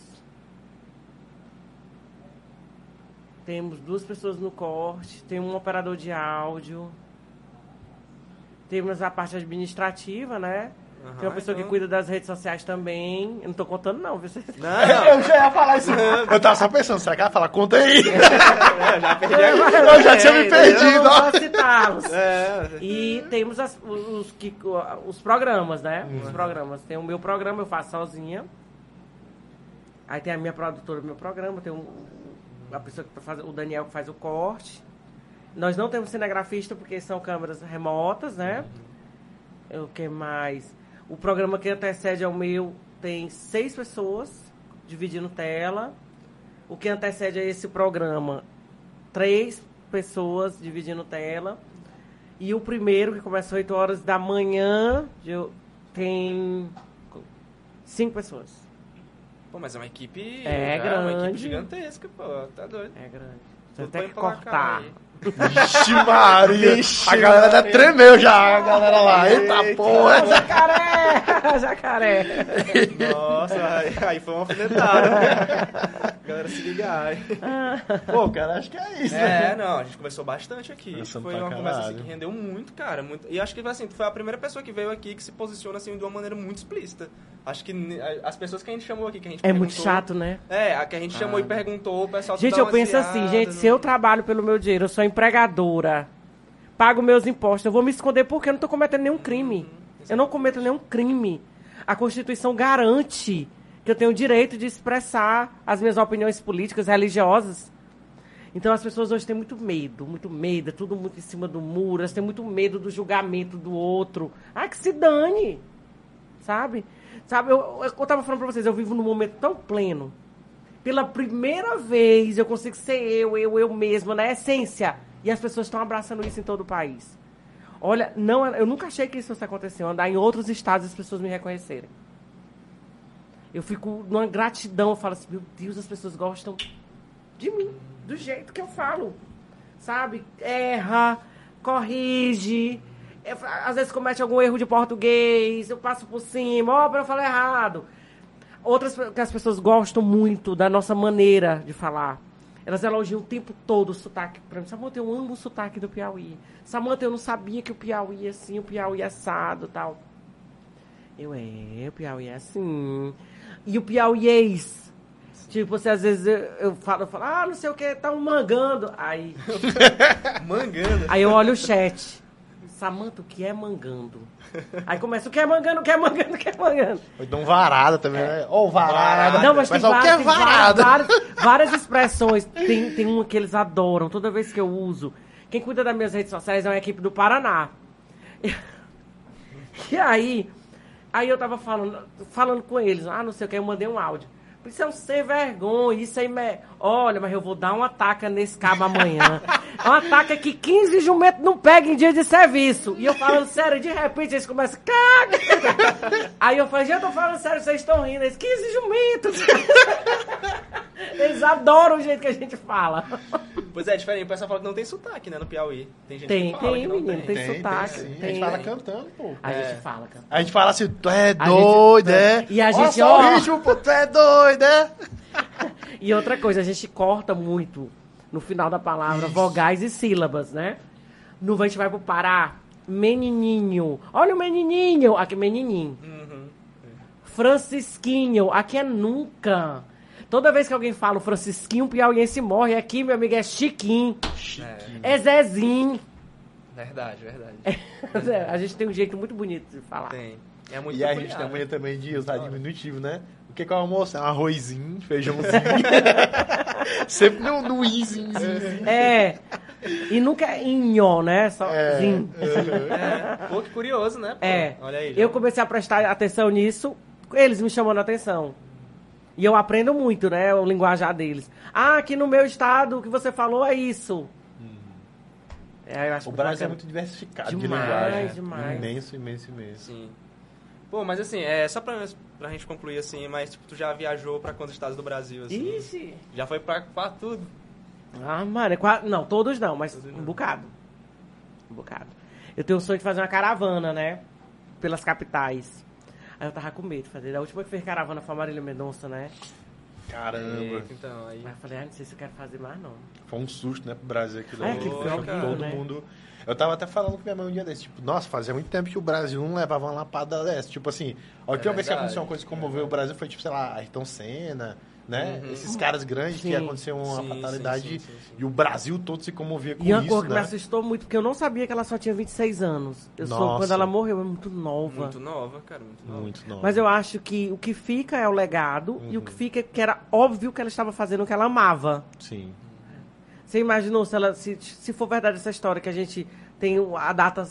Temos duas pessoas no corte, tem um operador de áudio. Temos a parte administrativa, né? Aham, tem uma pessoa que então- cuida das redes sociais também. Eu não tô contando, não, viu? Vocês- Não, Eu já ia falar isso. Eu tava só pensando, será que ela fala? Conta aí. é, já perdi. Eu já tinha me É, perdido, Eu não citá-los. É, E temos as- os, que- os programas, né? Uhum. Os programas. Tem o meu programa, eu faço sozinha. Aí tem a minha produtora do meu programa, tem um, a pessoa que tá fazendo, o Daniel que faz o corte. Nós não temos cinegrafista porque são câmeras remotas, né? O que mais? O programa que antecede ao meu tem seis pessoas dividindo tela. O que antecede a esse programa, três pessoas dividindo tela. E o primeiro, que começa às 8 horas da manhã, eu- tem cinco pessoas. Pô, mas é uma equipe. É já, Uma equipe grande. gigantesca, pô. Tá doido. É grande. Você tem que cortar. Vixe Maria! Vixe a galera Maria. tremeu já, a galera lá. Eita, Eita. porra! Jacaré! Jacaré! Nossa, aí, aí foi uma alfinetada. Galera, se ligar. aí. Pô, cara, acho que é isso, né? É, não, a gente conversou bastante aqui. Conversamos foi uma conversa assim, que rendeu muito, cara. Muito, e acho que assim, tu foi a primeira pessoa que veio aqui que se posiciona assim de uma maneira muito explícita. Acho que as pessoas que a gente chamou aqui, que a gente É muito chato, né? É, a que a gente chamou e perguntou, o pessoal Gente, eu penso assim, gente, né? se eu trabalho pelo meu dinheiro, eu sou empregadora, pago meus impostos, eu vou me esconder porque eu não estou cometendo nenhum crime. Eu não cometo nenhum crime. A Constituição garante que eu tenho o direito de expressar as minhas opiniões políticas, religiosas. Então as pessoas hoje têm muito medo, muito medo, é tudo muito em cima do muro, elas têm muito medo do julgamento do outro. Ah, que se dane! Sabe? Sabe, eu, eu, eu tava falando pra vocês, eu vivo num momento tão pleno. Pela primeira vez eu consigo ser eu, eu, eu mesma, na essência. E as pessoas estão abraçando isso em todo o país. Olha, não, eu nunca achei que isso fosse acontecer. eu Andar em outros estados as pessoas me reconhecerem. Eu fico numa gratidão, eu falo assim, meu Deus, as pessoas gostam de mim, do jeito que eu falo. Sabe? Erra, corrige. é, fa- Às vezes comete algum erro de português, eu passo por cima, ó, para eu falar errado. Outras que as pessoas gostam muito da nossa maneira de falar. Elas elogiam o tempo todo o sotaque. Pra mim, Samanta, eu amo o sotaque do Piauí. Samanta, eu não sabia que o Piauí é assim, o Piauí é assado tal. Eu, é, o Piauí é assim. E o piauiês. Tipo, você às vezes eu, eu falo, eu falo, ah, não sei o que, tá um mangando. Aí, Mangando. aí eu olho o chat. Samanta, o que é mangando? Aí começa, o que é mangando, o que é mangando, o que é mangando? Foi de um varada também, né? Ô, varada. Não, mas tem, o que várias, é tem várias, varada? várias, várias expressões. Tem, tem uma que eles adoram, toda vez que eu uso. Quem cuida das minhas redes sociais é uma equipe do Paraná. E aí, aí eu tava falando, falando com eles, ah, não sei o que, eu mandei um áudio. Isso é um sem vergonha, isso aí me... Olha, mas eu vou dar uma taca nesse cabo amanhã. É uma taca que 15 jumentos não pegam em dia de serviço. E eu falando sério, de repente eles começam, caga! Aí eu falei, gente, eu tô falando sério, vocês estão rindo. Eles, 15 jumentos! Eles adoram o jeito que a gente fala. Pois é, diferente. O pessoal fala que não tem sotaque, né, no Piauí. Tem gente Tem, que fala tem, que não menino, tem, Tem, sotaque. tem. A gente fala cantando, pô. A É. gente fala, cara. A gente fala assim, tu é doido, é? E a Olha gente, só ó. o ritmo, pô, tu é doido, é? E outra coisa, a gente corta muito no final da palavra vogais e sílabas, né? No a gente vai pro Pará, menininho. Olha o menininho. Aqui, menininho. Francisquinho. Aqui é nunca. Toda vez que alguém fala o Francisquinho, o piauiense morre. Aqui, meu amigo, é Chiquinho. É Zezinho. Verdade, verdade. a gente tem um jeito muito bonito de falar. Tem. É muito E a gente tem a né? mania também de usar diminutivo, né? O que que é o almoço? É um arrozinho, feijãozinho. Sempre no, no izinho. É. E nunca é inho, né? Só É. zin. É. Pô, que curioso, né? pô? É. Olha aí. já. Eu comecei a prestar atenção nisso, eles me chamando a atenção. E eu aprendo muito, né? O linguajar deles. Ah, aqui no meu estado o que você falou é isso. É, eu acho O Brasil é muito diversificado de Demais, linguagem. né? demais. Imenso, imenso, imenso. Sim. Pô, mas assim, é só pra, pra gente concluir assim, mas tipo, tu já viajou pra quantos estados do Brasil, assim? Ixi. Já foi pra, pra tudo. Ah, mano, é qua- não, todos não, mas Todos um não. bocado. Um bocado. Eu tenho o sonho de fazer uma caravana, né? Pelas capitais. Aí eu tava com medo de fazer. A última que fez caravana foi a Marília Mendonça, né? Caramba. Eita, Então, aí. Mas eu falei, ah, não sei se eu quero fazer mais, não. Foi um susto, né, pro Brasil aquilo. É, aquilo foi Foi horrível, todo né? mundo. Eu tava até falando com minha mãe um dia desse, tipo, nossa, fazia muito tempo que o Brasil não levava uma lapada dessa. Tipo assim, a última É vez que aconteceu uma coisa que comoveu o Brasil foi, tipo, sei lá, Ayrton Senna, né? Esses caras grandes que Sim. aconteceu uma Sim, fatalidade sim, sim, sim, sim. e o Brasil todo se comovia com E uma isso, coisa que me né? assustou muito, porque eu não sabia que ela só tinha 26 anos. Eu sou, Nossa. quando ela morreu, é muito nova. Muito nova, cara, muito nova. Muito nova. Mas eu acho que o que fica é o legado e o Uhum. que fica é que era óbvio que ela estava fazendo o que ela amava. Sim. Você imaginou se ela se, se for verdade essa história que a gente tem a data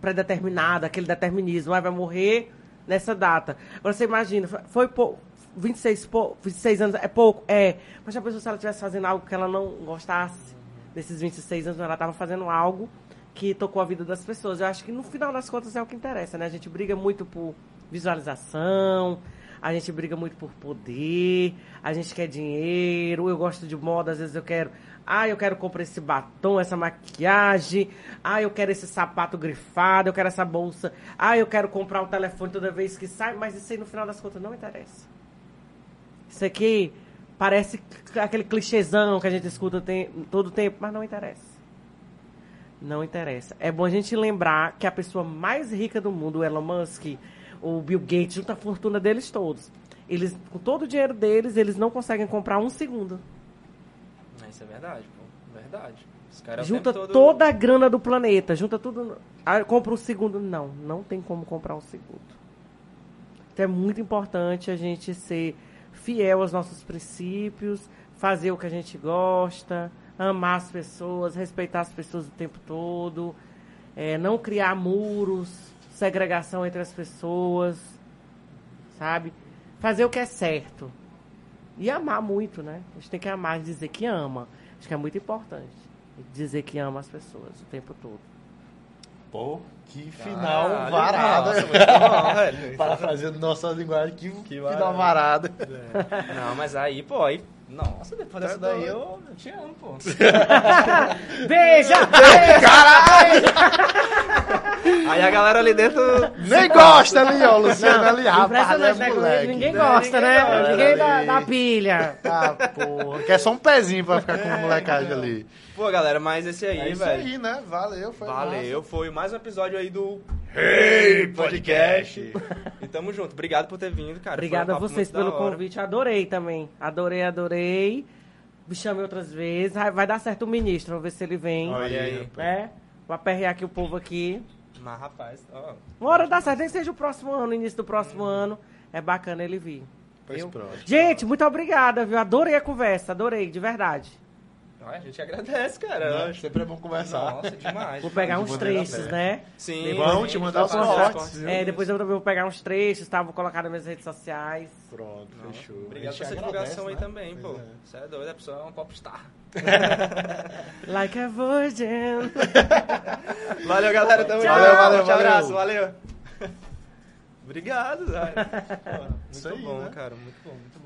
pré-determinada, aquele determinismo, ah, vai morrer nessa data. Agora você imagina, foi- pouco, 26, pou- 26 anos é pouco, é. Mas já pensou se ela estivesse fazendo algo que ela não gostasse nesses 26 anos, ela estava fazendo algo que tocou a vida das pessoas. Eu acho que no final das contas é o que interessa, né? A gente briga muito por visualização, a gente briga muito por poder, a gente quer dinheiro, eu gosto de moda, às vezes eu quero. Ah, eu quero comprar esse batom, essa maquiagem. Ah, eu quero esse sapato grifado, eu quero essa bolsa. Ah, eu quero comprar o telefone toda vez que sai, mas isso aí no final das contas não interessa. Isso aqui parece aquele clichêzão que a gente escuta tem, todo tempo, mas não interessa. Não interessa. É bom a gente lembrar que a pessoa mais rica do mundo, o Elon Musk, o Bill Gates, junta a fortuna deles todos. Eles, com todo o dinheiro deles, eles não conseguem comprar um segundo. Isso é verdade, pô. Verdade. O junta todo- toda a grana do planeta, junta tudo. Ah, compra um segundo. Não, não tem como comprar um segundo. Então é muito importante a gente ser fiel aos nossos princípios, fazer o que a gente gosta, amar as pessoas, respeitar as pessoas o tempo todo, é, não criar muros, segregação entre as pessoas, sabe? Fazer o que é certo. E amar muito, né? A gente tem que amar e dizer que ama. Acho que é muito importante. Dizer que ama as pessoas o tempo todo. Pô, que final bom, velho. Parafraseando nossa linguagem, que, Que final varada. Não, mas aí, pô, aí. Nossa, depois dessa daí eu, eu te amo, pô. Beija! Aí a galera ali dentro. Nem gosta ali, ó, Luciano ali, rapaz, é né? moleque. Ninguém gosta, ninguém né? Ninguém dá, ali. dá pilha. Ah, porra, quer só um pezinho pra ficar com a molecagem ali. Pô, galera, mas esse aí, É isso velho. aí, né? Valeu, foi Valeu, foi mais um episódio aí do Hey, podcast. E tamo junto. Obrigado por ter vindo, cara. A um papo vocês pelo convite. Adorei também. Adorei, adorei. Me chame outras vezes. Vai- dar certo o ministro. Vamos ver se ele vem. Olha aí. Né? Vou aperrear aqui o povo aqui. Mas, rapaz, ó. Uma hora dá certo. Nem seja o próximo ano, início do próximo ano. É bacana ele vir. Pois pronto. Gente, muito obrigada, viu? Adorei a conversa. Adorei, de verdade. Olha, a gente agradece, cara. Né? Sempre é bom conversar. Nossa, demais. Vou pegar uns trechos, né? Sim, Vão sim, te mandar os cortes. É, depois eu também vou pegar uns trechos, tá? Vou colocar nas minhas redes sociais. Pronto, fechou. Obrigado A por gente essa agradece, divulgação aí né? também, pô. Pois é. Você é doido, a pessoa é um popstar. Like a virgin. Valeu, galera. Tamo Tchau. junto. Valeu, valeu, Um abraço, valeu. valeu. Obrigado, Zé. Pô, Muito Isso aí, bom, né? cara. Muito bom, muito bom.